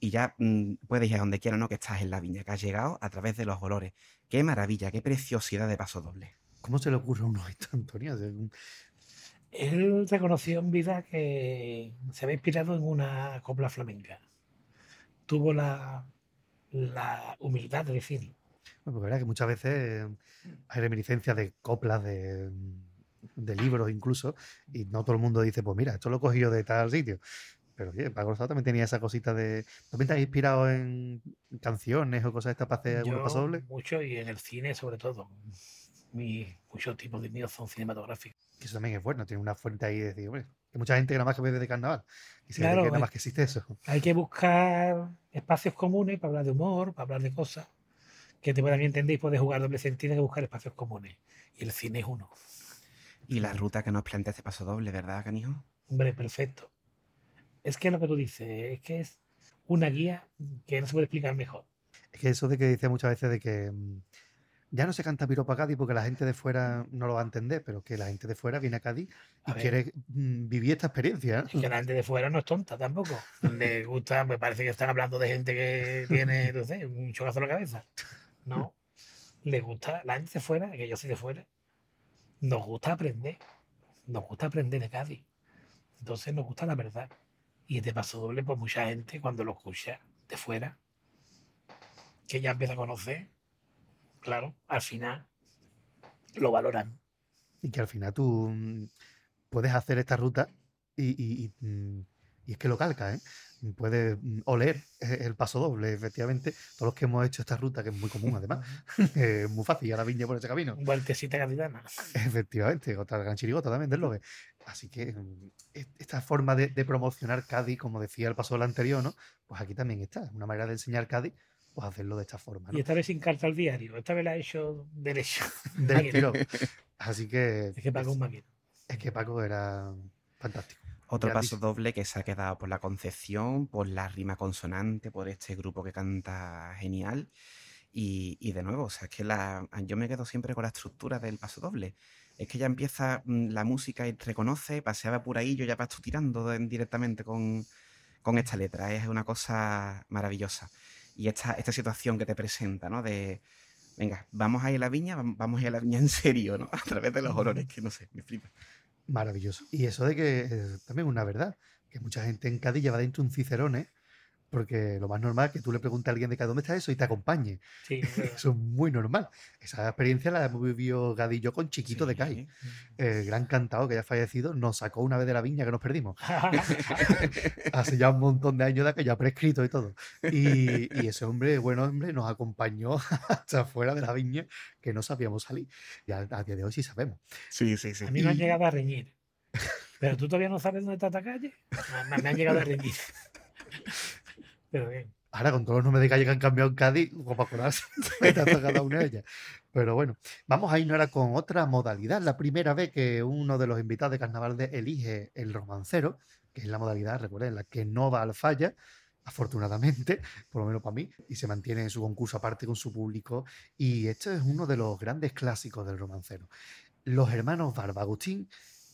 y ya mm, puedes ir a donde quieras, ¿no? Que estás en la viña, que has llegado a través de los olores. Qué maravilla, qué preciosidad de paso doble. ¿Cómo se le ocurre a uno esto, Antonio? Él reconoció en vida que se había inspirado en una copla flamenca. Tuvo la, la humildad de decirlo. Bueno, porque verdad que muchas veces eh, hay reminiscencias de coplas, de, de libros incluso, y no todo el mundo dice, pues mira, esto lo he cogido de tal sitio. Pero oye, Paco Rosado también tenía esa cosita de... ¿También te has inspirado en canciones o cosas de estas para hacer algunos Yo mucho y en el cine sobre todo. Mi, muchos tipos de míos son cinematográficos. Que eso también es bueno, tiene una fuente ahí de decir, hombre, que mucha gente nada más que bebe de carnaval. Y se Claro, que nada más que existe eso. Hay que buscar espacios comunes para hablar de humor, para hablar de cosas que te puedan entender y puedes jugar doble sentido que buscar espacios comunes. Y el cine es uno. Y la ruta que nos plantea este paso doble, ¿verdad, canijo? Hombre, perfecto. Es que lo que tú dices, es que es una guía que no se puede explicar mejor. Es que eso de que dice muchas veces de que mm, ya no se canta piropa a Cádiz porque la gente de fuera no lo va a entender, pero que la gente de fuera viene a Cádiz y A quiere mm, vivir esta experiencia. Es que la gente de fuera no es tonta tampoco. Le gusta, me parece que están hablando de gente que tiene, no sé, un chocazo en la cabeza. No. Le gusta, la gente de fuera, que yo soy de fuera, nos gusta aprender. Nos gusta aprender de Cádiz. Entonces nos gusta la verdad. Y este paso doble, pues mucha gente cuando lo escucha de fuera, que ya empieza a conocer, claro, al final lo valoran. Y que al final tú mm, puedes hacer esta ruta y, mm, y es que lo calca, ¿eh? Puedes mm, oler eh, el paso doble, efectivamente. Todos los que hemos hecho esta ruta, que es muy común además, eh, es muy fácil, ir a la viña por ese camino. Vueltecita gaditana. Efectivamente, otra gran chirigota también del Lobe. Así que mm, es- esta forma de, de promocionar Cádiz, como decía el paso del anterior, ¿no? Pues aquí también está. Es una manera de enseñar Cádiz, pues hacerlo de esta forma, Y esta vez sin carta al diario. Esta vez la he hecho derecho. Del tirón. Así que Es que Paco es un máquina. es que Paco era fantástico. Otro paso doble que se ha quedado por la concepción, por la rima consonante, por este grupo que canta genial. Y, y de nuevo, o sea, es que la, yo me quedo siempre con la estructura del paso doble. Es que ya empieza mm, la música y reconoce, paseaba por ahí, yo ya tú tirando directamente con, con esta letra. Es una cosa maravillosa. Y esta, esta situación que te presenta, ¿no? De, venga, vamos a ir a la viña, vam- vamos a ir a la viña en serio, ¿no? A través de los olores, que no sé, me flipa. Maravilloso. Y eso de que eh, también es una verdad, que mucha gente en Cádiz lleva dentro un cicerone, porque lo más normal es que tú le preguntes a alguien de Cádiz dónde está eso y te acompañe. Sí, Eso es muy normal. Esa experiencia la hemos vivido Gadi y yo con Chiquito de Cádiz. El gran cantado que ya ha fallecido nos sacó una vez de la viña que nos perdimos. Hace ya un montón de años de aquello, ya prescrito y todo. Y, y ese hombre, buen hombre, nos acompañó hasta fuera de la viña que no sabíamos salir. Y a, a día de hoy sí sabemos. Sí, sí, sí. A mí me han llegado a reñir. Pero tú todavía no sabes dónde está esta calle. Me, me han llegado a reñir. Pero bien. Ahora, con todos los nombres de calle que han cambiado en Cádiz, como para acordarse cada una de ellas. Pero bueno, vamos a ir ahora con otra modalidad. La primera vez que uno de los invitados de Carnaval de elige el romancero, que es la modalidad, recuerden, la que no va al falla, afortunadamente, por lo menos para mí, y se mantiene en su concurso aparte con su público. Y este es uno de los grandes clásicos del romancero. Los hermanos Barba Agustín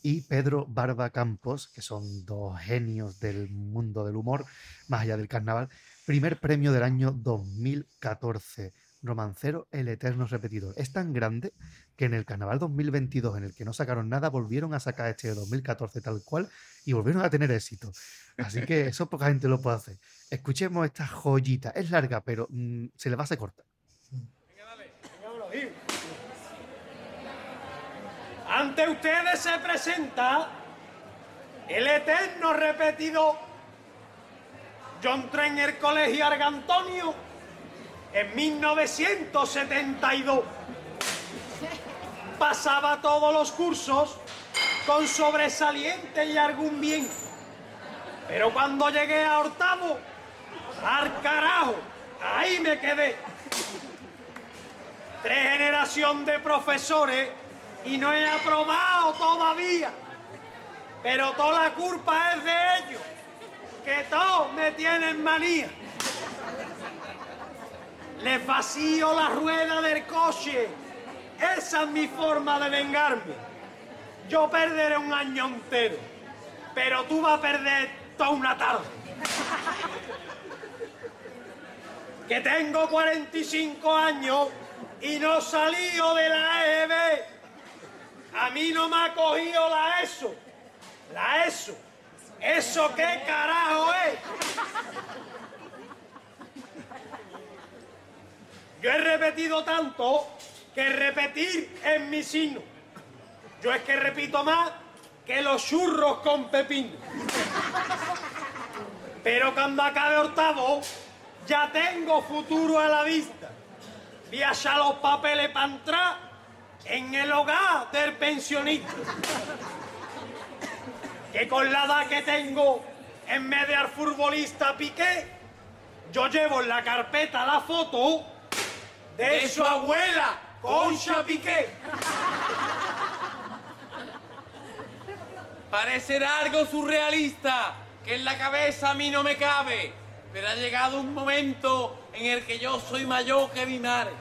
y Pedro Barba Campos, que son dos genios del mundo del humor, más allá del carnaval, primer premio del año 2014. Romancero El Eterno Repetidor. Es tan grande que en el carnaval 2022, en el que no sacaron nada, volvieron a sacar este de 2014 tal cual y volvieron a tener éxito. Así que eso poca gente lo puede hacer. Escuchemos esta joyita. Es larga, pero mm, se le va a hacer corta. Ante ustedes se presenta el eterno repetido John el colegio Argantonio en 1972. Pasaba todos los cursos con sobresaliente y algún bien. Pero cuando llegué a octavo, al carajo, ahí me quedé. Tres generación de profesores y no he aprobado todavía. Pero toda la culpa es de ellos, que todos me tienen manía. le vacío la rueda del coche. Esa es mi forma de vengarme. Yo perderé un año entero, pero tú vas a perder toda una tarde. Que tengo 45 años y no salío de la EB. A mí no me ha cogido la ESO. La ESO. ¿Eso qué carajo es? Yo he repetido tanto que repetir es mi signo. Yo es que repito más que los churros con pepino. Pero cuando acabe octavo, ya tengo futuro a la vista. Voy a los papeles para entrar en el hogar del pensionista. Que con la edad que tengo, en vez de al futbolista Piqué, yo llevo en la carpeta la foto de, su abuela, Concha Piqué. Parecerá algo surrealista, que en la cabeza a mí no me cabe, pero ha llegado un momento en el que yo soy mayor que mi madre.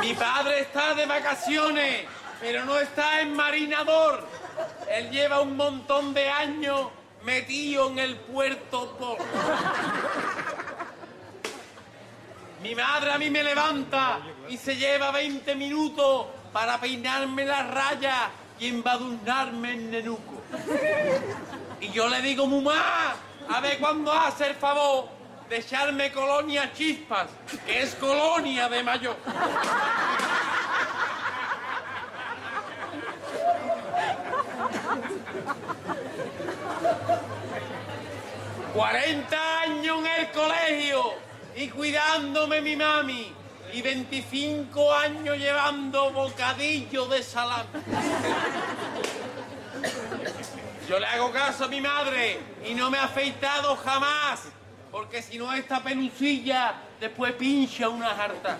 Mi padre está de vacaciones, pero no está en marinador. Él lleva un montón de años metido en el puerto Port. Mi madre a mí me levanta y se lleva 20 minutos para peinarme las rayas y embadurnarme en nenuco. Y yo le digo, mamá, a ver cuándo hace el favor de echarme colonia chispas, que es colonia de mayor. ¡40 años en el colegio y cuidándome mi mami! Y 25 años llevando bocadillo de salami. Yo le hago caso a mi madre y no me ha afeitado jamás, porque si no esta pelucilla después pincha una jarta.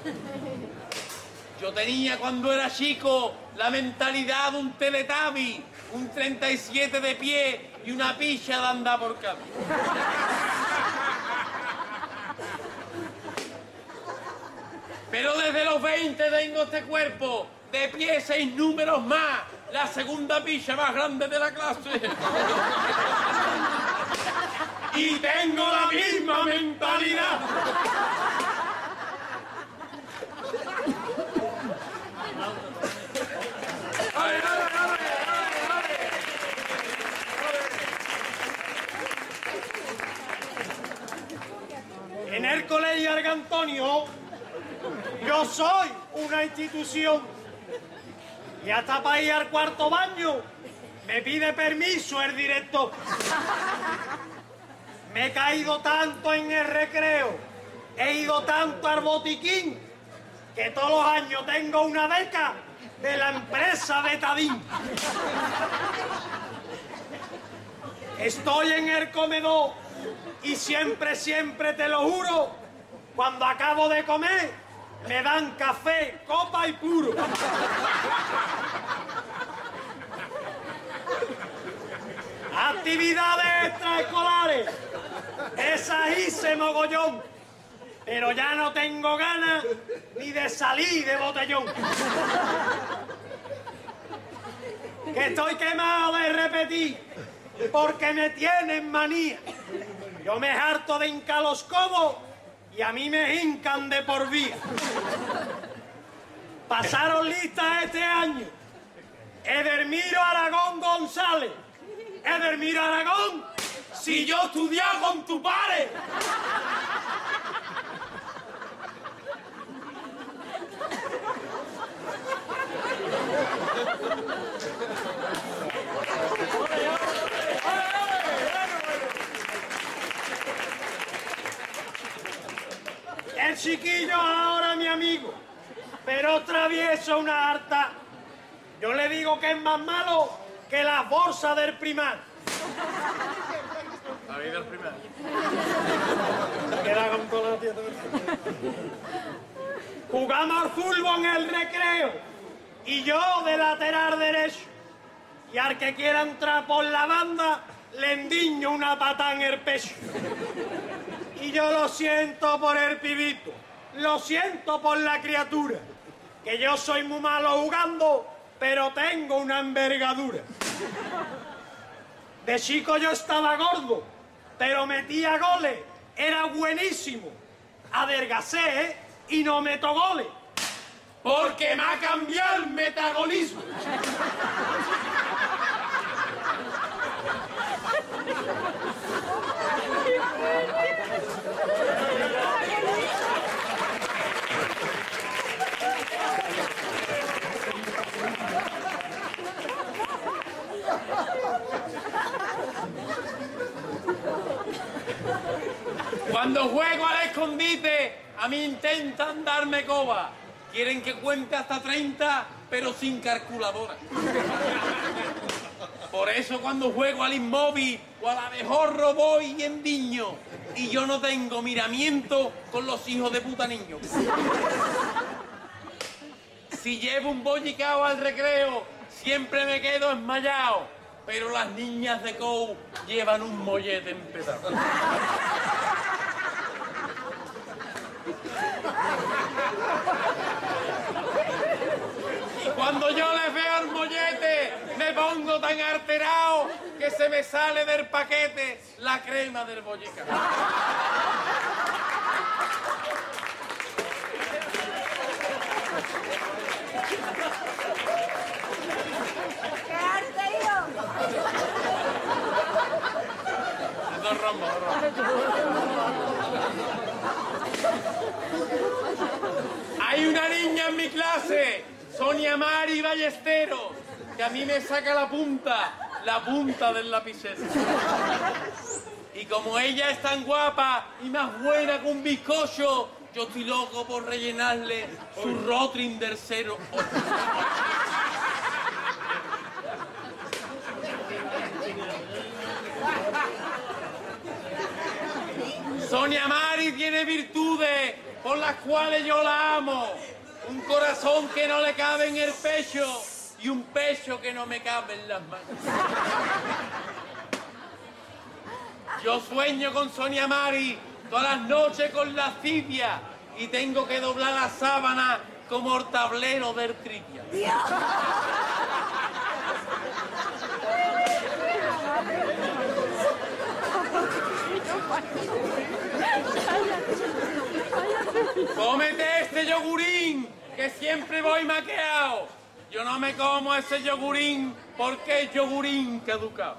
Yo tenía cuando era chico la mentalidad de un teletabi, un 37 de pie y una picha de andar por camino. Pero desde los 20 tengo este cuerpo, de pie seis números más, la segunda picha más grande de la clase. Y tengo la misma mentalidad. En el colegio Argantonio, yo soy una institución. Y hasta para ir al cuarto baño, me pide permiso el director. Me he caído tanto en el recreo, he ido tanto al botiquín, que todos los años tengo una beca de la empresa Betadín. Estoy en el comedor y siempre, siempre te lo juro, cuando acabo de comer, me dan café, copa y puro. Actividades extraescolares, esas hice mogollón, pero ya no tengo ganas ni de salir de botellón. Que estoy quemado de repetir, porque me tienen manía. Yo me harto de hincar los codos y a mí me hincan de por vía. Pasaron listas este año. Edermiro Aragón González. Edermiro Aragón, si yo estudiaba con tu padre. El chiquillo ahora mi amigo, pero travieso una harta. Yo le digo que es más malo que las bolsas del primar. La vida del primer. Queda con toda la Jugamos al fútbol en el recreo y yo de lateral derecho. Y al que quiera entrar por la banda, le endiño una pata en el pecho. Y yo lo siento por el pibito, lo siento por la criatura, que yo soy muy malo jugando, pero tengo una envergadura. De chico yo estaba gordo, pero metía goles, era buenísimo. Adelgacé y no meto goles, porque me ha cambiado el metabolismo. Cuando juego al escondite, a mí intentan darme coba. Quieren que cuente hasta 30, pero sin calculadora. Por eso cuando juego al inmóvil o al abejorro voy en diño. Y yo no tengo miramiento con los hijos de puta niños. Si llevo un bollicao al recreo, siempre me quedo esmayado. Pero las niñas de COU llevan un mollete empezado. Cuando yo les veo el mollete, me pongo tan alterado que se me sale del paquete la crema del bollica. ¡Qué arte, hijo! Dos rombos, dos rombos. Hay una niña en mi clase, Sonia Mari Ballesteros, que a mí me saca la punta, la punta del lapicero. Y como ella es tan guapa y más buena que un bizcocho, yo estoy loco por rellenarle su rotring del. Sonia Mari tiene virtudes por las cuales yo la amo. Un corazón que no le cabe en el pecho y un pecho que no me cabe en las manos. Yo sueño con Sonia Mari todas las noches con lascivia y tengo que doblar la sábana como el tablero del trivia. Cómete este yogurín, que siempre voy maqueado. Yo no me como ese yogurín porque es yogurín caducado.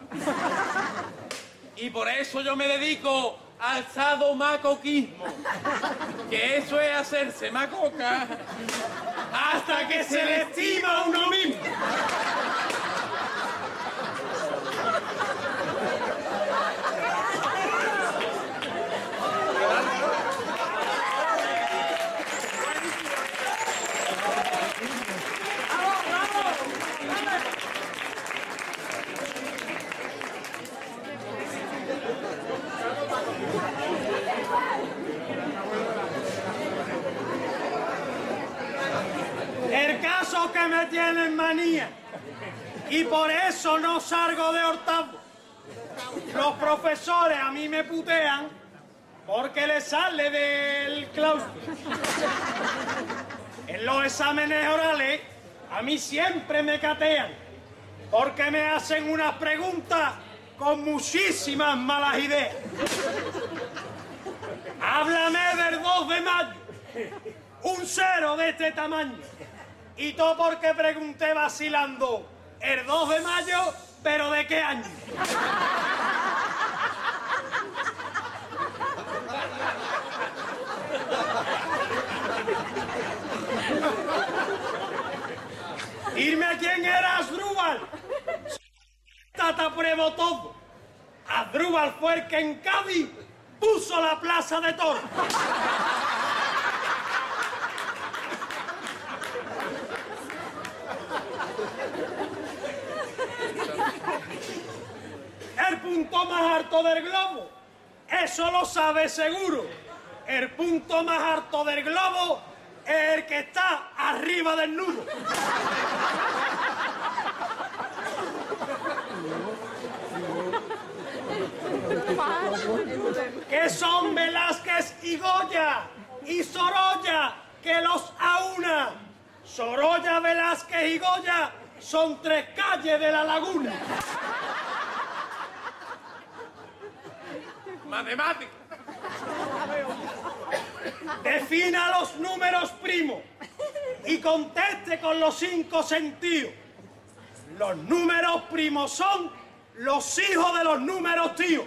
Y por eso yo me dedico al sadomacoquismo. Que eso es hacerse macoca hasta que se le estima uno mismo. El caso que me tienen manía y por eso no salgo de octavo. Los profesores a mí me putean porque les sale del claustro. En los exámenes orales a mí siempre me catean porque me hacen unas preguntas con muchísimas malas ideas. Háblame del 2 de mayo un cero de este tamaño. Y todo porque pregunté vacilando el 2 de mayo, pero ¿de qué año? Irme a quién era Asdrúbal. Tata pruebo todo. Asdrúbal fue el que en Cádiz puso la plaza de toros. El punto más alto del globo. Eso lo sabe seguro. El punto más alto del globo es el que está arriba del nudo. que son Velázquez y Goya y Sorolla, que los aúna. Sorolla, Velázquez y Goya son tres calles de la laguna. Matemática. Defina los números primos y conteste con los cinco sentidos. Los números primos son los hijos de los números tíos.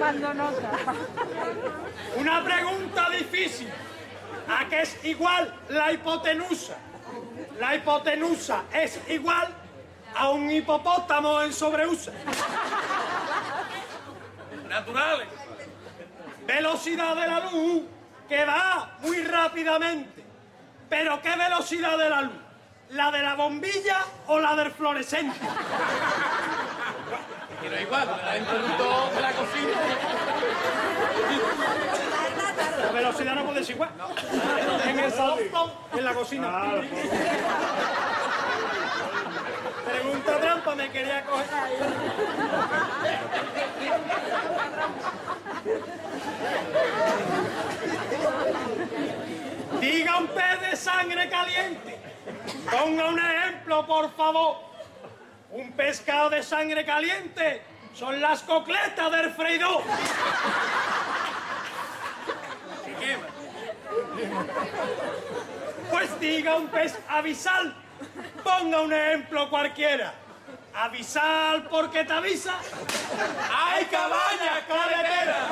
Tomando nota. Una pregunta difícil. ¿A qué es igual la hipotenusa? La hipotenusa es igual a un hipopótamo en sobreusa. Naturales. Velocidad de la luz que va muy rápidamente. ¿Pero qué velocidad de la luz? ¿La de la bombilla o la del fluorescente? Es igual, la interruptor de la cocina. La velocidad no puede ser igual. En el salón, en la cocina. Pregunta trampa, me quería coger. Diga un pez de sangre caliente. Ponga un ejemplo, por favor. Un pescado de sangre caliente son las cocletas del freidor. Que quema. Pues diga un pez avisal. Ponga un ejemplo cualquiera. Avisal porque te avisa. ¡Hay cabaña carretera!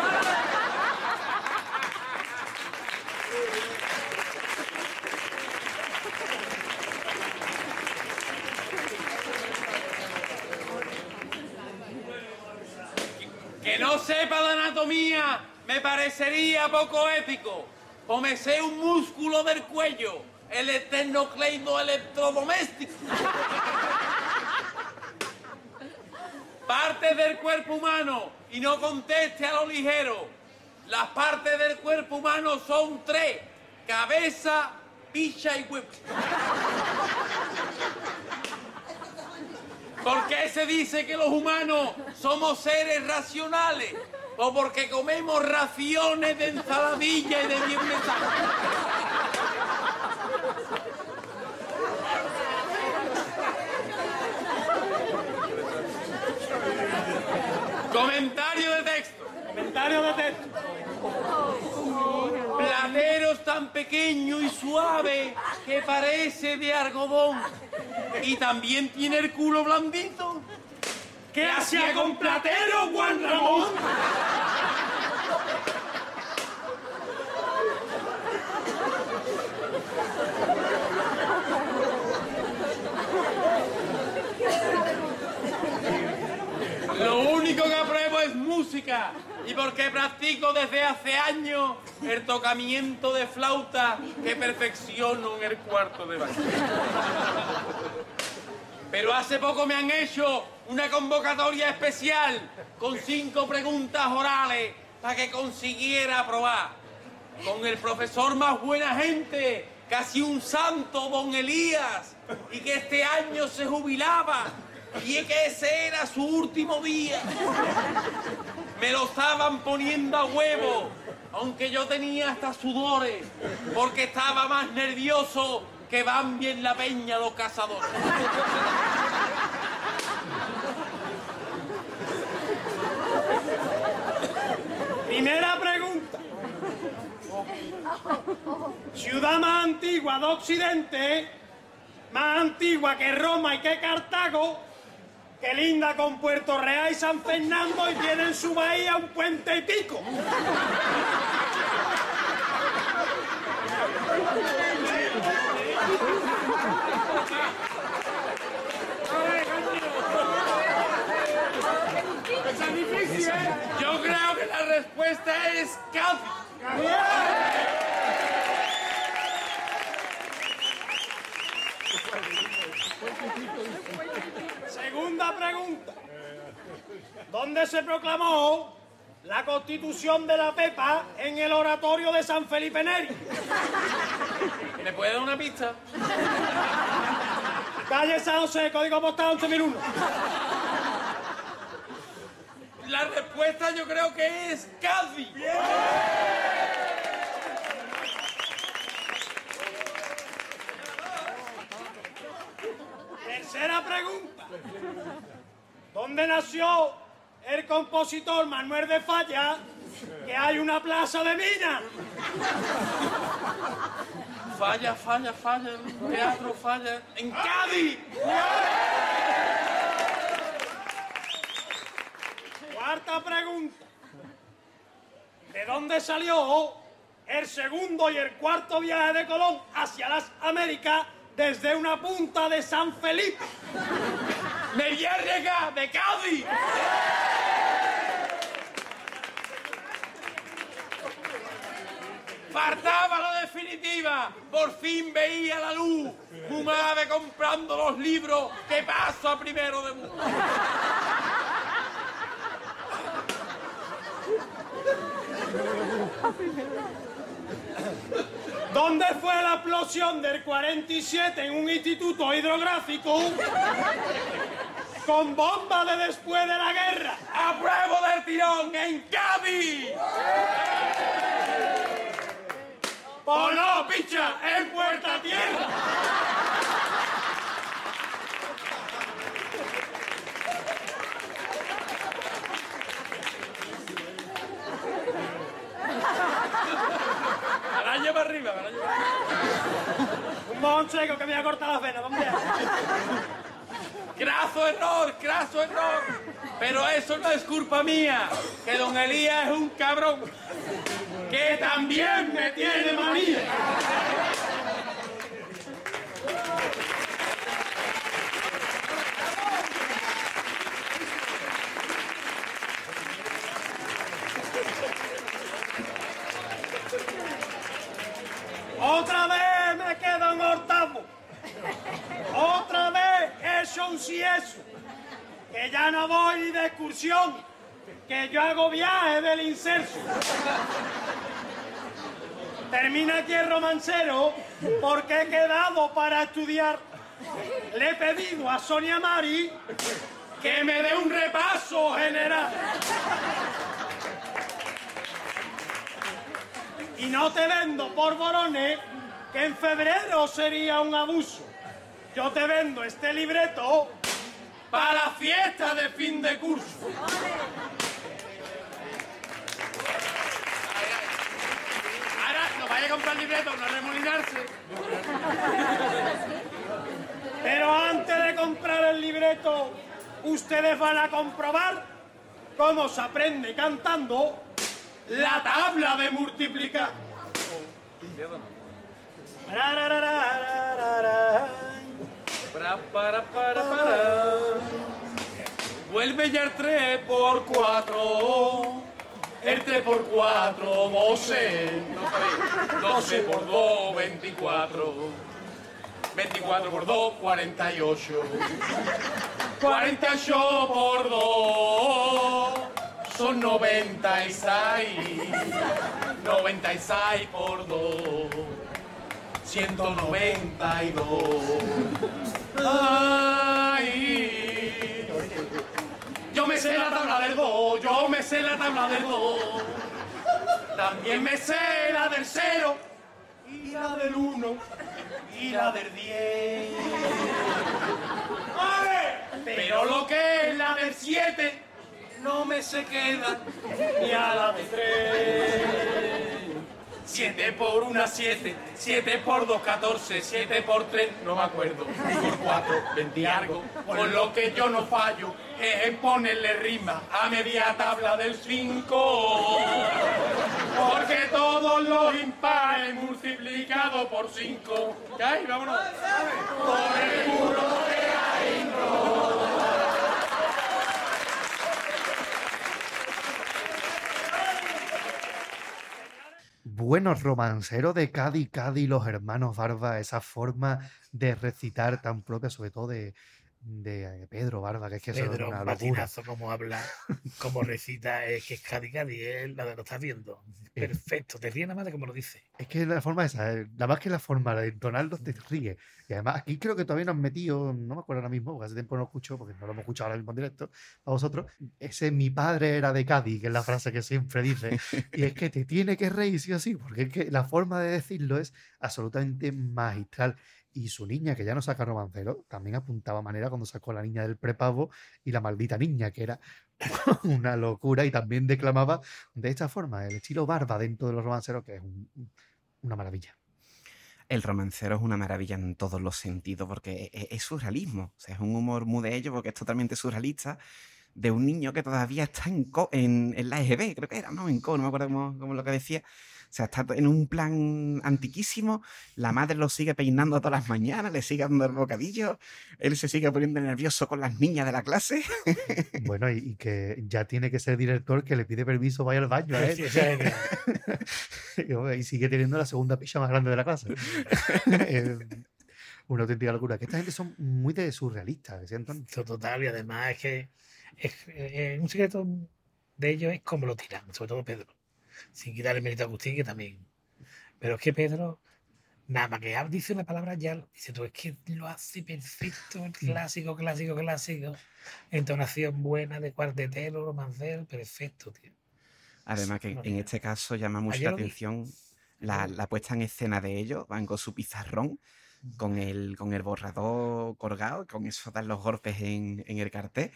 Que no sepa de anatomía me parecería poco ético. O sé un músculo del cuello, el esternocleido electrodoméstico. Partes del cuerpo humano y no conteste a lo ligero. Las partes del cuerpo humano son tres: cabeza, picha y huevo. ¿Por qué se dice que los humanos somos seres racionales? ¿O porque comemos raciones de ensaladilla y de viernes? Comentario de texto. Comentario de texto. Plateros tan pequeño y suave que parece de algodón. Y también tiene el culo blandito. ¿Qué hacía con platero, Juan Ramón? Lo único que apruebo es música. Y porque practico desde hace años el tocamiento de flauta que perfecciono en el cuarto de baño. Pero hace poco me han hecho una convocatoria especial con cinco preguntas orales para que consiguiera aprobar. Con el profesor más buena gente, casi un santo, don Elías, y que este año se jubilaba y que ese era su último día. Me lo estaban poniendo a huevo, aunque yo tenía hasta sudores, porque estaba más nervioso que van bien la peña los cazadores. Primera pregunta. Ciudad más antigua de Occidente, más antigua que Roma y que Cartago, que linda con Puerto Real y San Fernando y tiene en su bahía un puente y pico. Yo creo que la respuesta es Cádiz. Pregunta. ¿Dónde se proclamó la constitución de la Pepa en el oratorio de San Felipe Neri? ¿Me puede dar una pista? Calle San José, código postal 11.001. La respuesta yo creo que es Cádiz. Tercera pregunta. ¿Dónde nació el compositor Manuel de Falla que hay una plaza de mina? Falla, falla, falla, el teatro falla. ¡En Cádiz! Cuarta pregunta. ¿De dónde salió el segundo y el cuarto viaje de Colón hacia las Américas desde una punta de San Felipe? ¡Mediárrega de Cádiz! Faltaba la definitiva. Por fin veía la luz. Fumaba comprando los libros que paso a primero de mundo. ¿Dónde fue la explosión del 47 en un instituto hidrográfico con bomba de después de la guerra? ¡Apruebo del tirón en Cádiz! ¡O no, picha! ¡En Puerta Tierra! Arriba, para. Un mojón seco que me ha cortado las venas, hombre. Graso error, graso error. Pero eso no es culpa mía, que don Elías es un cabrón. Que también me tiene manía. Otra vez me quedo en octavo. Otra vez hecho un si eso. Que ya no voy de excursión. Que yo hago viaje del inserso. Termina aquí el romancero porque he quedado para estudiar. Le he pedido a Sonia Mari que me dé un repaso general. Y no te vendo por borones, que en febrero sería un abuso. Yo te vendo este libreto para la fiesta de fin de curso. Ahora no vaya a comprar libreto, no remolinarse. Pero antes de comprar el libreto, ustedes van a comprobar cómo se aprende cantando la tabla de multiplicar. Vuelve ya el 3 por 4. El 3 por 4, 12. 12 por 2, 24. 24 por 2, 48. 48 por 2 son 96. 96 por 2. 192. Ay. Yo me sé la tabla del 2, yo me sé la tabla del 2. También me sé la del 0 y la del 1 y la del 10. ¡Ay! Pero lo que es la del 7 no me se queda ni a la de 3. 7 por 1, 7. 7 por 2, 14. 7 por 3, no me acuerdo. Y por 4, 20 y algo. Por lo que yo no fallo es en ponerle rima a media tabla del 5. Porque todos los impares multiplicados por 5. ¿Qué Vámonos. Por el de Buenos romanceros de Cádiz, Cádiz, los hermanos Barba, esa forma de recitar tan propia, sobre todo de, de Pedro Barba, que es que eso es Pedro, una un locura. batinazo, como habla, como recita, es que es Cádiz, Cádiz, es la de lo estás viendo. Perfecto, te ríes nada más de como lo dice. Es que la forma esa, eh, nada más que la forma de entonarlo te ríe. Y además aquí creo que todavía nos han metido, no me acuerdo ahora mismo, porque hace tiempo no escucho, porque no lo hemos escuchado ahora mismo en directo, a vosotros, ese mi padre era de Cádiz, que es la frase que siempre dice. Y es que te tiene que reír sí o sí, porque es que la forma de decirlo es absolutamente magistral. Y su niña, que ya no saca romancero, también apuntaba manera cuando sacó la niña del prepago y la maldita niña, que era una locura y también declamaba de esta forma, el estilo barba dentro de los romanceros, que es un- una maravilla. El romancero es una maravilla en todos los sentidos porque e- es, surrealismo. O sea, es un humor muy de ello porque es totalmente surrealista de un niño que todavía está en, co- en, en la EGB, creo que era, ¿no? En co, no me acuerdo cómo, cómo lo que decía. O sea, está en un plan antiquísimo. La madre lo sigue peinando todas las mañanas, le sigue dando el bocadillo. Él se sigue poniendo nervioso con las niñas de la clase. Bueno, y, y que ya tiene que ser director que le pide permiso, vaya al baño a él. Sí, sea, que- y, hombre, y sigue teniendo la segunda picha más grande de la clase. Eh, una auténtica locura. Que esta gente son muy de surrealistas, ¿sí, total, y además es que es, eh, un secreto de ellos es cómo lo tiran, sobre todo Pedro. Sin quitar el mérito a Agustín, que también. Pero es que Pedro, nada más que dice una palabra, ya dice tú, es que lo hace perfecto, el clásico, clásico, clásico. Entonación buena de cuartetero, romancero, perfecto, tío. Además que en este caso llama mucho la atención la, la puesta en escena de ellos. Van con su pizarrón, con el, con el borrador colgado, con eso dan los golpes en, en el cartel.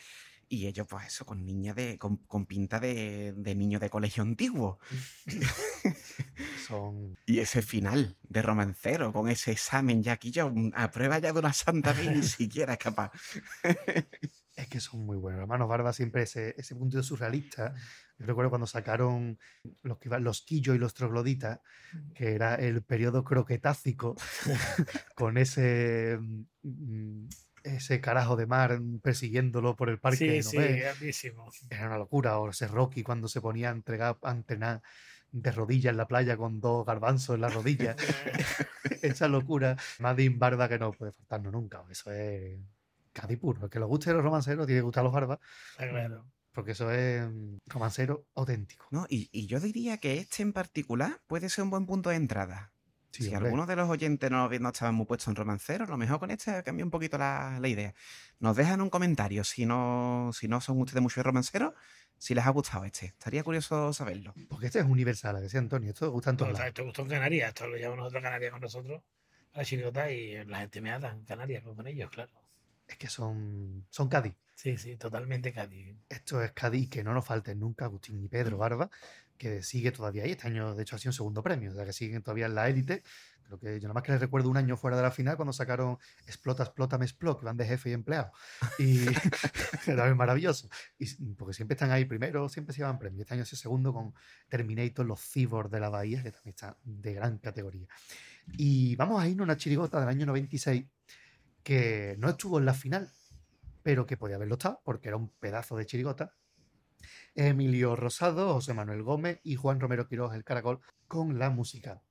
Y ellos, pues eso, con niña de, con, con pinta de, de niño de colegio antiguo. Son. Y ese final de romancero, con ese examen ya aquí yo, a prueba ya de una santa ni siquiera es capaz. Es que son muy buenos. Hermanos Barba siempre ese, ese punto surrealista. Yo recuerdo cuando sacaron los, los quillos y los trogloditas, que era el periodo croquetácico, con ese, mm, ese carajo de mar persiguiéndolo por el parque. Sí, ¿no sí, grandísimo. Era una locura. O ese Rocky cuando se ponía a entregar, a entrenar de rodillas en la playa con dos garbanzos en la rodilla. Esa locura. Madin Barba que no puede faltarnos nunca. Eso es Cádiz puro. El que le guste los romanceros tiene que gustar los barbas. Claro. Porque eso es mm, romancero auténtico. ¿no? Y, y yo diría que este en particular puede ser un buen punto de entrada. Sí, si algunos de los oyentes no, no estaban muy puestos en romanceros, a lo mejor con este cambia un poquito la, la idea. Nos dejan un comentario si no, si no son ustedes muchos romanceros, si les ha gustado este. Estaría curioso saberlo. Porque este es universal, ¿a que sí, Antonio. Esto gusta en todos esto gustó en Canarias, esto lo llevamos nosotros a Canarias con nosotros, a la chirigota, y la gente me ata en Canarias con ellos, claro. Es que son, son Cádiz. Sí, sí, totalmente Cádiz. Esto es Cádiz, que no nos falten nunca Agustín y Pedro Barba, que sigue todavía ahí. Este año, de hecho, ha sido un segundo premio, o sea que siguen todavía en la élite. Creo que yo nada más que les recuerdo un año fuera de la final cuando sacaron Explota, Explota, Me Explot, que van de jefe y empleado. Y era maravilloso. Y, porque siempre están ahí primero, siempre se llevan premio. Este año ha sido segundo con Terminator, los Cyborg de la Bahía, que también está de gran categoría. Y vamos a irnos a una chirigota del año 96 que no estuvo en la final, pero que podía haberlo estado, porque era un pedazo de chirigota. Emilio Rosado, José Manuel Gómez y Juan Romero Quiroz, el Caracol, con la música.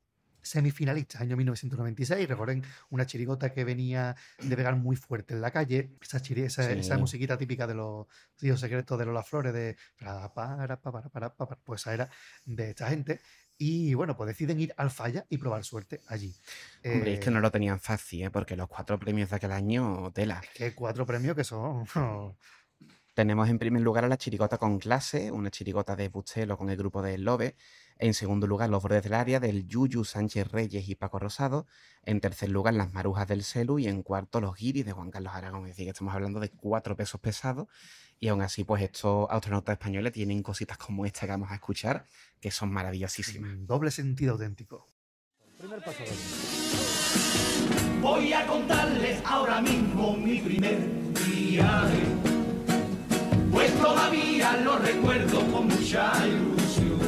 Semifinalistas, año 1996. Recuerden una chirigota que venía de pegar muy fuerte en la calle. Esa, chiri- esa, Sí. esa musiquita típica de los tíos secretos de Lola Flores, de. para, para, para, para, para, pues esa era de esta gente. Y bueno, pues deciden ir al falla y probar suerte allí. Hombre, es que Eh, no lo tenían fácil, ¿eh? porque los cuatro premios de aquel año, tela. que cuatro premios que son. Tenemos en primer lugar a la chirigota con clase, una chirigota de Bustelo con el grupo de Lobe. En segundo lugar, Los Bordes del Área del Yuyu Sánchez Reyes y Paco Rosado. En tercer lugar, Las Marujas del Celu. Y en cuarto, Los Guiris de Juan Carlos Aragón. Es decir, que estamos hablando de cuatro pesos pesados. Y aún así, pues estos astronautas españoles tienen cositas como esta que vamos a escuchar, que son maravillosísimas. Doble sentido auténtico. Primer paso. Voy a contarles ahora mismo mi primer viaje, todavía lo recuerdo con mucha ilusión.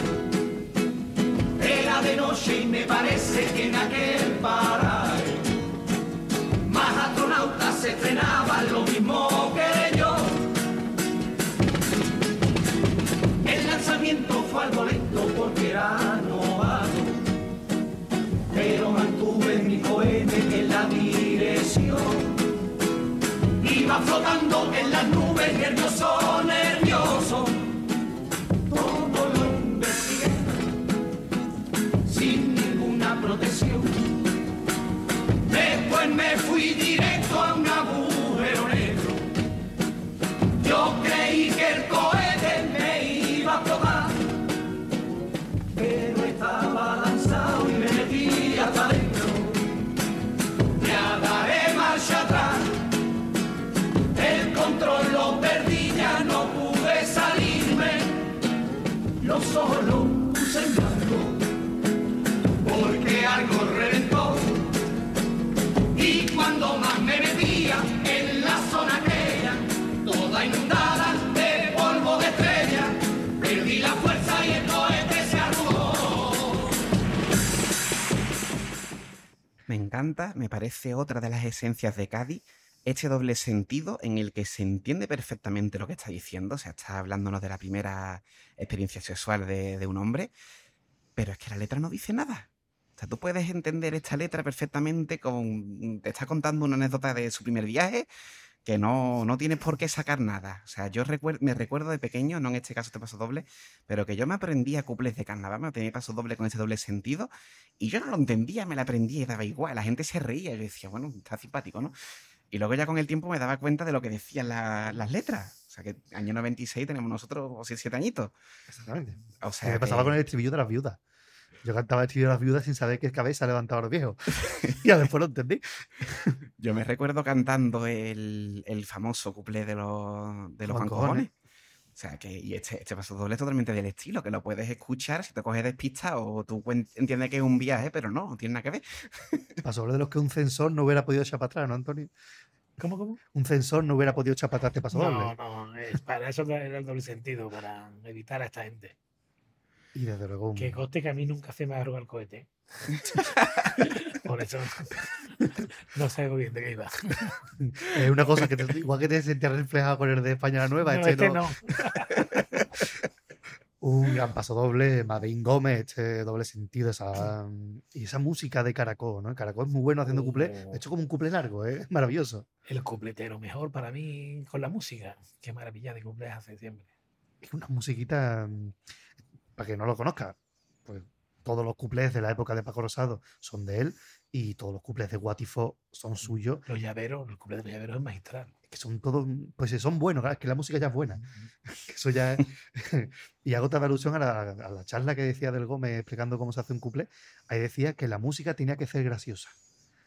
Era de noche y me parece que en aquel paraje más astronautas se estrenaban lo mismo que yo. El lanzamiento fue algo lento porque era novato pero mantuve mi cohete en la dirección. Iba flotando nervioso, nervioso. Todo lo investigué sin ninguna protección. Solo puse en porque algo reventó. Y cuando más me metía en la zona aquella, toda inundada de polvo de estrella, perdí la fuerza y el cohete se arrugó. Me encanta, me parece otra de las esencias de Cádiz, este doble sentido en el que se entiende perfectamente lo que está diciendo, o sea, está hablándonos de la primera experiencia sexual de, de un hombre, pero es que la letra no dice nada. O sea, tú puedes entender esta letra perfectamente con... Te está contando una anécdota de su primer viaje que no, no tienes por qué sacar nada. O sea, yo recuer- me recuerdo de pequeño, no en este caso te paso doble, pero que yo me aprendía cuples de carnaval, me tenía paso doble con ese doble sentido, y yo no lo entendía, me la aprendía y daba igual. La gente se reía, yo decía, bueno, está simpático, ¿no? Y luego ya con el tiempo me daba cuenta de lo que decían la- las letras. O sea, que año 96 tenemos nosotros 7 añitos. Exactamente. O sea, me pasaba con el estribillo de las viudas. Yo cantaba el estribillo de las viudas sin saber qué cabeza levantaba los viejos. y después lo entendí. Yo me recuerdo cantando el, el famoso cuplé de los, de los Cojones. O sea, que y este, este paso doble es totalmente del estilo, que lo puedes escuchar si te coges despista o tú entiendes que es un viaje, pero no, no tiene nada que ver. Pasó sobre de los que un censor no hubiera podido echar para atrás, ¿no, Antonio? ¿Cómo, cómo? Un censor no hubiera podido echar para atrás, te pasó No, doble. no, es para eso era el doble sentido, para evitar a esta gente. Y desde luego. un- Que coste que a mí nunca se me ha el cohete. Por eso no sé muy bien de qué iba. Es una cosa que te- igual que te sentías reflejado con el de España la Nueva, No, este, este no. no. Un gran paso doble, Madín Gómez, este doble sentido, esa, y esa música de Caracol, ¿no? Caracol es muy bueno haciendo cuplé, de Oh. hecho como un cuplé largo, ¿eh? maravilloso. El cupletero mejor para mí con la música. Qué maravilla de cumpleaños hace siempre. Es una musiquita, mm, para que no lo conozca, pues todos los cuplés de la época de Paco Rosado son de él y todos los cuplés de Guatifo son suyos, Los llaveros, el cumple de los llaveros es magistral. que son todos, pues sí, son buenos, es que la música ya es buena. Eso ya es... y hago otra alusión a la, a la charla que decía del Gómez explicando cómo se hace un cuplé. Ahí decía que la música tenía que ser graciosa.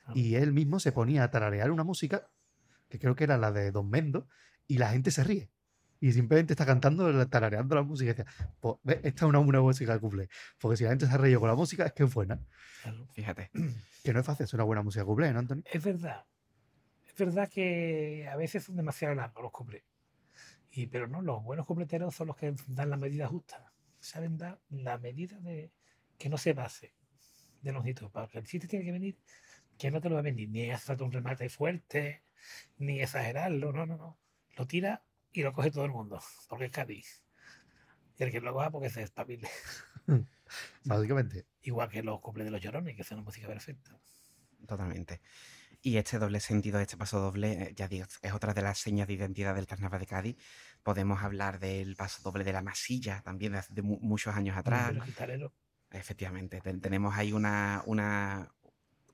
Ah. Y él mismo se ponía a tararear una música, que creo que era la de Don Mendo, y la gente se ríe. Y simplemente está cantando, tarareando la música. Y decía, pues, esta es una buena música de cuplé. Porque si la gente se ríe con la música, es que es buena. Fíjate. Que no es fácil hacer una buena música de cuplé, ¿no, Antonio? Es verdad. Es verdad que a veces son demasiado largos los cuplés. Y, pero no, los buenos cupleteros son los que dan la medida justa. Saben dar la medida de que no se pase de longitud. Porque el chiste tiene que venir que no te lo va a venir ni hace falta un remate fuerte, ni exagerarlo. No, no, no. Lo tira y lo coge todo el mundo. Porque es Cádiz. Y el que lo coja porque se despabile. Básicamente. Igual que los cuplés de los llorones, que son una música perfecta. Totalmente. Y este doble sentido, este paso doble, eh, ya digo, es otra de las señas de identidad del carnaval de Cádiz. Podemos hablar del paso doble de la masilla, también de, hace- de mu- muchos años atrás. De los gitaneros. Efectivamente, ten- tenemos ahí una, una,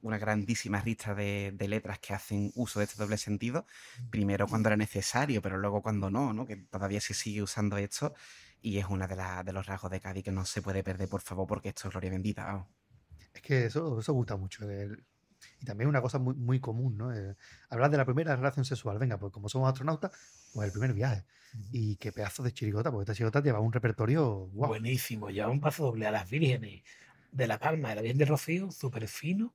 una grandísima lista de, de letras que hacen uso de este doble sentido. Primero cuando era necesario, pero luego cuando no, ¿no? Que todavía se sigue usando esto. Y es una de, las de los rasgos de Cádiz que no se puede perder, por favor, porque esto es gloria bendita. Es que eso, eso gusta mucho. el- y también una cosa muy, muy común, ¿no? Eh, hablar de la primera relación sexual. Venga, pues como somos astronautas, pues el primer viaje. Y qué pedazo de chirigota, porque esta chirigota lleva un repertorio guau. Buenísimo, lleva un paso doble a las vírgenes de La Palma, de la Virgen de Rocío, súper fino,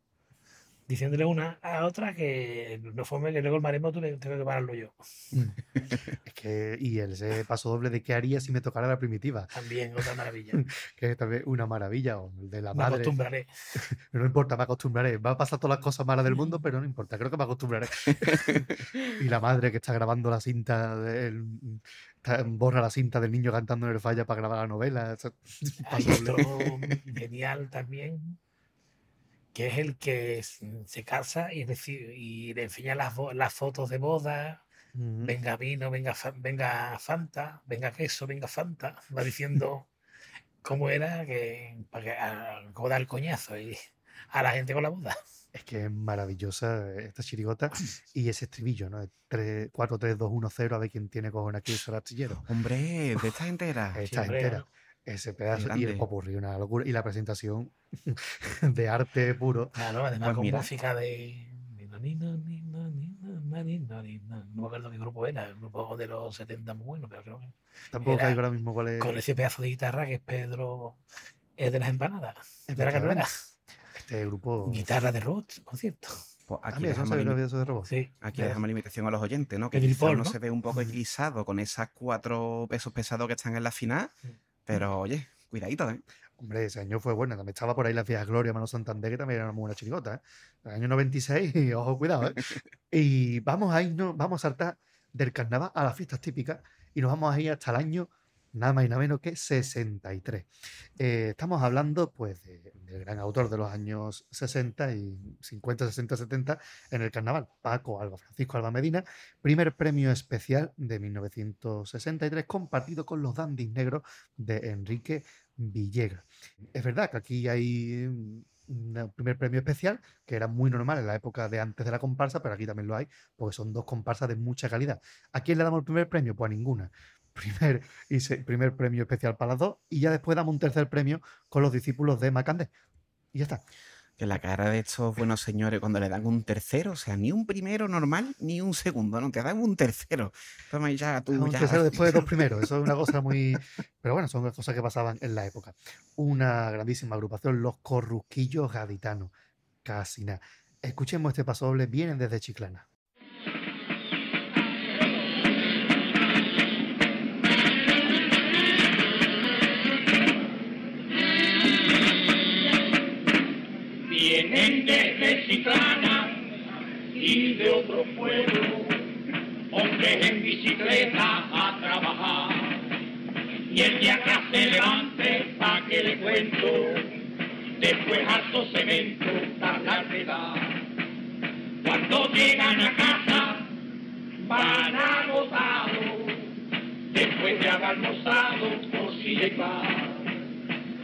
diciéndole una a otra que no fue que luego el maremoto le tengo que pararlo yo. Es que, y el ese paso doble de qué haría si me tocara la primitiva, También otra maravilla. que es también una maravilla, o el de la Me madre. acostumbraré. No importa, me acostumbraré. Va a pasar todas las cosas malas del mundo, pero no importa, creo que me acostumbraré. y la madre que está grabando la cinta, del- borra la cinta del niño cantando en el falla para grabar la novela. otro genial también, que es el que s- se casa y, y le enseña las, fotos de boda. Mm. Venga vino, venga, venga Fanta, venga queso, venga Fanta. Va diciendo cómo era que, para que a- cómo dar el coñazo y a la gente con la boda. Es que es maravillosa esta chirigota y ese estribillo, ¿no? 3, 4, 3, 2, 1, 0, a ver quién tiene cojones aquí el artillero. Hombre, de esta entera. Esta hombre. entera. Ese pedazo y popurrí, una locura. Y la presentación de arte puro. Claro, además Pues con mira. música de. No me acuerdo qué grupo era, el grupo de los 70 muy bueno, pero creo que. Tampoco caigo ahora mismo cuál es. Con ese pedazo de guitarra que es Pedro es de las empanadas, de la carrera. Este grupo. Guitarra de robots, por cierto. Pues Ah, aquí no dejamos, eso de robot. Sí. aquí de- dejamos la invitación a los oyentes, ¿no? Que El no ¿no? se ve un poco eclipsado con esas cuatro pesos pesados que están en la final, pero oye, cuidadito, ¿eh? Hombre, ese año fue bueno. También estaba por ahí las viejas Gloria, Mano Santander, que también era una muy buena chirigota. ¿eh? El año 96, y ojo, cuidado. ¿eh? Y vamos a irnos, vamos a saltar del carnaval a las fiestas típicas y nos vamos a ir hasta el año nada más y nada menos que 63. Eh, estamos hablando, pues, de- del gran autor de los años 60 y 50, 60, 70 en el carnaval, Paco Alba, Francisco Alba Medina, primer premio especial de 1963, compartido con los dandis negros de Enrique Villegas. Es verdad que aquí hay un primer premio especial, que era muy normal en la época de antes de la comparsa, pero aquí también lo hay, porque son dos comparsas de mucha calidad. ¿A quién le damos el primer premio? Pues a ninguna. Primer, y se- primer premio especial para las dos, y ya después damos un tercer premio con los discípulos de Macandé. Y ya está. Que la cara de estos buenos señores cuando le dan un tercero, o sea, ni un primero normal, ni un segundo, no, te dan un tercero. Toma ya tú, Un ya. tercero después de dos primeros. Eso es una cosa muy. Pero bueno, son cosas que pasaban en la época. Una grandísima agrupación, los Corrusquillos Gaditanos. Casi nada. Escuchemos este pasoble, vienen desde Chiclana. Vienen desde Chiclana y de otro pueblo, hombres en bicicleta a trabajar. Y el día que se levante, pa' que le cuento, después harto cemento, tarda de dar. Cuando llegan a casa, van agotados, después de haber almorzado, por si le va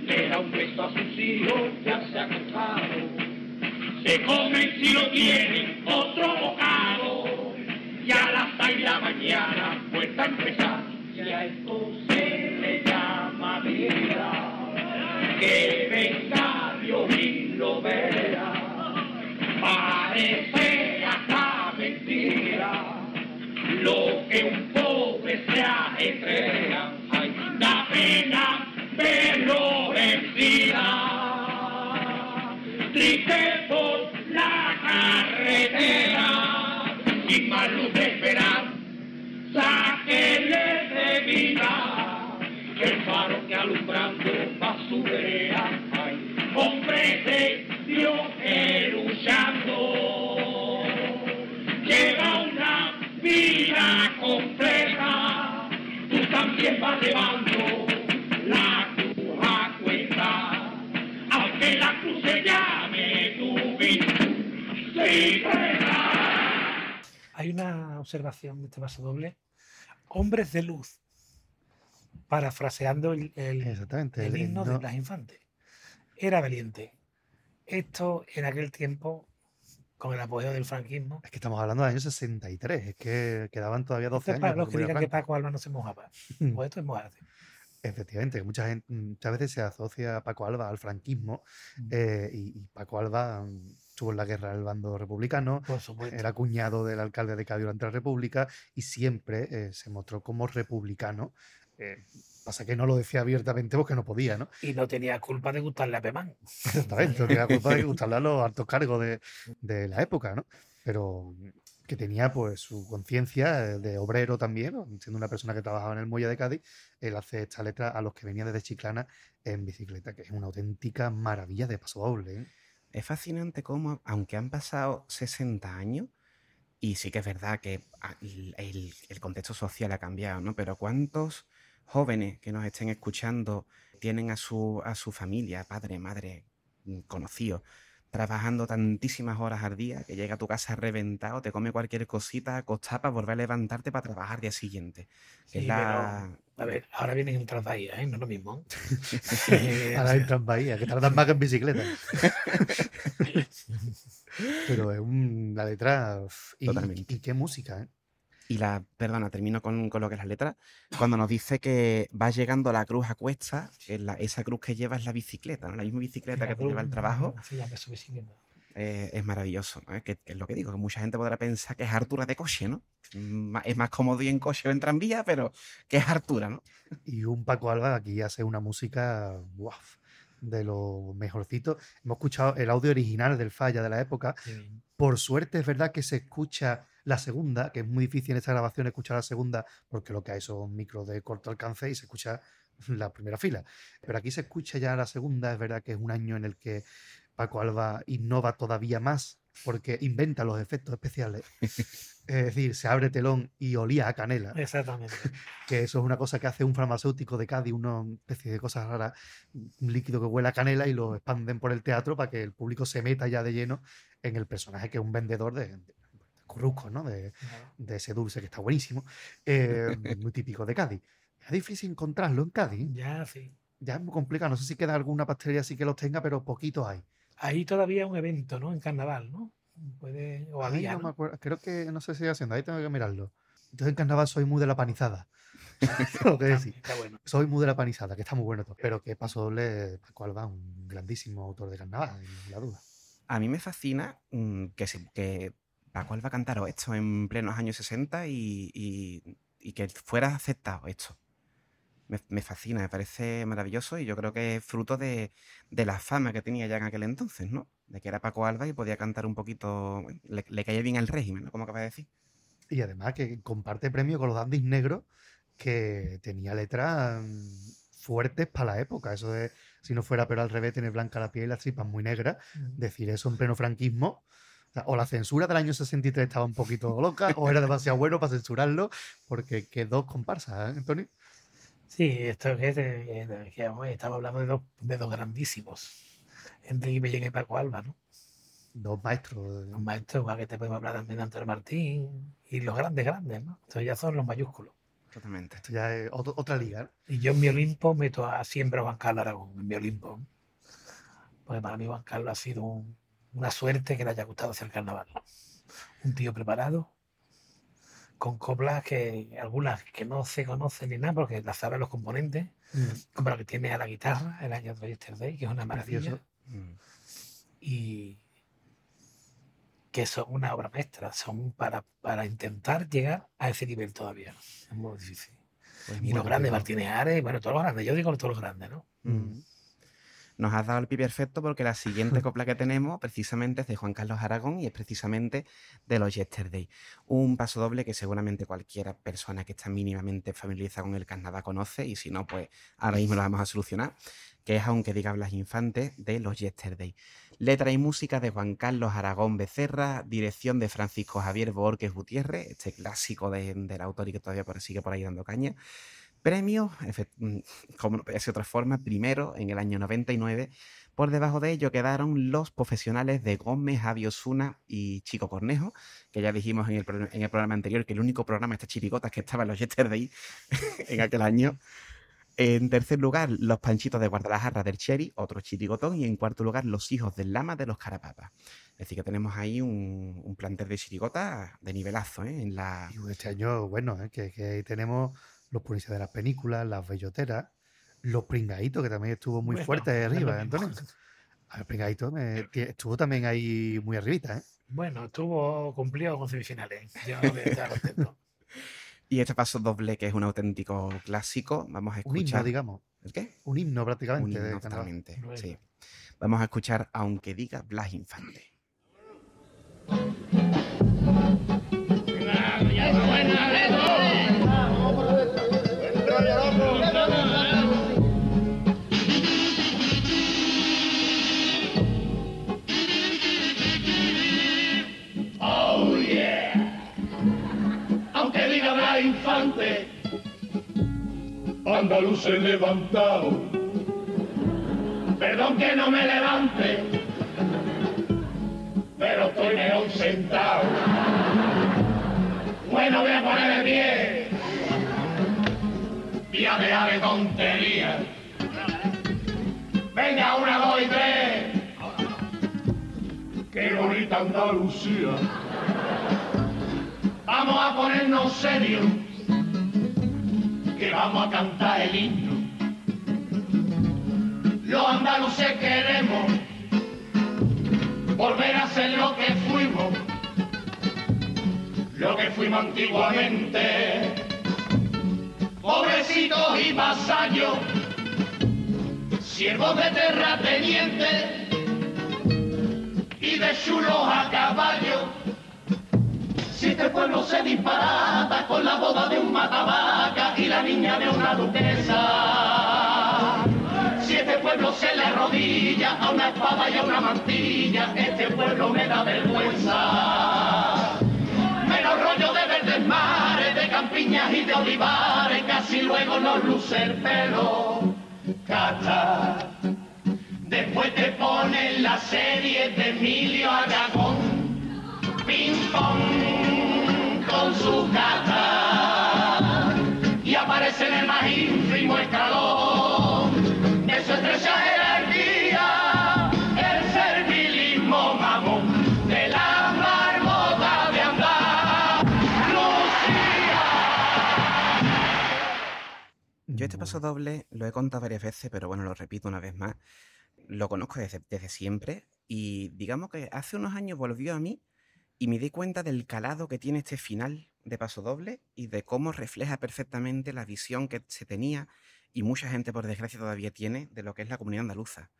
le da un beso a sus hijos, ya se ha acostado. Se comen si lo tienen otro bocado. Y a las seis de la mañana vuelta a empezar. Y a esto se le llama vida. Que venga Dios y lo vea. Parece hasta mentira. Lo que un pobre se ajetrea. Ay, da pena verlo vencida. Triste por carretera, sin más luz de esperar, sáquenle de vida, el faro que alumbrando basurea, ay, hombre de Dios luchando, lleva una vida compleja, tú también vas llevando la cruz a cuenta, aunque la cruz se vida. Hay una observación de este paso doble. Hombres de luz. Parafraseando el, el, Exactamente. el el- himno no- de las infantes. Era valiente. Esto en aquel tiempo, con el apogeo del franquismo. Es que estamos hablando del año 63. Es que quedaban todavía 12 Esto es años. para los que digan que. Paco Alba no se mojaba. Pues esto es mojarse. Efectivamente, mucha gente, muchas veces se asocia a Paco Alba al franquismo Mm. eh, y, y Paco Alba mm, estuvo en la guerra del bando republicano, era cuñado del alcalde de Cádiz durante la República y siempre eh, se mostró como republicano. eh, pasa que no lo decía abiertamente porque no podía, ¿no? Y no tenía culpa de gustarle a Pemán. Exactamente, no tenía culpa de gustarle a los altos cargos de, de la época, ¿no? Pero que tenía pues su conciencia eh, de obrero también, ¿no? siendo una persona que trabajaba en el muelle de Cádiz, él hace esta letra a los que venían desde Chiclana en bicicleta, que es una auténtica maravilla de paso doble. ¿eh? Es fascinante cómo, aunque han pasado 60 años, y sí que es verdad que ah, el, contexto social ha cambiado, ¿no? Pero ¿cuántos jóvenes que nos estén escuchando tienen a su, a su familia, padre, madre, mm, conocidos, trabajando tantísimas horas al día que llega a tu casa reventado, te come cualquier cosita, acostado para volver a levantarte para trabajar al día siguiente? Sí, la... a ver, ahora vienen en Transbahía, ¿eh? No es lo mismo. Eh, Ahora en Bahía, que tardan más que en bicicleta. Pero es una letra. Y, Totalmente. y qué música, ¿eh? Y la, perdona, termino con, con lo que es la letra. Cuando nos dice que va llegando la cruz a cuesta, que la- esa cruz que lleva es la bicicleta, ¿no? La misma bicicleta la que te lleva al cruz, trabajo. Se llama eso bicicleta. Eh, es maravilloso. ¿no? Que, que es lo que digo, que mucha gente podrá pensar que es Artura de coche, ¿no? Es más cómodo ir en coche o en tranvía, pero que es Artura, ¿no? Y un Paco Alba aquí hace una música ¡guau! de lo mejorcito. Hemos escuchado el audio original del Falla de la época. Por suerte es verdad que se escucha la segunda, que es muy difícil en esta grabación escuchar la segunda, porque lo que hay son micros de corto alcance y se escucha la primera fila. Pero aquí se escucha ya la segunda, es verdad que es un año en el que Paco Alba innova todavía más, porque inventa los efectos especiales. Es decir, se abre telón y olía a canela Exactamente. que eso es una cosa que hace un farmacéutico de Cádiz, una especie de cosas raras, un líquido que huele a canela y lo expanden por el teatro para que el público se meta ya de lleno en el personaje que es un vendedor de, de currucos, ¿no? De, de ese dulce que está buenísimo, eh, muy típico de Cádiz. Es difícil encontrarlo en Cádiz. Ya, sí. Ya es muy complicado. No sé si queda alguna pastelería así que los tenga, pero poquitos hay. Ahí todavía un evento, ¿no? En carnaval, ¿no? Puede, o Ay, había, no me acuerdo. Creo que no sé si sigue haciendo. Ahí tengo que mirarlo. Entonces en carnaval soy muy de la panizada. Tengo que decir. Está bueno. Soy muy de la panizada, que está muy bueno todo. Pero que paso doble, Paco Alba, un grandísimo autor de carnaval, sin la duda. A mí me fascina mm, que, se- que Paco Alba cantara esto en plenos años 60 y, y- y que fuera aceptado esto. Me, me fascina, me parece maravilloso y yo creo que es fruto de, de la fama que tenía ya en aquel entonces, ¿no? De que era Paco Alba y podía cantar un poquito, le, le caía bien al régimen, ¿no? Como acaba de decir. Y además que comparte premio con los dandis negros, que tenía letras mm, fuertes para la época. Eso de, si no fuera pero al revés, tener blanca la piel y las tripas muy negras. Decir eso en pleno franquismo. O, sea, o la censura del año 63 estaba un poquito loca, o era demasiado bueno para censurarlo, porque quedó comparsa, ¿eh, Antonio? Sí, esto es de- eh, que estamos hablando de dos, de dos grandísimos. Enrique Bellén y Paco Alba, ¿no? Dos maestros. Los maestros, igual que te podemos hablar también de Antonio Martín y los grandes, grandes, ¿no? Estos ya son los mayúsculos. Totalmente. Esto ya es otro- otra liga. ¿eh? Y yo en mi Olimpo meto a siempre a Juan Carlos Aragón, en mi Olimpo. Porque para mí Juan Carlos ha sido un- una suerte que le haya gustado hacer carnaval. Un tío preparado, con coplas que algunas que no se conocen ni nada, porque las saben los componentes, como la que tiene a la guitarra, el año de Yesterday, que es una maravilla. Mm. y que son una obra maestra, son para, para intentar llegar a ese nivel todavía. Es muy difícil. Pues y muy los grandes. Martínez Ares, bueno, todos los grandes, yo digo todos los grandes, ¿no? Mm. Nos has dado el pie perfecto porque la siguiente copla que tenemos precisamente es de Juan Carlos Aragón y es precisamente de los Yesterday. Un paso doble que seguramente cualquier persona que está mínimamente familiarizada con el carnaval conoce y si no, pues ahora mismo lo vamos a solucionar, que es Aunque diga Blas Infante de los Yesterday. Letra y música de Juan Carlos Aragón Becerra, dirección de Francisco Javier Borges Gutiérrez, este clásico de- del autor y que todavía sigue por ahí dando caña. Premio, efe- mm, como no de otra forma, primero en el año 99. Por debajo de ello quedaron los profesionales de Gómez, Javi Osuna y Chico Cornejo, que ya dijimos en el, en el programa anterior que el único programa de chirigotas que estaba en los Yesterday en aquel año. En tercer lugar, los Panchitos de Guadalajara del Cherry, otro chirigotón. Y en cuarto lugar, los Hijos del Lama de los Carapapas. Es decir, que tenemos ahí un, un plantel de chirigotas de nivelazo, ¿eh? En la... Este año, bueno, ¿eh? que ahí tenemos los policías de las películas, las belloteras, los pringaditos, que también estuvo muy Bueno, fuerte arriba, ¿eh. Antonio. A ver, pringadito me- estuvo también ahí muy arribita, ¿eh? Bueno, estuvo cumplido con semifinales. Yo no voy a estar contento. Y este paso doble, que es un auténtico clásico, vamos a Un himno, escuchar... digamos. ¿El qué? Un himno prácticamente. Un himno totalmente, Bueno. sí. Vamos a escuchar Aunque diga Blas Infante. Andaluces levantado. Perdón que no me levante, pero estoy mejor sentado. Bueno, voy a poner de pie y a dejar de tonterías. Venga, una, dos y tres. Qué bonita Andalucía. Vamos a ponernos serios, que vamos a cantar el himno. Los andaluces queremos volver a ser lo que fuimos, lo que fuimos antiguamente, pobrecitos y vasallos, siervos de terratenientes y de chulos a caballo si este pueblo se disparata con la boda de un matavaca y la niña de una duquesa. Si este pueblo se le arrodilla a una espada y a una mantilla, este pueblo me da vergüenza. Menos rollo de verdes mares, de campiñas y de olivares, casi luego nos luce el pelo. Cata. Después te ponen la serie de Emilio Aragón, ping pong con su cata. Y aparece en el más ínfimo escalón de su estrecha jerarquía, el servilismo mamón de la marmota de Andalucía. Yo este paso doble lo he contado varias veces, pero bueno, lo repito una vez más. Lo conozco desde, desde siempre y digamos que hace unos años volvió a mí y me di cuenta del calado que tiene este final de paso doble y de cómo refleja perfectamente la visión que se tenía y mucha gente por desgracia todavía tiene de lo que es la comunidad andaluza.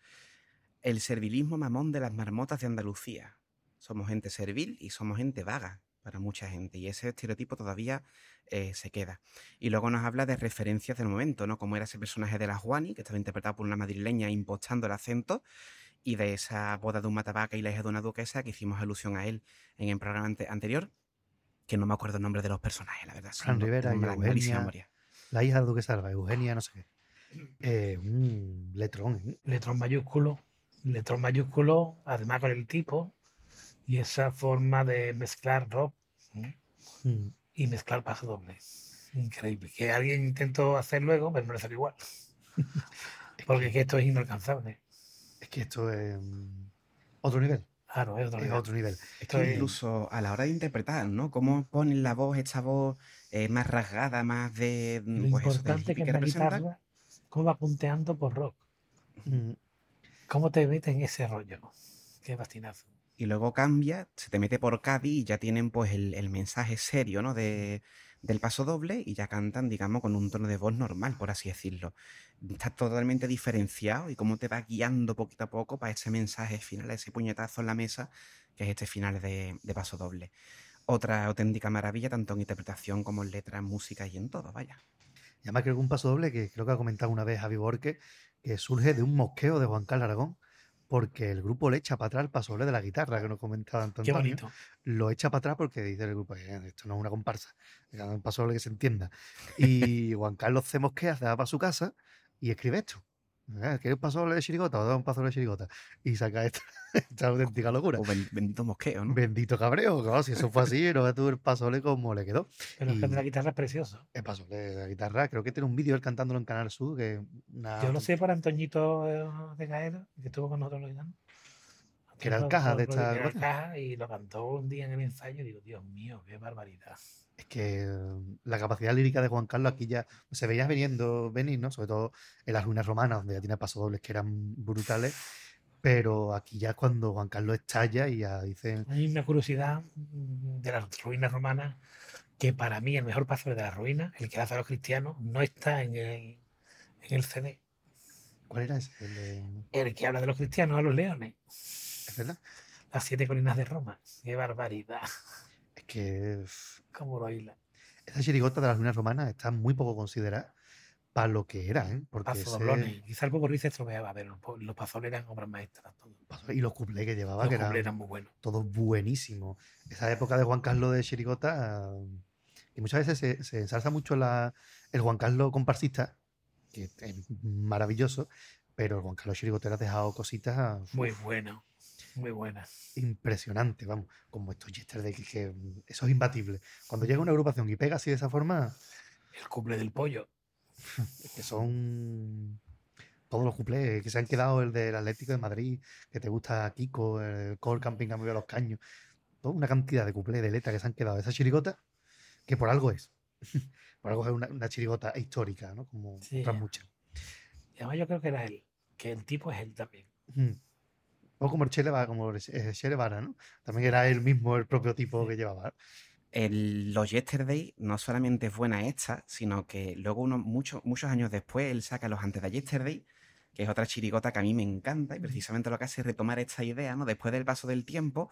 El servilismo mamón de las marmotas de Andalucía. Somos gente servil y somos gente vaga para mucha gente y ese estereotipo todavía eh, se queda. Y luego nos habla de referencias del momento, ¿no? Como era ese personaje de la Juani, que estaba interpretado por una madrileña impostando el acento, y de esa boda de un matabaca y la hija de una duquesa que hicimos alusión a él en el programa ante- anterior, que no me acuerdo el nombre de los personajes, la verdad. Fran Rivera, y la malísima Eugenia, memoria. la hija de Duque Salva, Eugenia, no sé qué. Eh, un letrón, ¿eh? letrón mayúsculo, letrón mayúsculo, además con el tipo, y esa forma de mezclar rock ¿eh? Mm. y mezclar paso doble. Increíble. Que alguien intentó hacer luego, pero no le salió igual. Porque es que esto es inalcanzable. Es que esto es mm, otro nivel. Claro, es otro Es nivel. otro nivel. Es Esto que es- incluso a la hora de interpretar, ¿no? Cómo ponen la voz, esta voz eh, más rasgada, más de. Lo pues eso, importante que es la guitarra, cómo va punteando por rock. Mm. ¿Cómo te metes en ese rollo? Qué bastinazo. y luego cambia, se te mete por Cádiz y ya tienen pues el, el mensaje serio, ¿no? De, del paso doble y ya cantan, digamos, con un tono de voz normal, por así decirlo. Está totalmente diferenciado y cómo te va guiando poquito a poco para ese mensaje final, ese puñetazo en la mesa, que es este final de, paso doble. Otra auténtica maravilla, tanto en interpretación como en letras, música y en todo, vaya. Y además creo que un paso doble que creo que ha comentado una vez Javi Borque, que surge de un mosqueo de Juan Carlos Aragón, porque el grupo le echa para atrás el paso doble de la guitarra, que nos comentaba Qué Antonio. bonito. Lo echa para atrás porque dice el grupo, "Eh, esto no es una comparsa, es un paso doble que se entienda. Y Juan Carlos se mosquea, se va para su casa y escribe esto. Eh, ¿Quieres un paso de chirigota? O da un paso de chirigota. Y saca esta, esta auténtica locura. O ben- bendito mosqueo, ¿no? Bendito cabreo, claro, si eso fue así, no ves tú el paso doble como le quedó. Que Y- de la guitarra es precioso. El paso de la guitarra, creo que tiene un vídeo él cantándolo en Canal Sur, que una- Yo lo sé por Antoñito eh, de Gaeta, que estuvo con nosotros los. Que era el caja de esta era el caja y lo cantó un día en el ensayo y digo, Dios mío, qué barbaridad. Es que eh, la capacidad lírica de Juan Carlos aquí ya se veía veniendo venir, ¿no? Sobre todo en las ruinas romanas, donde ya tiene pasodobles que eran brutales. Pero aquí ya es cuando Juan Carlos estalla y ya dicen, Hay una curiosidad mm, de las ruinas romanas que para mí el mejor paso de las ruinas, el que hace a los cristianos, no está en el, en el CD. ¿cuál era ese? El de- El que habla de los cristianos a los leones. ¿Es verdad? Las siete colinas de Roma. Qué barbaridad. Es que uf, Cómo lo hila. esa chirigota de las ruinas romanas está muy poco considerada para lo que era, ¿eh? Porque Paso ese. Quizá el Popurrí se estropeaba, pero los los pasones eran obras maestras. paso- y los cuplés que llevaba, Los que eran eran muy buenos. todos buenísimos. Esa época de Juan Carlos de Chirigota, y muchas veces se, se ensalza mucho la, el Juan Carlos comparsista, que es maravilloso, pero el Juan Carlos Chirigotero ha dejado cositas uf, Muy bueno. Muy buenas. impresionantes, vamos, como estos yesterday, que, que eso es imbatible. Cuando llega una agrupación y pega así de esa forma, El cumple del pollo. que son todos los cuplés que se han quedado, el del Atlético de Madrid, que te gusta Kiko, el Core Camping Amigo de los Caños, toda una cantidad de cuplés de letra que se han quedado de esa chirigota, que por algo es. por algo es una, una chirigota histórica, ¿no? Como Sí. otras muchas. Y además yo creo que era él. Que el tipo es él también. Mm. O como el Che Guevara, como el Guevara, ¿no? También era él mismo el propio tipo que llevaba. el- los Yesterday no solamente es buena esta, sino que luego uno, mucho- muchos años después él saca los antes de Yesterday, que es otra chirigota que a mí me encanta y precisamente lo que hace es retomar esta idea, ¿no? Después del paso del tiempo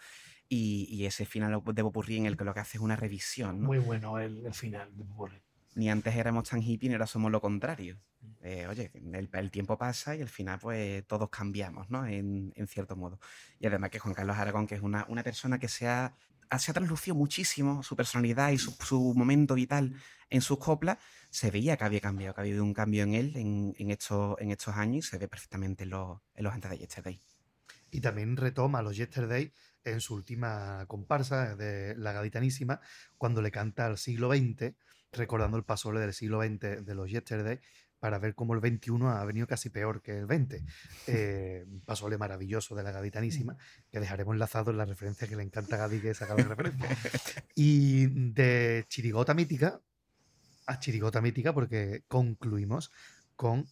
y, y ese final de Popurrí en el que lo que hace es una revisión, ¿no? Muy bueno el, el final de Popurrí. Ni antes éramos tan hippie ni ahora somos lo contrario. Eh, oye, el, el tiempo pasa y al final pues todos cambiamos, ¿no? En, en cierto modo. Y además que Juan Carlos Aragón, que es una, una persona que se ha, se ha traslucido muchísimo su personalidad y su, su momento vital en sus coplas, se veía que había cambiado, que había habido un cambio en él en, en estos, en estos años y se ve perfectamente en los, en los antes de Yesterday. Y también retoma los Yesterday en su última comparsa de La Gaditanísima, cuando le canta al siglo XX, recordando el paso del siglo XX de los Yesterday, para ver cómo el XXI ha venido casi peor que el XX. Eh, un pasole maravilloso de La Gaditanísima, que dejaremos enlazado en la referencia que le encanta a Gadi que saca la referencia. Y de Chirigota Mítica a Chirigota Mítica, porque concluimos con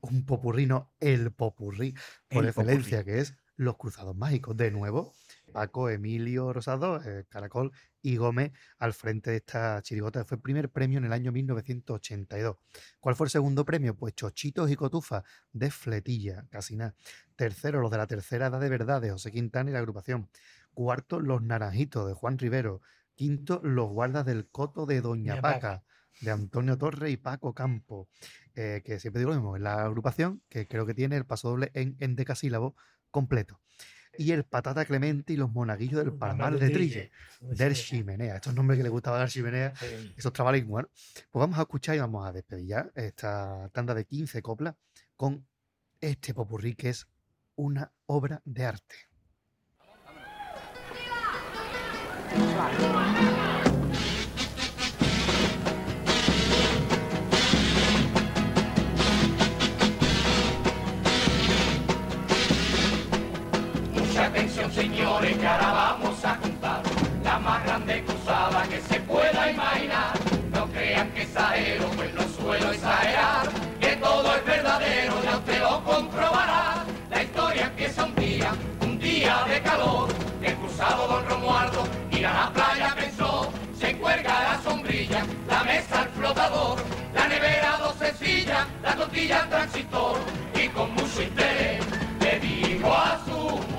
un popurrino, el popurrí por El excelencia, popurrí. que es Los Cruzados Mágicos. De nuevo, Paco, Emilio Rosado, eh, Caracol y Gómez al frente de esta chirigota. Fue el primer premio en el año 1982. ¿Cuál fue el segundo premio? Pues Chochitos y Cotufas de Fletilla, casi nada. Tercero, los de la tercera edad de verdad de José Quintana y la agrupación. Cuarto, Los Naranjitos de Juan Rivero. Quinto, Los Guardas del Coto de Doña Paca Paca. de Antonio Torre y Paco Campo, eh, que siempre digo lo mismo, es la agrupación que creo que tiene el paso doble en endecasílabo completo. Y el Patata Clemente y los Monaguillos del Palmar de Trille, del Chimenea. Estos nombres que le gustaba dar Chimenea, esos trabalingos. Bueno, pues vamos a escuchar y vamos a despedir ya esta tanda de 15 coplas con este popurrí que es una obra de arte. Mucha señores, que ahora vamos a contar la más grande cruzada que se pueda imaginar. No crean que exagero, pues no suelo exagerar, que todo es verdadero, ya usted lo comprobará. La historia empieza un día, un día de calor, el cruzado don Romualdo ir a la playa pensó, se cuelga la sombrilla, la mesa al flotador, la nevera dos sencillas, la tortilla al transistor, y con mucho interés le dijo a su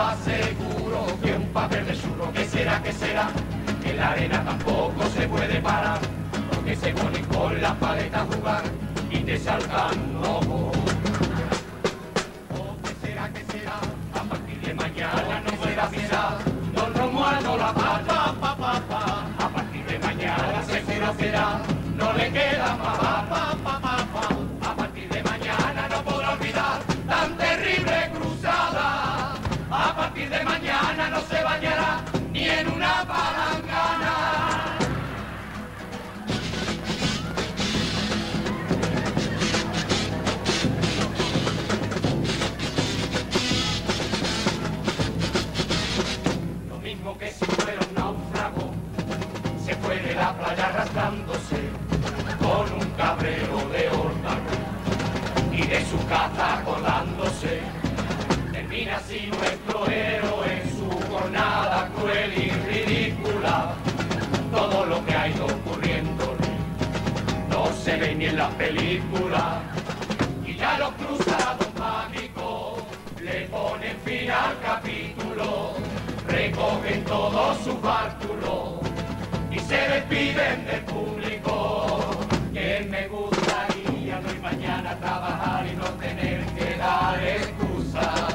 aseguro, que un papel de churro, que será, que será, que la arena tampoco se puede parar, porque se ponen con las paletas a jugar y te saltan un ojo. O que será, que será, a partir de mañana no será, será, don Romualdo la pata, pa, pa, pa, a partir de mañana se será, será, no le queda más, pa, pa, pa. ni en una palangana. Lo mismo que si fuera un náufrago, se fue de la playa arrastrándose con un cabreo de órdago y de su casa acordándose. Termina así nuestro héroe feliz, ridícula, todo lo que ha ido ocurriendo no se ve ni en la película. Y ya lo cruzados mágicos le ponen fin al capítulo, recogen todo su bártulos y se despiden del público. Que me gustaría no ir mañana trabajar y no tener que dar excusas.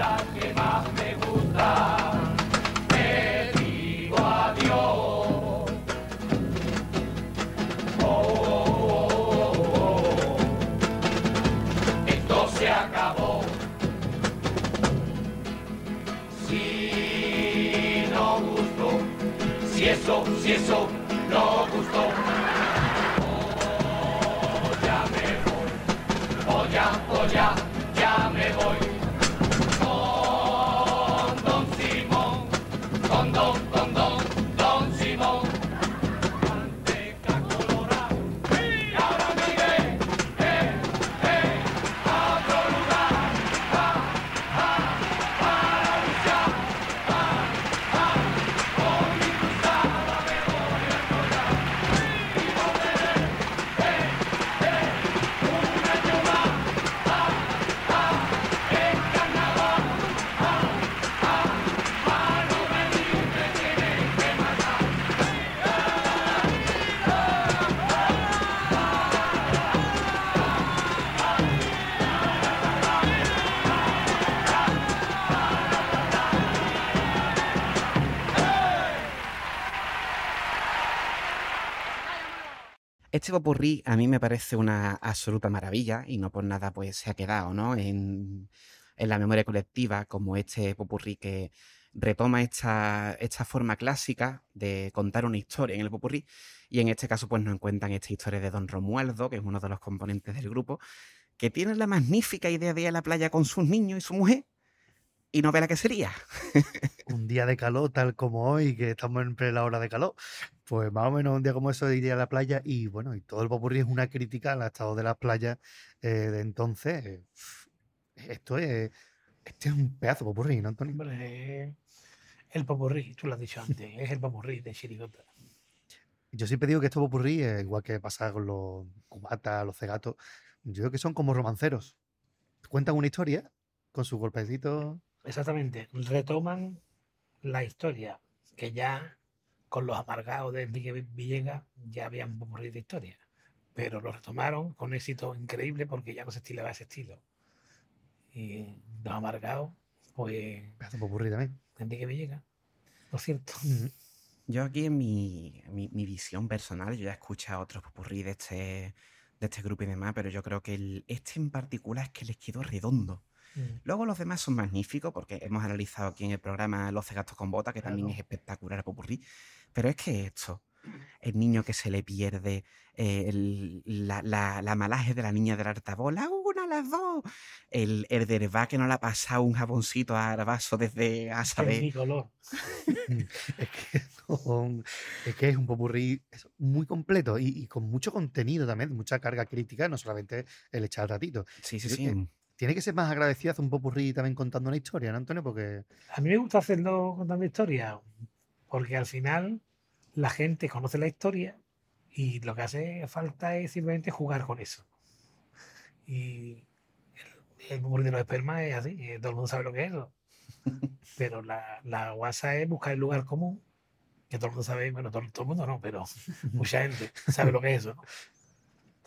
gusta, que más me gusta. Te digo adiós. Oh, oh, oh, Esto se acabó. Si no gustó, si eso, si eso no gustó. Este popurrí a mí me parece una absoluta maravilla y no por nada pues se ha quedado, ¿no? En, en la memoria colectiva como este popurrí que retoma esta, esta forma clásica de contar una historia en el popurrí y en este caso pues nos cuentan esta historia de Don Romualdo, que es uno de los componentes del grupo, que tiene la magnífica idea de ir a la playa con sus niños y su mujer y no ve la que sería. Un día de calor, tal como hoy, que estamos en plena hora de calor. Pues más o menos un día como eso de ir a la playa y bueno, y todo el popurrí es una crítica al estado de las playas eh, de entonces. Eh, Esto es, este es un pedazo de popurrí, ¿no, Antonio? Hombre, el popurrí, tú lo has dicho antes, es el popurrí de Chirigota. Yo siempre digo que estos popurrí, igual que pasa con los cubatas, los cegatos, yo creo que son como romanceros. Cuentan una historia con sus golpecitos. Exactamente, retoman la historia que ya con los amargados de Enrique Villegas ya habían de historia, pero lo retomaron con éxito increíble porque ya no se estilaba ese estilo. Y los amargados, pues popurrí también. Enrique Villegas, por cierto. Yo aquí en mi, mi- mi visión personal, yo ya he escuchado otros popurrí de este, de este grupo y demás, pero yo creo que el- este en particular es que les quedó redondo. Mm. Luego los demás son magníficos porque hemos analizado aquí en el programa Los cegatos con bota, que también es espectacular el popurrí. Pero es que esto, el niño que se le pierde, eh, el- la, la, la malaje de la niña de la artabola, una, las dos. El, el de Herba que no le ha pasado un jaboncito a Arbaso desde a Es saber. mi color. Es que, son- es que es un popurrí muy completo y, y con mucho contenido también, mucha carga crítica, no solamente el echar ratito. Sí, sí, sí. que Tiene que ser más agradecido hacer un popurrí también contando una historia, ¿no, Antonio? Porque A mí me gusta hacerlo contando historia, porque al final la gente conoce la historia y lo que hace falta es simplemente jugar con eso. Y el, el de los espermas es así, eh, todo el mundo sabe lo que es eso. Pero la, la guasa es buscar el lugar común, que todo el mundo sabe, bueno, todo, todo el mundo no, pero mucha gente sabe lo que es eso. ¿no?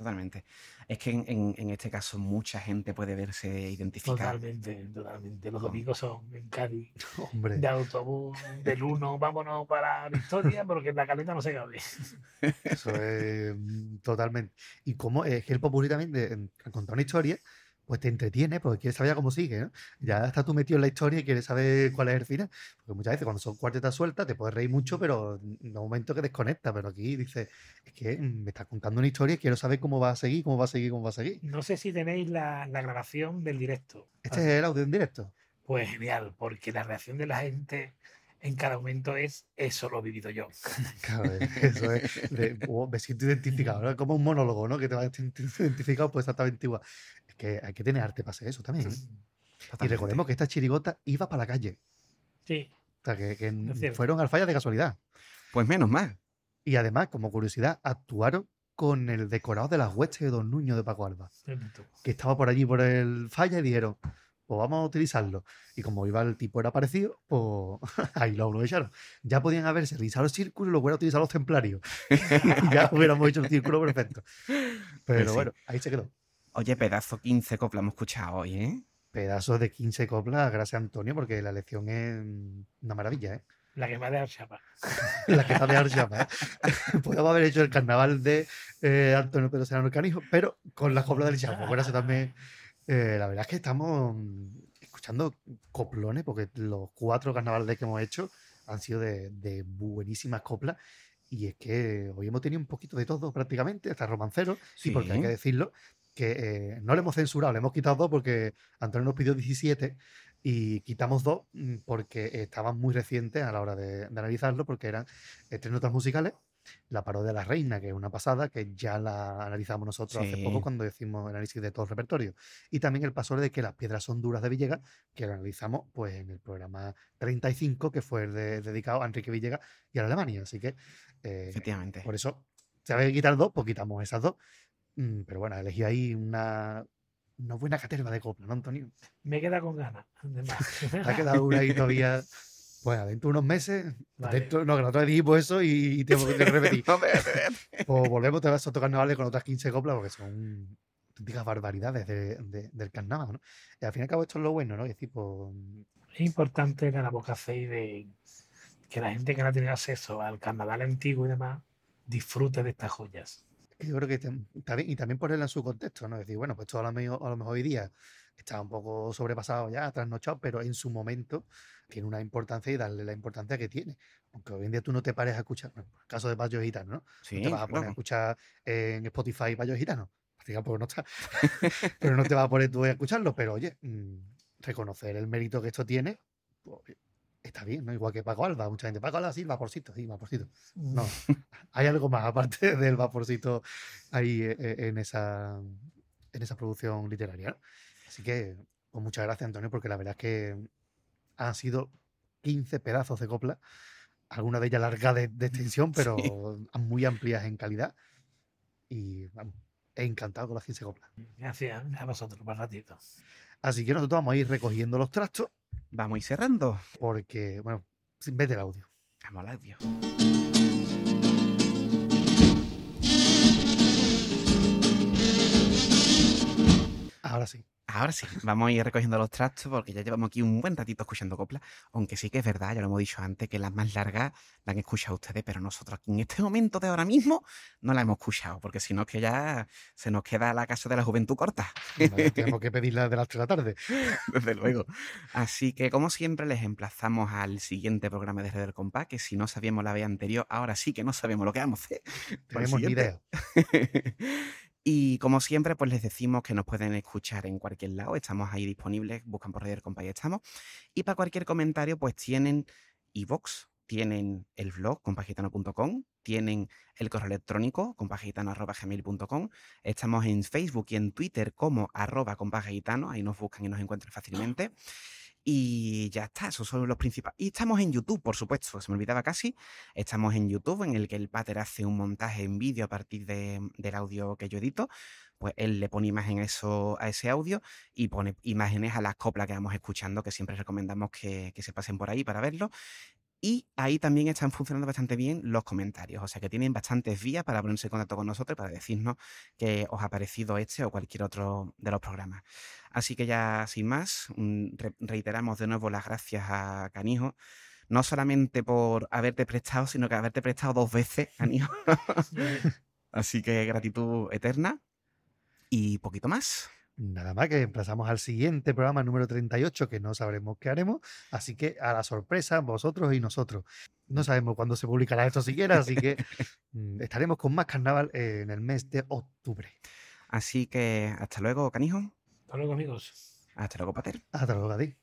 Totalmente. Es que en, en- en este caso mucha gente puede verse identificada. Totalmente, totalmente. Los domingos son en Cádiz, Hombre, de autobús, del 1, vámonos para Victoria, porque en la caleta no se cabe. eso es mm, totalmente. Y como es que el popurrí también, de, al contar una historia, pues te entretiene, porque quieres saber ya cómo sigue, ¿no? Ya estás tú metido en la historia y quieres saber cuál es el final. Porque muchas veces cuando son cuartetas sueltas te puedes reír mucho, pero en un momento que desconecta. Pero aquí dices, es que me está contando una historia y quiero saber cómo va a seguir, cómo va a seguir, cómo va a seguir. No sé si tenéis la, la grabación del directo. Este es el audio en directo. Pues genial, porque la reacción de la gente en cada momento es eso lo he vivido yo. Claro, eso es, de, oh, me siento identificado, ¿no? Como un monólogo, ¿no? Que te vas identificado pues exactamente igual. Es que hay que tener arte para hacer eso también. ¿eh? Y Totalmente. recordemos que esta chirigota iba para la calle. Sí, O sea, que, fueron al falla de casualidad. Pues menos mal. Y además, como curiosidad, actuaron con el decorado de las huestes de Don Nuño de Paco Alba, que estaba por allí por el falla y dijeron, pues vamos a utilizarlo. Y como iba el tipo era parecido, pues ahí lo aprovecharon. Ya podían haberse realizado el círculo y luego hubiera utilizado los templarios. y ya hubiéramos hecho el círculo perfecto. Pero sí. bueno, ahí se quedó. Oye, pedazo 15 copla hemos escuchado hoy, ¿eh? Pedazos de 15 coplas, gracias Antonio, porque la lección es una maravilla, ¿eh? la que me ha dejado chapa. la que está de ¿eh? Podemos haber hecho el carnaval de eh, Antonio Pedro Serrano Canijo, pero con la copla del Chapo. Bueno, eso también. eh, la verdad es que estamos escuchando coplones, porque los cuatro carnavales que hemos hecho han sido de, de buenísimas coplas. Y es que hoy hemos tenido un poquito de todo prácticamente, hasta romancero, sí, porque hay que decirlo, que eh, no le hemos censurado, le hemos quitado dos porque Antonio nos pidió 17 y quitamos dos mm, porque estaban muy recientes a la hora de, de analizarlo, porque eran eh, tres notas musicales, la parodia de la reina, que es una pasada, que ya la analizamos nosotros hace poco cuando hicimos el análisis de todo el repertorio. Y también el paso de que las piedras son duras de Villegas, que lo analizamos pues en el programa 35, que fue el de- dedicado a Enrique Villegas y a la Alemania. Así que eh, Efectivamente. por eso, si había que quitar dos, pues quitamos esas dos. Mm, Pero bueno, elegí ahí una, una buena caterva de copla, ¿no, Antonio? Me queda con ganas. ha quedado una ahí todavía. Pues dentro de unos meses, Vale. dentro, no, que vez dijimos eso y, y tengo que repetir. No. Pues volvemos te vas a tocar carnavales con otras 15 coplas porque son auténticas barbaridades de- de- del carnaval, ¿no? Y al fin y al cabo esto es lo bueno, ¿no? Es decir, pues, Es importante que la boca y de que la gente que no tiene acceso al carnaval antiguo y demás disfrute de estas joyas. Yo creo que está bien, y también ponerla en su contexto, ¿no? Decir, bueno, pues esto a lo mejor, a lo mejor hoy día está un poco sobrepasado ya, trasnochado, pero en su momento tiene una importancia y darle la importancia que tiene. Aunque hoy en día tú no te pares a escuchar, bueno, el caso de Bayo Gitano, ¿no? Sí, no te vas a poner a escuchar en Spotify Bayo Gitano. Porque no está. pero no te vas a poner tú a escucharlo, pero oye, mm, reconocer el mérito que esto tiene, pues, está bien, ¿no? Igual que Paco Alba, mucha gente, Paco Alba sí, vaporcito, sí, vaporcito. No, hay algo más aparte del vaporcito ahí eh, eh, en esa, en esa producción literaria. Así que, pues muchas gracias, Antonio, porque la verdad es que han sido 15 pedazos de copla, algunas de ellas largas de, de extensión, pero muy amplias en calidad. Y vamos, he encantado con las 15 coplas. Gracias a vosotros, más ratito. Así que nosotros vamos a ir recogiendo los trastos. Vamos a ir cerrando. Porque, bueno, sin vete el audio. Vamos al audio. Ahora sí. Ahora sí, vamos a ir recogiendo los trastos porque ya llevamos aquí un buen ratito escuchando copla. Aunque sí que es verdad, ya lo hemos dicho antes, que las más largas la han escuchado ustedes, pero nosotros aquí en este momento de ahora mismo no la hemos escuchado, porque si no es que ya se nos queda la casa de la juventud corta. Vale, tenemos que pedirla de las 3 de la tarde. Desde luego. Así que, como siempre, les emplazamos al siguiente programa de Red del Compás, que si no sabíamos la vez anterior, ahora sí que no sabemos lo que vamos a hacer. Tenemos ni idea. y como siempre, pues les decimos que nos pueden escuchar en cualquier lado. Estamos ahí disponibles, buscan por Red del Compás y estamos. Y para cualquier comentario, pues tienen iVox, tienen el blog compagitano.com, tienen el correo electrónico compagitano.gmail.com, estamos en Facebook y en Twitter como arroba compagitano, ahí nos buscan y nos encuentran fácilmente. Y ya está, esos son los principales. Y estamos en YouTube, por supuesto, se me olvidaba casi. Estamos en YouTube, en el que el pater hace un montaje en vídeo a partir de- del audio que yo edito. Pues él le pone imagen a, eso, a ese audio y pone imágenes a las coplas que vamos escuchando, que siempre recomendamos que, que se pasen por ahí para verlo. Y ahí también están funcionando bastante bien los comentarios, o sea que tienen bastantes vías para ponerse en contacto con nosotros y para decirnos que os ha parecido este o cualquier otro de los programas. Así que ya sin más, mm, re- reiteramos de nuevo las gracias a Canijo, no solamente por haberte prestado, sino que haberte prestado dos veces, Canijo. Así que gratitud eterna y poquito más. Nada más que emplazamos al siguiente programa número 38, que no sabremos qué haremos. Así que a la sorpresa, vosotros y nosotros. No sabemos cuándo se publicará esto siquiera, así que mm, estaremos con más carnaval en el mes de octubre. Así que hasta luego, Canijo. Hasta luego, amigos. Hasta luego, Pater. Hasta luego, a ti.